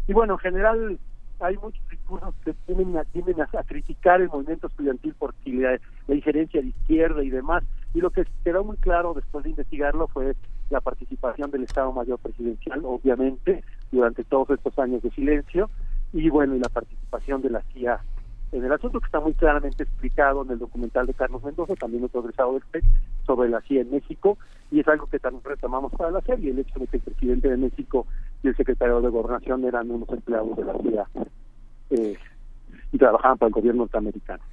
y bueno en general hay muchos discursos que tienden a, tienden a, criticar el movimiento estudiantil por la, la injerencia de izquierda y demás. Y lo que quedó muy claro después de investigarlo fue la participación del Estado Mayor Presidencial, obviamente, durante todos estos años de silencio, y bueno, y la participación de la CIA en el asunto que está muy claramente explicado en el documental de Carlos Mendoza, también otro egresado del PEC, sobre la CIA en México, y es algo que también retomamos para la serie, el hecho de que el presidente de México y el secretario de Gobernación eran unos empleados de la CIA eh, y trabajaban para el gobierno norteamericano.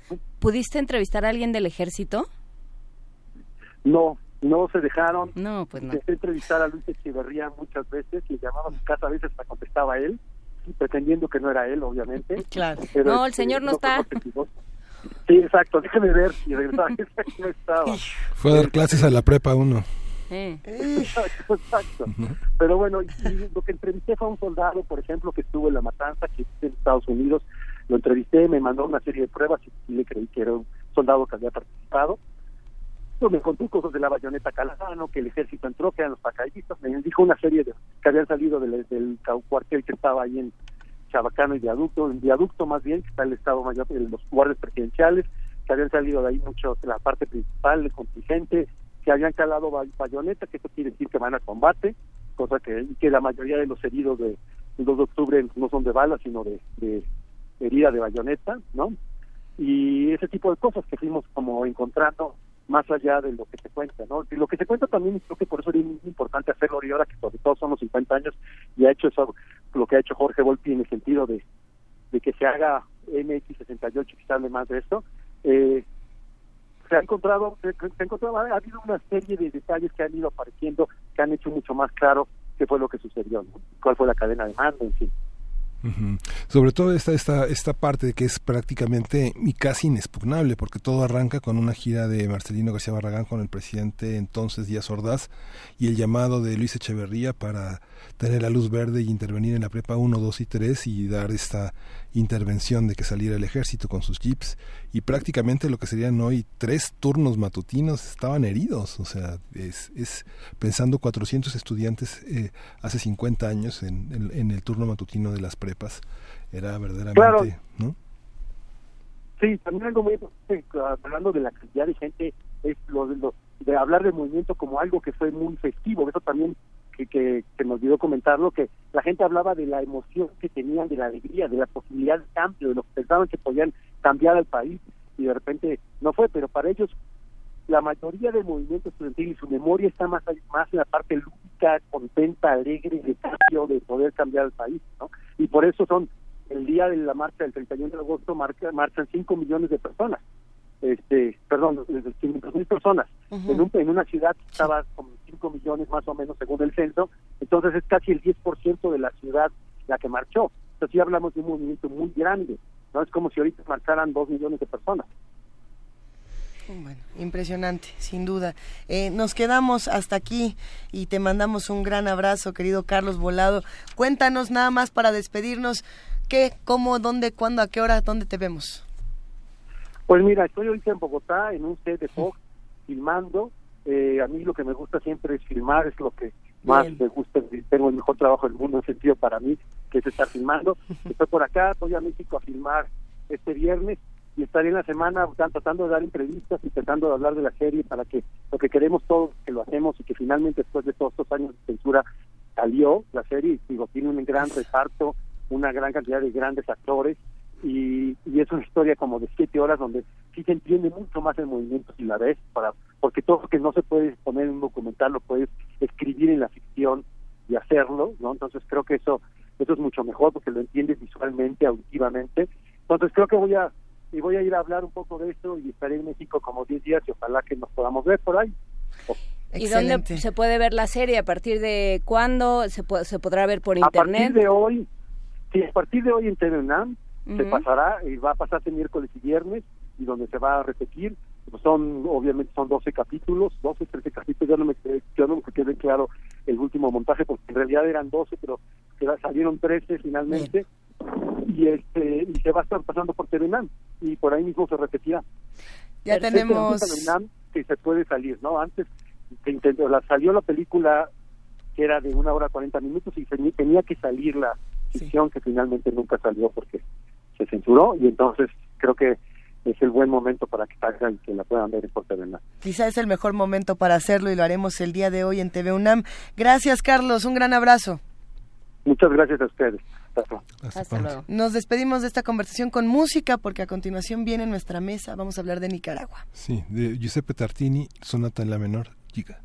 ¿Pudiste entrevistar a alguien del ejército? No, no se dejaron. No, pues no. entrevistar a Luis Echeverría muchas veces, le llamaba a su casa, a veces hasta contestaba él, pretendiendo que no era él, obviamente. Claro. no, el este, señor no, está. Sí, exacto, [LAUGHS] déjeme ver y regresar. [LAUGHS] no estaba. Fue a dar clases a la prepa uno. Exacto, exacto. Pero bueno, lo que entrevisté fue a un soldado, por ejemplo, que estuvo en la matanza, que en Estados Unidos. Lo entrevisté, me mandó una serie de pruebas y le creí que era un soldado que había participado. Pues me contó cosas de la bayoneta Calazano, que el ejército entró, que eran los paracaidistas. Me dijo una serie de que habían salido del, cuartel que estaba ahí en Chabacano y Viaducto, en Viaducto más bien, que está el Estado Mayor, los guardias presidenciales, que habían salido de ahí mucho, la parte principal, el contingente, que habían calado bayoneta, que eso quiere decir que van a combate, cosa que, que la mayoría de los heridos de, 2 de octubre no son de balas, sino de, de herida de bayoneta, ¿no? Y ese tipo de cosas que fuimos como encontrando más allá de lo que se cuenta, ¿no? Y lo que se cuenta también creo que por eso es importante hacerlo y ahora que sobre todo son los 50 años y ha hecho eso, lo que ha hecho Jorge Volpi en el sentido de, de que se haga MX68 que hable más de esto, eh, se ha encontrado, se, ha encontrado, ha habido una serie de detalles que han ido apareciendo que han hecho mucho más claro qué fue lo que sucedió, cuál fue la cadena de mando, en fin. Sobre todo esta, esta, esta parte que es prácticamente y casi inexpugnable, porque todo arranca con una gira de Marcelino García Barragán con el presidente entonces Díaz Ordaz y el llamado de Luis Echeverría para tener la luz verde y intervenir en la prepa 1, 2 y 3 y dar esta intervención de que saliera el ejército con sus jeeps y prácticamente lo que serían hoy tres turnos matutinos estaban heridos, o sea, es, es pensando 400 estudiantes eh, hace 50 años en, en, el turno matutino de las prepas, era verdaderamente, ¿no? Sí, también algo muy importante, hablando de la cantidad de gente, es lo, lo de hablar del movimiento como algo que fue muy festivo, eso también que, que, que me olvidó comentarlo, que la gente hablaba de la emoción que tenían, de la alegría, de la posibilidad de cambio, de lo que pensaban que podían cambiar al país y de repente no fue, pero para ellos la mayoría del movimiento estudiantil y su memoria está más, más en la parte lúdica, contenta, alegre, de cambio, de poder cambiar el país, ¿no? Y por eso son, el día de la marcha del 31 de agosto marchan 5 millones de personas este, perdón, 500 mil personas. en, un, en una ciudad estaba con 5 millones más o menos según el censo, entonces es casi el 10% de la ciudad la que marchó. Entonces sí hablamos de un movimiento muy grande, no es como si ahorita marcharan 2 millones de personas. Bueno, impresionante, sin duda. Eh, nos quedamos hasta aquí y te mandamos un gran abrazo, querido Carlos Volado. Cuéntanos nada más para despedirnos, qué, cómo, dónde, cuándo, a qué hora, dónde te vemos. Pues mira, estoy ahorita en Bogotá, en un set de Fox, filmando. Eh, a mí lo que me gusta siempre es filmar, es lo que más me gusta, tengo el mejor trabajo del mundo en sentido para mí, que es estar filmando. [LAUGHS] Estoy por acá, voy a México a filmar este viernes y estaré en la semana tratando de dar entrevistas y tratando de hablar de la serie para que lo que queremos todos que lo hacemos y que finalmente después de todos estos años de censura salió la serie y digo tiene un gran reparto una gran cantidad de grandes actores y, es una historia como de siete horas donde sí se entiende mucho más el movimiento si la ves, para, porque todo lo que no se puede poner en un documental lo puedes escribir en la ficción y hacerlo, ¿no? Entonces creo que eso eso es mucho mejor porque lo entiendes visualmente, auditivamente. Entonces creo que voy a y voy a ir a hablar un poco de eso y estaré en México como 10 días y ojalá que nos podamos ver por ahí. ¿Y dónde se puede ver la serie? ¿A partir de cuándo se, se podrá ver por internet? A partir de hoy, sí, a partir de hoy en TVNAM se pasará y va a pasarse miércoles y viernes y donde se va a repetir pues son obviamente son 12 capítulos 12 13 capítulos ya no me ya no me quedé claro el último montaje porque en realidad eran 12 pero salieron 13 finalmente y este y se va a estar pasando por TVNAM y por ahí mismo se repetirá ya tenemos que se puede salir no antes que intentó, la salió la película que era de una hora 40 minutos y tenía que salir la ficción que finalmente nunca salió porque se censuró y entonces creo que es el buen momento para que salgan y que la puedan ver en Portavena. Quizá es el mejor momento para hacerlo y lo haremos el día de hoy en TV UNAM. Gracias, Carlos. Un gran abrazo. Muchas gracias a ustedes. Hasta, luego. Nos despedimos de esta conversación con música porque a continuación viene nuestra mesa. Vamos a hablar de Nicaragua. Sí, de Giuseppe Tartini, Sonata en la menor, Giga.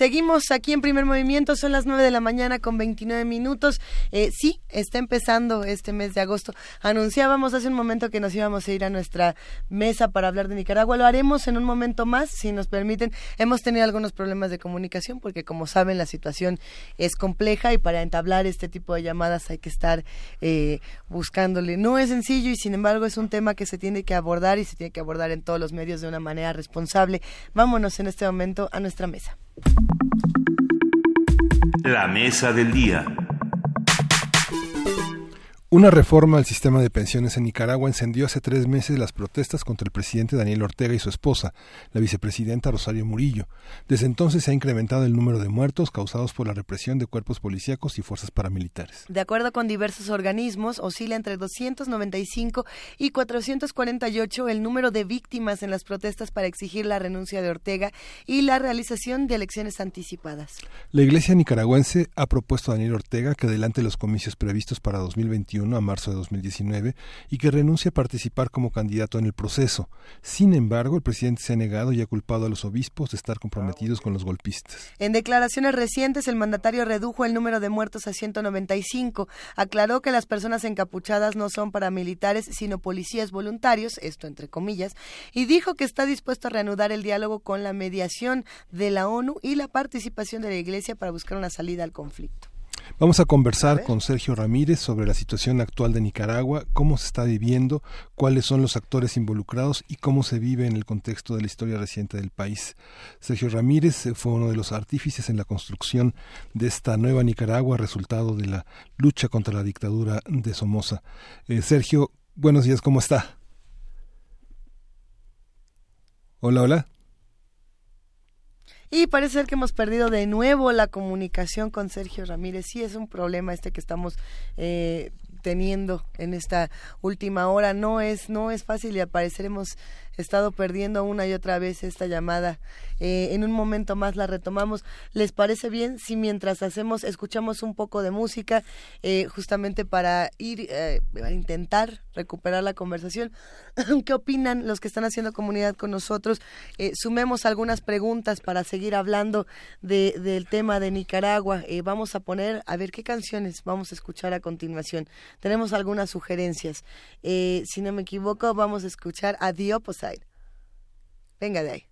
Seguimos aquí en primer movimiento, son las 9 de la mañana con 29 minutos. Eh, sí, está empezando este mes de agosto. Anunciábamos hace un momento que nos íbamos a ir a nuestra mesa para hablar de Nicaragua. Lo haremos en un momento más, si nos permiten. Hemos tenido algunos problemas de comunicación porque, como saben, la situación es compleja y para entablar este tipo de llamadas hay que estar eh, buscándole. No es sencillo y, sin embargo, es un tema que se tiene que abordar y se tiene que abordar en todos los medios de una manera responsable. Vámonos en este momento a nuestra mesa. La mesa del día. Una reforma al sistema de pensiones en Nicaragua encendió hace tres meses las protestas contra el presidente Daniel Ortega y su esposa, la vicepresidenta Rosario Murillo. Desde entonces se ha incrementado el número de muertos causados por la represión de cuerpos policíacos y fuerzas paramilitares. De acuerdo con diversos organismos, oscila entre 295 y 448 el número de víctimas en las protestas para exigir la renuncia de Ortega y la realización de elecciones anticipadas. La Iglesia nicaragüense ha propuesto a Daniel Ortega que adelante los comicios previstos para 2021 a marzo de 2019 y que renuncia a participar como candidato en el proceso. Sin embargo, el presidente se ha negado y ha culpado a los obispos de estar comprometidos con los golpistas. En declaraciones recientes, el mandatario redujo el número de muertos a 195. Aclaró que las personas encapuchadas no son paramilitares, sino policías voluntarios, esto entre comillas, y dijo que está dispuesto a reanudar el diálogo con la mediación de la ONU y la participación de la Iglesia para buscar una salida al conflicto. Vamos a conversar con Sergio Ramírez sobre la situación actual de Nicaragua, cómo se está viviendo, cuáles son los actores involucrados y cómo se vive en el contexto de la historia reciente del país. Sergio Ramírez eh, fue uno de los artífices en la construcción de esta nueva Nicaragua, resultado de la lucha contra la dictadura de Somoza. Eh, Sergio, buenos días, ¿cómo está? Hola, hola. Y parece ser que hemos perdido de nuevo la comunicación con Sergio Ramírez. Sí, es un problema este que estamos eh, teniendo en esta última hora. No es, no es fácil y apareceremos estado perdiendo una y otra vez esta llamada. Eh, en un momento más la retomamos. ¿Les parece bien si mientras hacemos, escuchamos un poco de música, eh, justamente para ir eh, a intentar recuperar la conversación? [CLEARS THROAT] ¿Qué opinan los que están haciendo comunidad con nosotros? sumemos algunas preguntas para seguir hablando de, del tema de Nicaragua. vamos a poner, a ver qué canciones vamos a escuchar a continuación. Tenemos algunas sugerencias. si no me equivoco, vamos a escuchar a. Venga de ahí.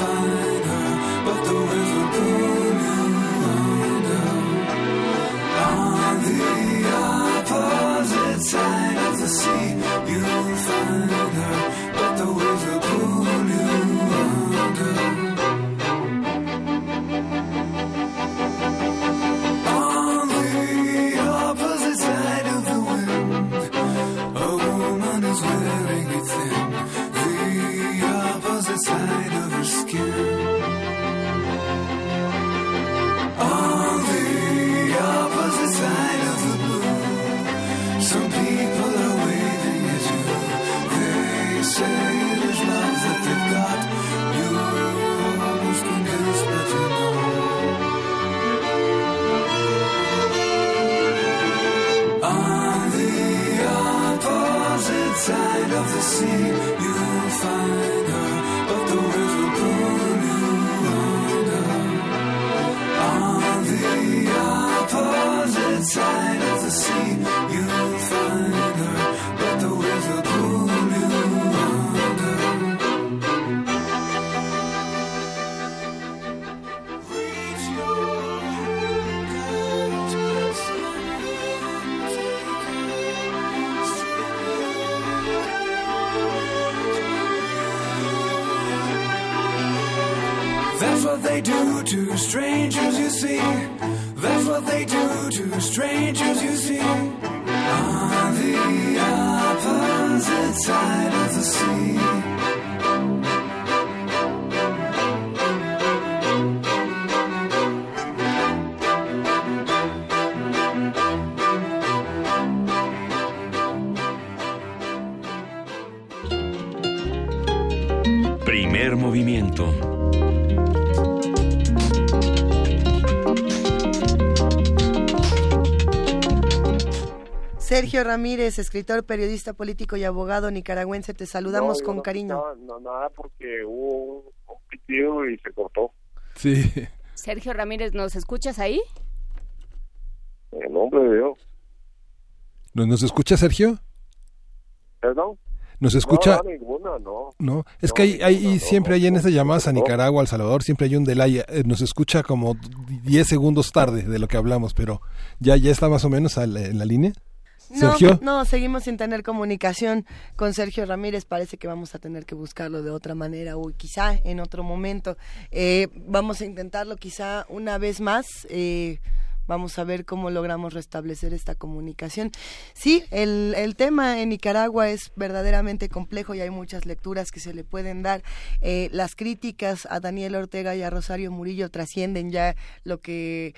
But the pull under. On the opposite side of the sea, you'll find to strangers, you see. That's what they do to strangers, you see. On the opposite side of the sea. Sergio Ramírez, escritor, periodista político y abogado nicaragüense, te saludamos No, con no cariño. escuchaba, No, nada, porque hubo un, pitido y se cortó. Sí. Sergio Ramírez, ¿nos escuchas ahí? El nombre de Dios. ¿Nos, nos escucha Sergio? ¿Perdón? ¿Nos escucha? No, no, ninguna, no. No, es que hay, hay siempre hay en esas llamadas a Nicaragua, a El Salvador, siempre hay un delay. eh, Nos escucha como 10 segundos tarde de lo que hablamos, pero ya ya está más o menos al- en la línea. No, Sergio, no, seguimos sin tener comunicación con Sergio Ramírez. Parece que vamos a tener que buscarlo de otra manera o quizá en otro momento. Eh, vamos a intentarlo quizá una vez más. eh, vamos a ver cómo logramos restablecer esta comunicación. Sí, el, el tema en Nicaragua es verdaderamente complejo y hay muchas lecturas que se le pueden dar. Eh, las críticas a Daniel Ortega y a Rosario Murillo trascienden ya lo que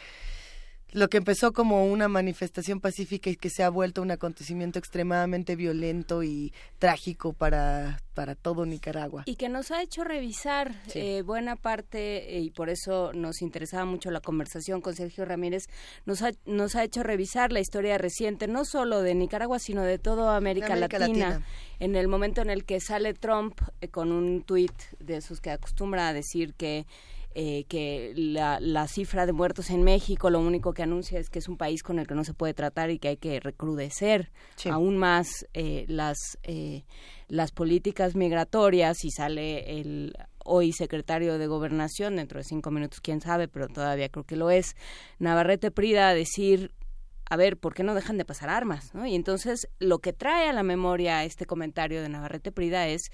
lo que empezó como una manifestación pacífica y que se ha vuelto un acontecimiento extremadamente violento y trágico para, para todo Nicaragua. Y que nos ha hecho revisar eh, buena parte, eh, y por eso nos interesaba mucho la conversación con Sergio Ramírez, nos ha, nos ha hecho revisar la historia reciente, no solo de Nicaragua, sino de toda América, América Latina. Latina. En el momento en el que sale Trump eh, con un tuit de esos que acostumbra a decir que eh, que la, la cifra de muertos en México lo único que anuncia es que es un país con el que no se puede tratar y que hay que recrudecer aún más eh, las eh, las políticas migratorias y sale el hoy secretario de gobernación dentro de cinco minutos quién sabe pero todavía creo que lo es Navarrete Prida a decir a ver, ¿por qué no dejan de pasar armas? ¿no? Y entonces lo que trae a la memoria este comentario de Navarrete Prida es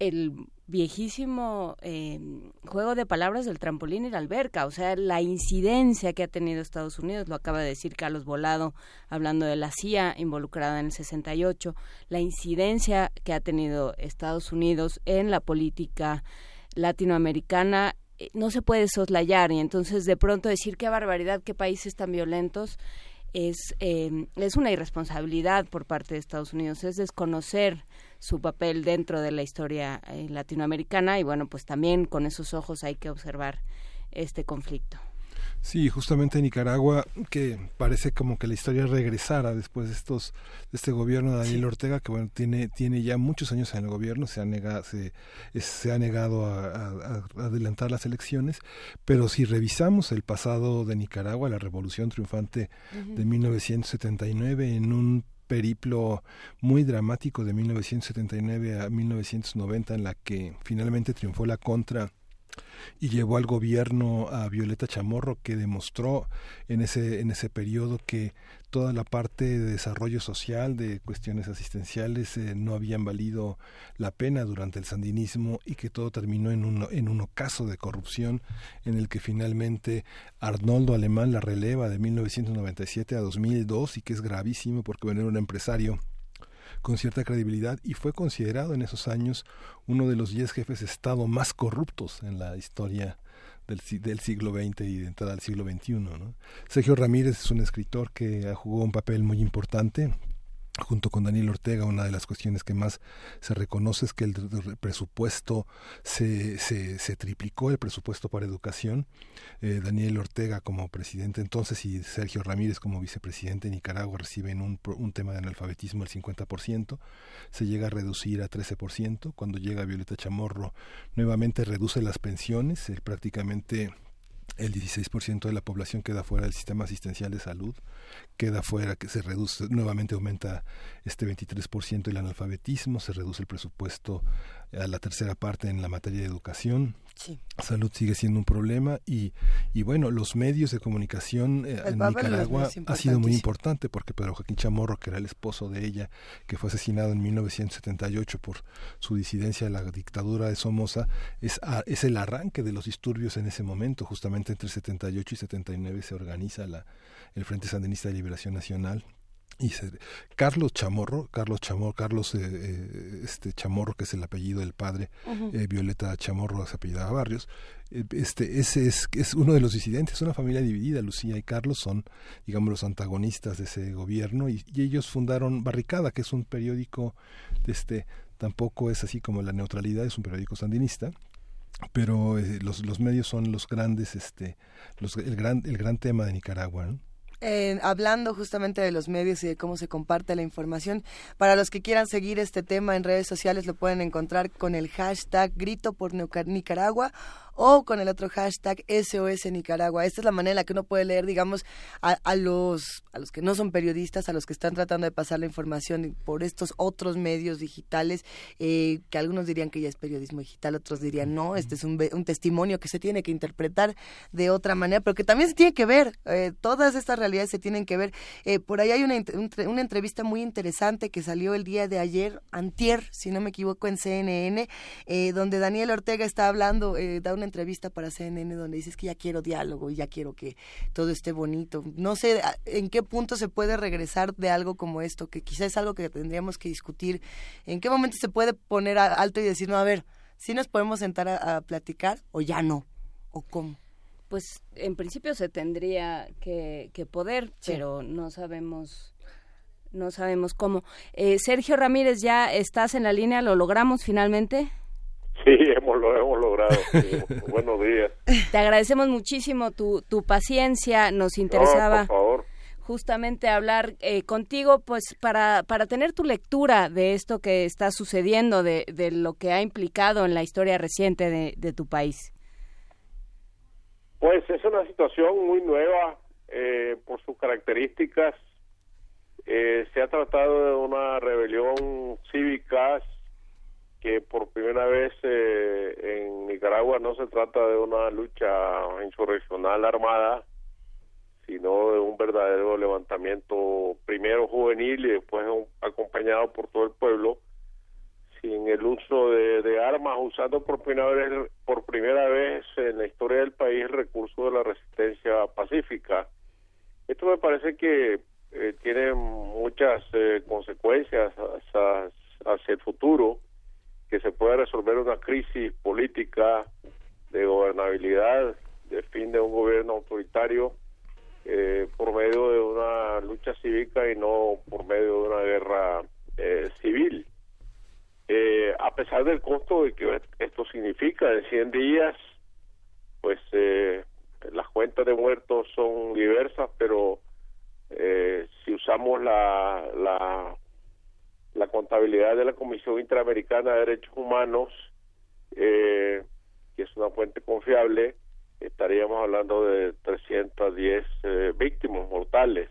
el viejísimo eh, juego de palabras del trampolín y la alberca, o sea, la incidencia que ha tenido Estados Unidos, lo acaba de decir Carlos Volado, hablando de la CIA involucrada en el 68, la incidencia que ha tenido Estados Unidos en la política latinoamericana eh, no se puede soslayar y entonces de pronto decir qué barbaridad, qué países tan violentos es, eh, es una irresponsabilidad por parte de Estados Unidos, es desconocer su papel dentro de la historia eh, latinoamericana y bueno, pues también con esos ojos hay que observar este conflicto. Sí, justamente en Nicaragua, que parece como que la historia regresara después de estos de este gobierno de Daniel Ortega, que bueno tiene tiene ya muchos años en el gobierno, se ha negado se, es- se ha negado a, a- a adelantar las elecciones, pero si revisamos el pasado de Nicaragua, la revolución triunfante de 1979 en un periplo muy dramático de 1979 a 1990 en la que finalmente triunfó la contra y llevó al gobierno a Violeta Chamorro que demostró en ese en ese periodo que toda la parte de desarrollo social de cuestiones asistenciales eh, no habían valido la pena durante el sandinismo y que todo terminó en un en un ocaso de corrupción en el que finalmente Arnoldo Alemán la releva de 1997 a 2002 y que es gravísimo porque era un empresario con cierta credibilidad y fue considerado en esos años uno de los diez jefes de Estado más corruptos en la historia del, si- del siglo XX y de entrada al siglo XXI. ¿no? Sergio Ramírez es un escritor que jugado un papel muy importante junto con Daniel Ortega, una de las cuestiones que más se reconoce es que el presupuesto se, se, se triplicó, el presupuesto para educación. Eh, Daniel Ortega como presidente entonces y Sergio Ramírez como vicepresidente de Nicaragua reciben un, un tema de analfabetismo del 50%, se llega a reducir a 13%, cuando llega Violeta Chamorro nuevamente reduce las pensiones, eh, prácticamente el 16% de la población queda fuera del sistema asistencial de salud, queda fuera, que se reduce, nuevamente aumenta este 23% el analfabetismo, se reduce el presupuesto a la tercera parte en la materia de educación, Salud sigue siendo un problema y, y bueno, los medios de comunicación eh, en Nicaragua ha sido muy importante porque Pedro Joaquín Chamorro, que era el esposo de ella, que fue asesinado en 1978 por su disidencia a la dictadura de Somoza, es, es el arranque de los disturbios en ese momento. Justamente entre 78 y 79 se organiza la, el Frente Sandinista de Liberación Nacional y Carlos Chamorro, Carlos Chamorro, Carlos eh, eh, este Chamorro, que es el apellido del padre, eh, Violeta Chamorro se apellidaba Barrios, este, ese es, es uno de los disidentes, una familia dividida, Lucía y Carlos son, digamos, los antagonistas de ese gobierno y, ellos fundaron Barricada, que es un periódico, este, tampoco es así como la neutralidad, es un periódico sandinista, pero los, los medios son los grandes, este, los, el gran, el gran tema de Nicaragua, ¿no? Hablando justamente de los medios y de cómo se comparte la información. Para los que quieran seguir este tema en redes sociales lo pueden encontrar con el hashtag Grito por Nicaragua o con el otro hashtag SOS Nicaragua. Esta es la manera en la que uno puede leer, digamos, a, los, a los que no son periodistas, a los que están tratando de pasar la información por estos otros medios digitales, eh, que algunos dirían que ya es periodismo digital, otros dirían no, este es un, un, testimonio que se tiene que interpretar de otra manera, pero que también se tiene que ver, eh, todas estas realidades se tienen que ver. Eh, por ahí hay una, una entrevista muy interesante que salió el día de ayer, antier, si no me equivoco, en CNN, donde Daniel Ortega está hablando, da una entrevista para CNN donde dices que ya quiero diálogo y ya quiero que todo esté bonito. No sé en qué punto se puede regresar de algo como esto, que quizás es algo que tendríamos que discutir. ¿En qué momento se puede poner alto y decir, no, a ver, si nos podemos sentar a, platicar o ya no? ¿O cómo? Pues en principio se tendría que, poder, pero no sabemos no sabemos cómo. Eh, Sergio Ramírez, ya estás en la línea, ¿lo logramos finalmente? Hemos, lo hemos logrado. [LAUGHS] Buenos días. Te agradecemos muchísimo tu, tu paciencia. Nos interesaba justamente hablar eh, contigo, pues para, para tener tu lectura de esto que está sucediendo, de, de lo que ha implicado en la historia reciente de, de tu país. Pues es una situación muy nueva eh, por sus características. Eh, se ha tratado de una rebelión cívica que por primera vez eh, en Nicaragua no se trata de una lucha insurreccional armada, sino de un verdadero levantamiento primero juvenil y después acompañado por todo el pueblo, sin el uso de, armas, usando por primera vez por primera vez en la historia del país el recurso de la resistencia pacífica. Esto me parece que eh, tiene muchas eh, consecuencias hacia el futuro que se pueda resolver una crisis política de gobernabilidad, de fin de un gobierno autoritario eh, por medio de una lucha cívica y no por medio de una guerra eh, civil. Eh, a pesar del costo de que esto significa, en 100 días, pues las cuentas de muertos son diversas, pero si usamos la, la la contabilidad de la Comisión Interamericana de Derechos Humanos, eh, que es una fuente confiable, estaríamos hablando de 310 eh, víctimas mortales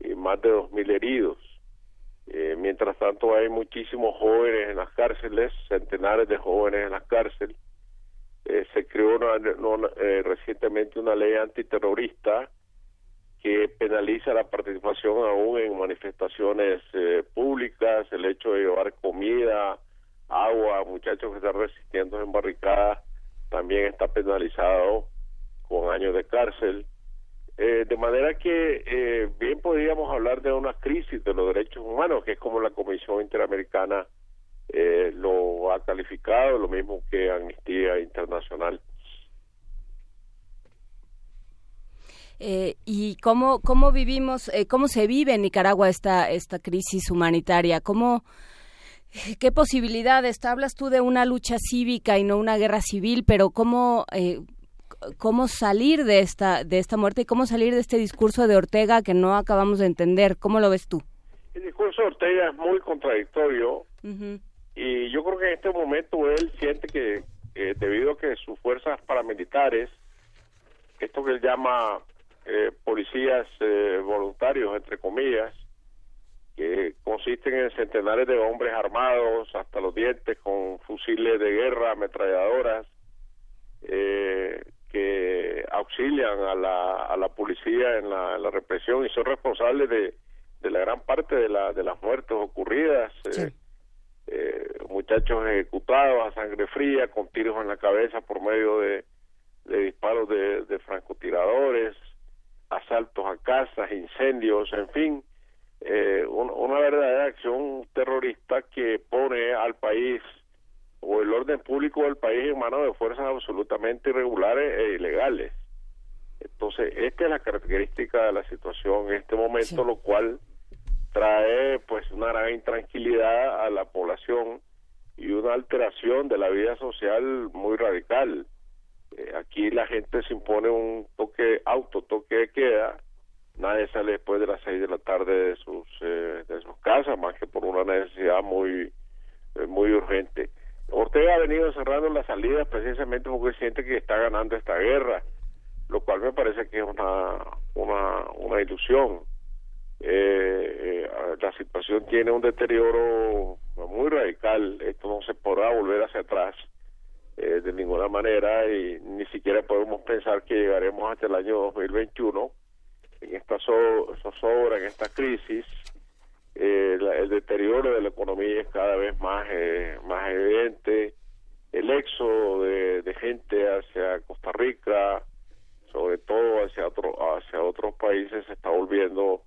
y más de 2.000 heridos. Eh, mientras tanto hay muchísimos jóvenes en las cárceles, centenares de jóvenes en las cárceles. se creó recientemente una ley antiterrorista que penaliza la participación aún en manifestaciones eh, públicas, el hecho de llevar comida, agua, muchachos que están resistiendo en barricadas, también está penalizado con años de cárcel. Eh, de manera que eh, bien podríamos hablar de una crisis de los derechos humanos, que es como la Comisión Interamericana lo ha calificado, lo mismo que Amnistía Internacional. Eh, y cómo, cómo vivimos, eh, cómo se vive en Nicaragua esta, esta crisis humanitaria, cómo, qué posibilidades, hablas tú de una lucha cívica y no una guerra civil, pero cómo, eh, cómo salir de esta, de esta muerte y cómo salir de este discurso de Ortega que no acabamos de entender, ¿cómo lo ves tú? El discurso de Ortega es muy contradictorio. Y yo creo que en este momento él siente que debido a que sus fuerzas paramilitares, esto que él llama eh, policías eh, voluntarios, entre comillas, que consisten en centenares de hombres armados hasta los dientes con fusiles de guerra, ametralladoras, eh, que auxilian a la, a la policía en la, represión y son responsables de, de la gran parte de, la, de las muertes ocurridas. muchachos ejecutados a sangre fría, con tiros en la cabeza por medio de, de disparos de, de francotiradores, asaltos a casas, incendios, en fin, eh, una verdadera acción terrorista que pone al país o el orden público del país en manos de fuerzas absolutamente irregulares e ilegales. Entonces, esta es la característica de la situación en este momento, lo cual trae pues una gran intranquilidad a la población y una alteración de la vida social muy radical. Eh, aquí la gente se impone un toque, auto toque de queda, nadie sale después de las seis de la tarde de sus, eh, de sus casas, más que por una necesidad muy, eh, muy urgente. Ortega ha venido cerrando las salidas precisamente porque siente que está ganando esta guerra, lo cual me parece que es una, una, una ilusión. la situación tiene un deterioro muy radical, esto no se podrá volver hacia atrás eh, de ninguna manera y ni siquiera podemos pensar que llegaremos hasta el año 2021 en esta zozobra, en esta crisis. Eh, el deterioro de la economía es cada vez más, eh, más evidente. El éxodo de, gente hacia Costa Rica, sobre todo hacia, otro, hacia otros países, se está volviendo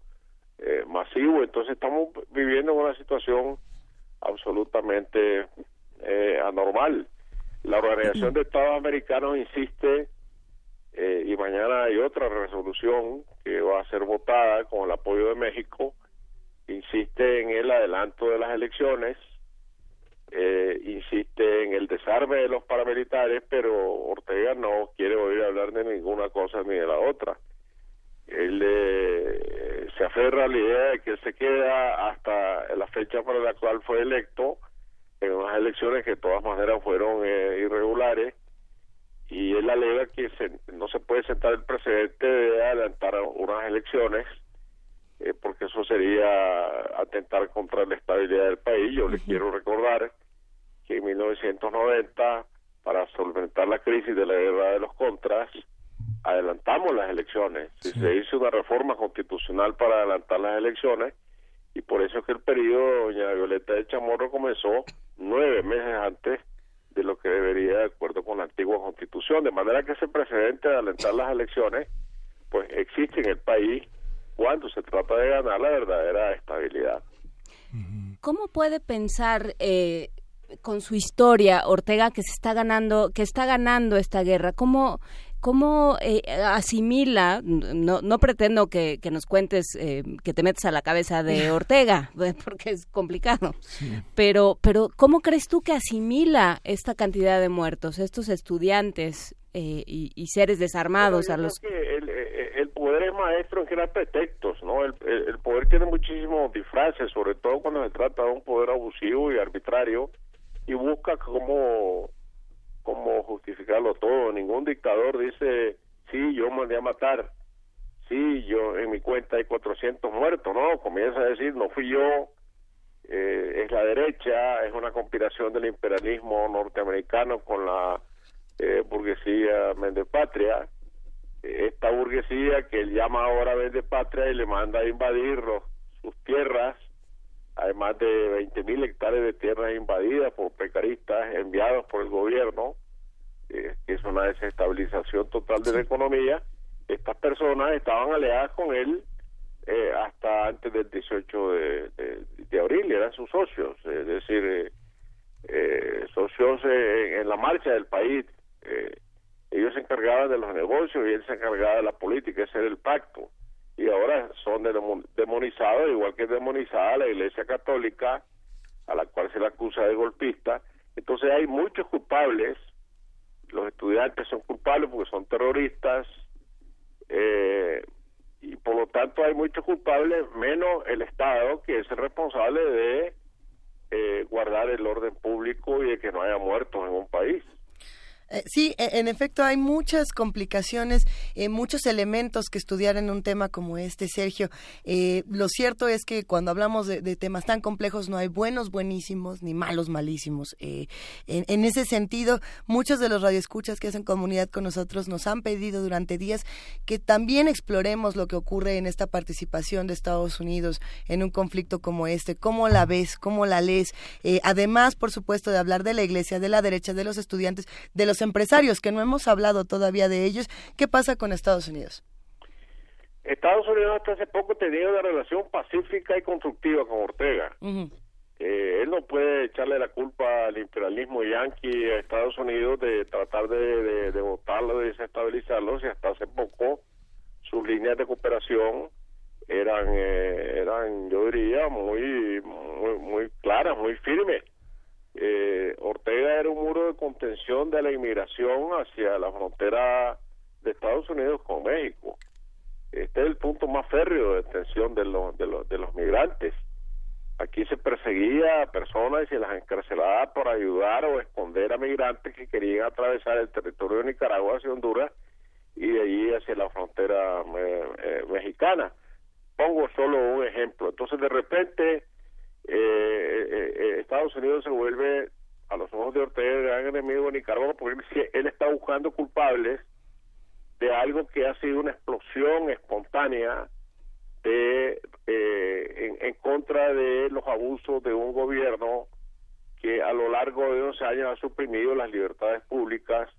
masivo. Entonces estamos viviendo una situación absolutamente anormal. La Organización [CLEARS THROAT] de Estados Americanos insiste, eh, y mañana hay otra resolución que va a ser votada con el apoyo de México, insiste en el adelanto de las elecciones, eh, insiste en el desarme de los paramilitares, pero Ortega no quiere oír hablar de ninguna cosa ni de la otra. Él eh, se aferra a la idea de que él se queda hasta la fecha para la cual fue electo, en unas elecciones que de todas maneras fueron eh, irregulares y él alega que no se puede sentar el presidente de adelantar unas elecciones eh, porque eso sería atentar contra la estabilidad del país. Yo les quiero recordar que en 1990, para solventar la crisis de la guerra de los contras, adelantamos las elecciones. Se hizo una reforma constitucional para adelantar las elecciones y por eso es que el periodo doña Violeta de Chamorro comenzó nueve meses antes de lo que debería de acuerdo con la antigua constitución, de manera que ese precedente de alentar las elecciones, pues existe en el país cuando se trata de ganar la verdadera estabilidad. ¿Cómo puede pensar eh, con su historia Ortega que se está ganando, que está ganando esta guerra? ¿Cómo ¿Cómo eh, asimila? No, no pretendo que, nos cuentes eh, que te metes a la cabeza de [LAUGHS] Ortega, eh, porque es complicado. Pero, pero ¿cómo crees tú que asimila esta cantidad de muertos, estos estudiantes y, seres desarmados a los el, poder es maestro en crear pretextos, ¿no? El, el, poder tiene muchísimos disfraces, sobre todo cuando se trata de un poder abusivo y arbitrario, y busca cómo cómo justificarlo todo. Ningún dictador dice, sí, yo mandé a matar, sí, yo en mi cuenta hay 400 muertos, no, comienza a decir, no fui yo, eh, es la derecha, es una conspiración del imperialismo norteamericano con la eh, burguesía Méndez Patria, esta burguesía que él llama ahora Méndez Patria y le manda a invadir sus tierras, además de 20.000 hectáreas de tierras invadidas por pecaristas enviados por el gobierno, eh, que es una desestabilización total de la economía. Estas personas estaban aliadas con él eh, hasta antes del 18 de, de, abril, eran sus socios, es decir, eh, socios en, la marcha del país. ellos se encargaban de los negocios y él se encargaba de la política, ese era el pacto. Y ahora son demonizados, igual que demonizada la Iglesia Católica, a la cual se le acusa de golpista. Entonces hay muchos culpables, los estudiantes son culpables porque son terroristas, eh, y por lo tanto hay muchos culpables, menos el Estado, que es el responsable de eh, guardar el orden público y de que no haya muertos en un país. Eh, sí, e, en efecto hay muchas complicaciones, eh, muchos elementos que estudiar en un tema como este, Sergio. Eh, lo cierto es que cuando hablamos de, temas tan complejos no hay buenos buenísimos ni malos malísimos. En, ese sentido, muchos de los radioescuchas que hacen comunidad con nosotros nos han pedido durante días que también exploremos lo que ocurre en esta participación de Estados Unidos en un conflicto como este. ¿Cómo la ves? ¿Cómo la lees? además, por supuesto, de hablar de la Iglesia, de la derecha, de los estudiantes, de los empresarios, que no hemos hablado todavía de ellos. ¿Qué pasa con Estados Unidos? Estados Unidos hasta hace poco tenía una relación pacífica y constructiva con Ortega. Eh, él no puede echarle la culpa al imperialismo yanqui a Estados Unidos de tratar de, de, votarlo, de desestabilizarlo, si hasta hace poco sus líneas de cooperación eran, eh, eran yo diría, muy, muy, muy claras, muy firmes eh, Ortega era un muro de contención de la inmigración hacia la frontera de Estados Unidos con México. Este es el punto más férreo de detención de los, de los, de los migrantes. Aquí se perseguía a personas y se las encarcelaba por ayudar o esconder a migrantes que querían atravesar el territorio de Nicaragua hacia Honduras y de allí hacia la frontera eh, eh, mexicana. Pongo solo un ejemplo. Entonces, de repente, eh, eh, eh, Estados Unidos se vuelve a los ojos de Ortega el gran enemigo de Nicaragua porque él está buscando culpables de algo que ha sido una explosión espontánea de en, en, contra de los abusos de un gobierno que a lo largo de 11 años ha suprimido las libertades públicas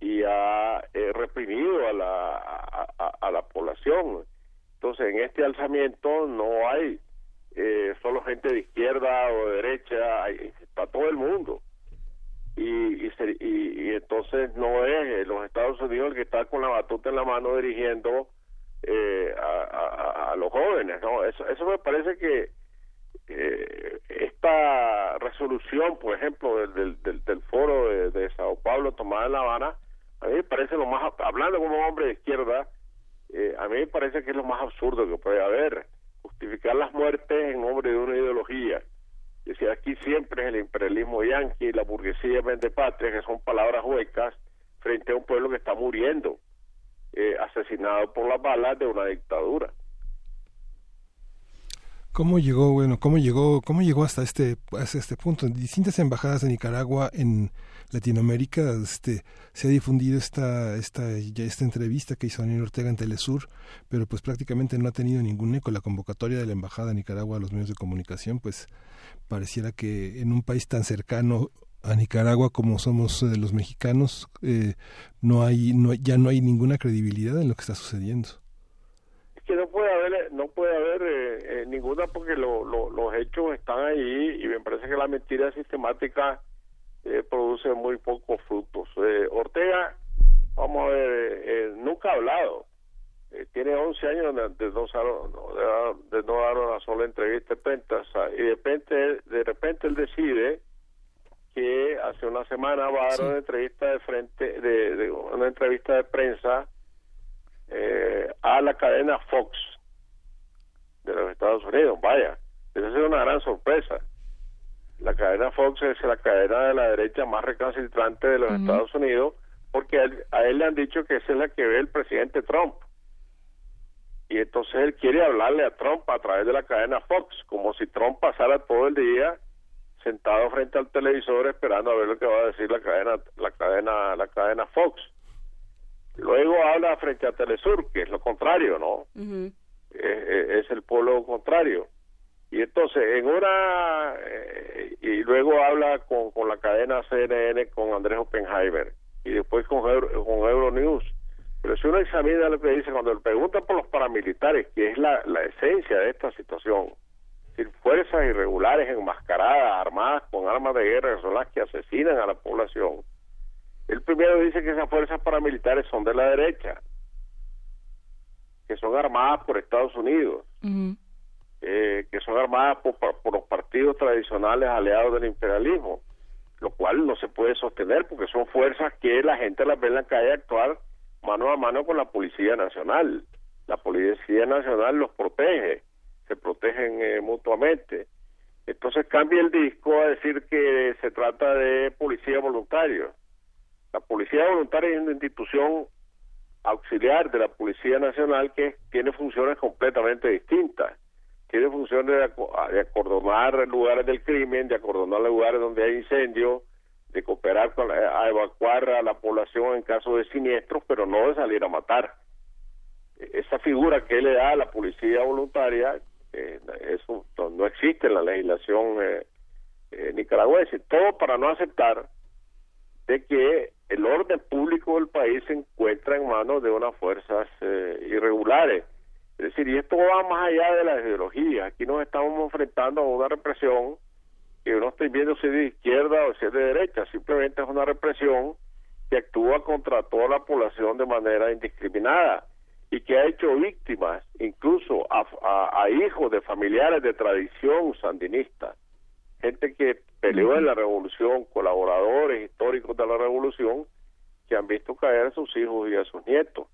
y ha reprimido a la, a la población. Entonces, en este alzamiento no hay eh, solo gente de izquierda o de derecha, para todo el mundo. Y, y, entonces no es eh, los Estados Unidos el que está con la batuta en la mano dirigiendo eh, a, los jóvenes, ¿no? Eso, eso me parece que eh, esta resolución, por ejemplo, del, del, del, foro de, de, Sao Paulo tomada en La Habana, a mí me parece lo más, hablando como hombre de izquierda, eh, a mí me parece que es lo más absurdo que puede haber justificar las muertes en nombre de una ideología. Y decir, aquí siempre es el imperialismo yanqui y la burguesía de patria, que son palabras huecas, frente a un pueblo que está muriendo, eh, asesinado por las balas de una dictadura. ¿Cómo llegó, bueno, cómo llegó, cómo llegó hasta este, hasta este punto? Distintas embajadas de Nicaragua, en Latinoamérica, este, se ha difundido esta, esta, esta entrevista que hizo Daniel Ortega en Telesur, pero pues prácticamente no ha tenido ningún eco. La convocatoria de la embajada de Nicaragua a los medios de comunicación, pues pareciera que en un país tan cercano a Nicaragua como somos eh, los mexicanos, eh, no hay, no, ya no hay ninguna credibilidad en lo que está sucediendo que no puede haber no puede haber eh, eh, ninguna porque lo, los hechos están ahí y me parece que la mentira sistemática eh, produce muy pocos frutos Ortega vamos a ver nunca ha hablado tiene 11 años de, no, de, no dar una sola entrevista de prensa y de repente de repente él decide que hace una semana va a dar una entrevista de frente de una entrevista de prensa eh, a la cadena Fox de los Estados Unidos. Vaya, esa es una gran sorpresa. La cadena Fox es la cadena de la derecha más recalcitrante de los Estados Unidos porque a él, le han dicho que esa es la que ve el presidente Trump. Y entonces él quiere hablarle a Trump a través de la cadena Fox, como si Trump pasara todo el día sentado frente al televisor esperando a ver lo que va a decir la cadena la cadena la cadena Fox. Luego habla frente a Telesur, que es lo contrario, ¿no? es, el polo contrario. Y entonces, en una. Eh, y luego habla con, con la cadena CNN, con Andrés Oppenheimer, y después con, con Euronews. Pero si uno examina lo que dice, cuando le preguntan por los paramilitares, que es la, la esencia de esta situación, fuerzas irregulares enmascaradas, armadas con armas de guerra, son las que asesinan a la población El primero dice que esas fuerzas paramilitares son de la derecha, que son armadas por Estados Unidos, eh, que son armadas por, por, los partidos tradicionales aliados del imperialismo, lo cual no se puede sostener porque son fuerzas que la gente las ve en la calle actuar mano a mano con la Policía Nacional. La Policía Nacional los protege, se protegen eh, mutuamente. Entonces cambia el disco a decir que se trata de policía voluntario. La policía voluntaria es una institución auxiliar de la Policía Nacional que tiene funciones completamente distintas. Tiene funciones de, acordonar lugares del crimen, de acordonar lugares donde hay incendios, de cooperar con a evacuar a la población en caso de siniestros, pero no de salir a matar. Esa figura que le da a la policía voluntaria eh, eso no existe en la legislación eh, eh, nicaragüense. Todo para no aceptar de que el orden público del país se encuentra en manos de unas fuerzas irregulares. Es decir, y esto va más allá de la ideología. Aquí nos estamos enfrentando a una represión que no estoy viendo si es de izquierda o si es de derecha, simplemente es una represión que actúa contra toda la población de manera indiscriminada y que ha hecho víctimas incluso a, hijos de familiares de tradición sandinista, gente que peleó en la revolución, colaboradores históricos de la revolución, que han visto caer a sus hijos y a sus nietos.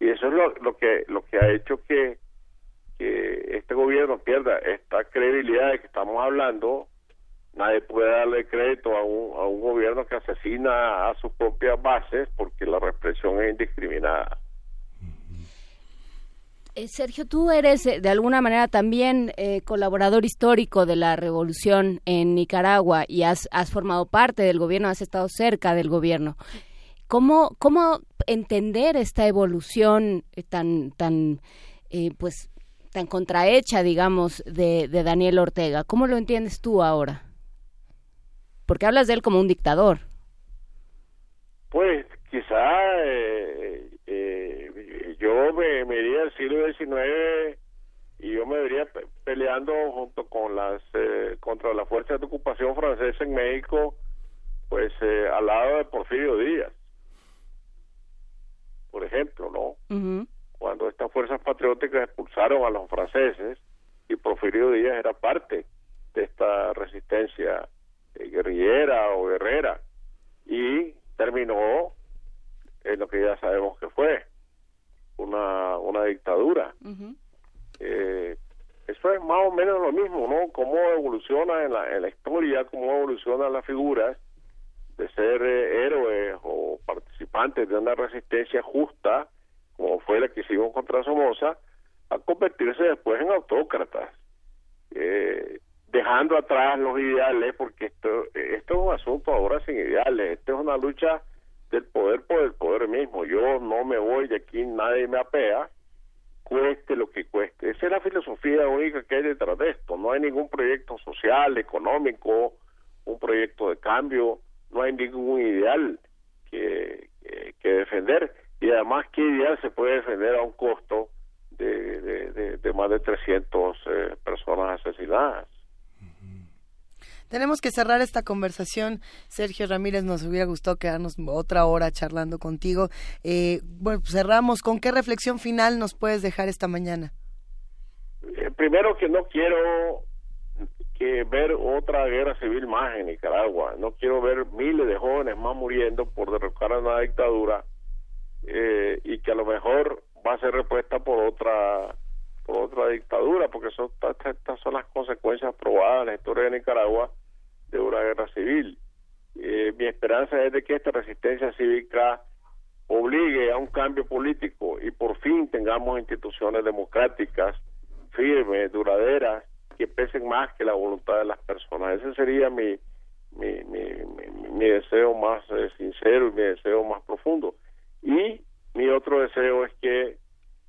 Y eso es lo, que lo que ha hecho que, este gobierno pierda esta credibilidad de que estamos hablando. Nadie puede darle crédito a un, a un gobierno que asesina a sus propias bases porque la represión es indiscriminada. Eh, Sergio, tú eres eh, de alguna manera también eh, colaborador histórico de la revolución en Nicaragua y has, formado parte del gobierno, has estado cerca del gobierno. ¿Cómo, cómo entender esta evolución tan, tan, pues, tan contrahecha, digamos, de, Daniel Ortega? ¿Cómo lo entiendes tú ahora? Porque hablas de él como un dictador. Pues quizá yo me, me iría al siglo XIX y yo me vería peleando junto con las eh, contra las fuerzas de ocupación francesa en México pues eh, al lado de Porfirio Díaz por ejemplo no cuando estas fuerzas patrióticas expulsaron a los franceses y Porfirio Díaz era parte de esta resistencia eh, guerrillera o guerrera y terminó en lo que ya sabemos que fue una, una dictadura. eh, eso es más o menos lo mismo, ¿no? Cómo evoluciona en la, en la historia, cómo evolucionan las figuras de ser eh, héroes o participantes de una resistencia justa, como fue la que hicimos contra Somoza, a convertirse después en autócratas, eh, dejando atrás los ideales, porque esto, esto es un asunto ahora sin ideales, esto es una lucha del poder por el poder mismo. Yo no me voy de aquí, nadie me apea, cueste lo que cueste. Esa es la filosofía única que hay detrás de esto. No hay ningún proyecto social, económico, un proyecto de cambio, no hay ningún ideal que, que, defender. Y además, ¿qué ideal se puede defender a un costo de, de, más de 300 eh, personas asesinadas? Tenemos que cerrar esta conversación. Sergio Ramírez, nos hubiera gustado quedarnos otra hora charlando contigo. Eh, bueno, pues cerramos. ¿Con qué reflexión final nos puedes dejar esta mañana? Eh, primero que no quiero que ver otra guerra civil más en Nicaragua. No quiero ver miles de jóvenes más muriendo por derrocar a una dictadura eh, y que a lo mejor va a ser repuesta por otra por otra dictadura, porque son, estas son las consecuencias probadas en la historia de Nicaragua de una guerra civil. Eh, mi esperanza es de que esta resistencia cívica obligue a un cambio político y por fin tengamos instituciones democráticas firmes, duraderas, que pesen más que la voluntad de las personas. Ese sería mi, mi, mi, mi, deseo más eh, sincero y mi deseo más profundo. Y mi otro deseo es que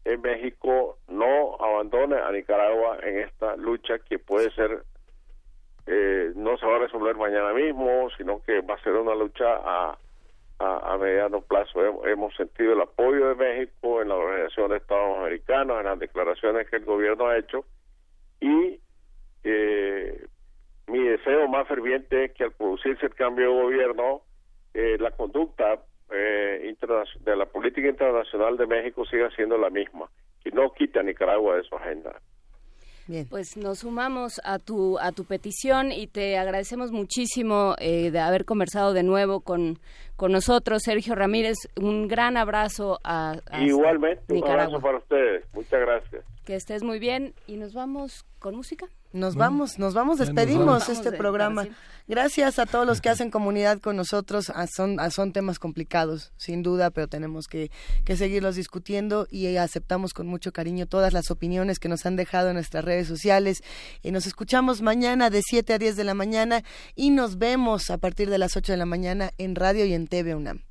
en México no abandone a Nicaragua en esta lucha que puede ser eh, no se va a resolver mañana mismo, sino que va a ser una lucha a, a, mediano plazo. Hemos, sentido el apoyo de México en la Organización de Estados Americanos, en las declaraciones que el gobierno ha hecho y eh, mi deseo más ferviente es que al producirse el cambio de gobierno, eh, la conducta eh, de la política internacional de México siga siendo la misma, que no quita a Nicaragua de su agenda. Pues nos sumamos a tu a tu petición y te agradecemos muchísimo eh, de haber conversado de nuevo con, con nosotros, Sergio Ramírez. Un gran abrazo a, Igualmente, un abrazo para ustedes. Muchas gracias. Que estés muy bien y nos vamos con música. Nos vamos, nos vamos, despedimos este programa. Gracias a todos los que hacen comunidad con nosotros. Ah, son, ah, son temas complicados, sin duda, pero tenemos que, que seguirlos discutiendo y aceptamos con mucho cariño todas las opiniones que nos han dejado en nuestras redes sociales. Y nos escuchamos mañana de 7 a 10 de la mañana y nos vemos a partir de las 8 de la mañana en radio y en TV UNAM.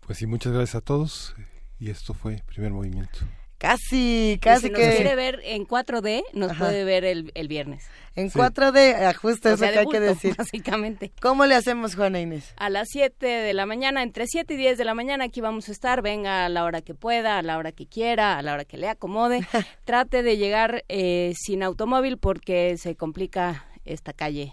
Pues sí, muchas gracias a todos y esto fue Primer Movimiento. Casi, casi si que. Nos quiere ver en 4D, nos puede ver el, el viernes. En 4D, ajuste eso que hay que decir. [LAUGHS] Básicamente. ¿Cómo le hacemos, Juana Inés? A las 7 de la mañana, entre 7 y 10 de la mañana, aquí vamos a estar. Venga a la hora que pueda, a la hora que quiera, a la hora que le acomode. [LAUGHS] Trate de llegar eh, sin automóvil porque se complica esta calle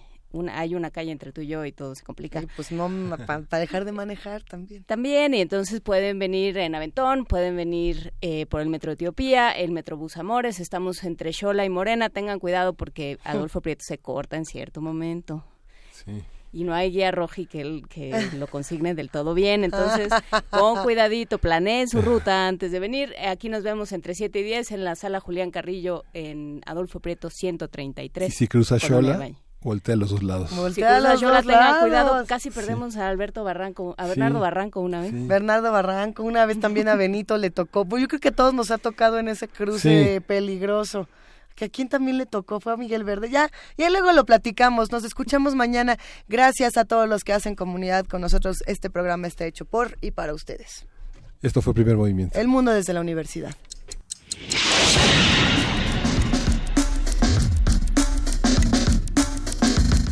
hay una calle entre tú y yo y todo se complica. pues no, para dejar de manejar también. También, y entonces pueden venir en Aventón, pueden venir eh, por el Metro Etiopía, el Metrobús Amores, estamos entre Xola y Morena, tengan cuidado porque [LAUGHS] Adolfo Prieto se corta en cierto momento. Sí. Y no hay guía roji que, que lo consigne del todo bien, entonces con [LAUGHS] cuidadito, planeen su ruta antes de venir. Aquí nos vemos entre 7 y 10 en la sala Julián Carrillo en Adolfo Prieto 133. Y si cruza Xola Voltea a los dos lados. Voltea a los dos lados. cuidado, casi perdemos a Alberto Barranco, a Bernardo Barranco una vez. Bernardo Barranco, una vez también a Benito le tocó. Pues yo creo que a todos nos ha tocado en ese cruce peligroso. Que a quien también le tocó fue a Miguel Verde. Ya, y luego lo platicamos. Nos escuchamos mañana. Gracias a todos los que hacen comunidad con nosotros. Este programa está hecho por y para ustedes. Esto fue Primer Movimiento. El mundo desde la universidad.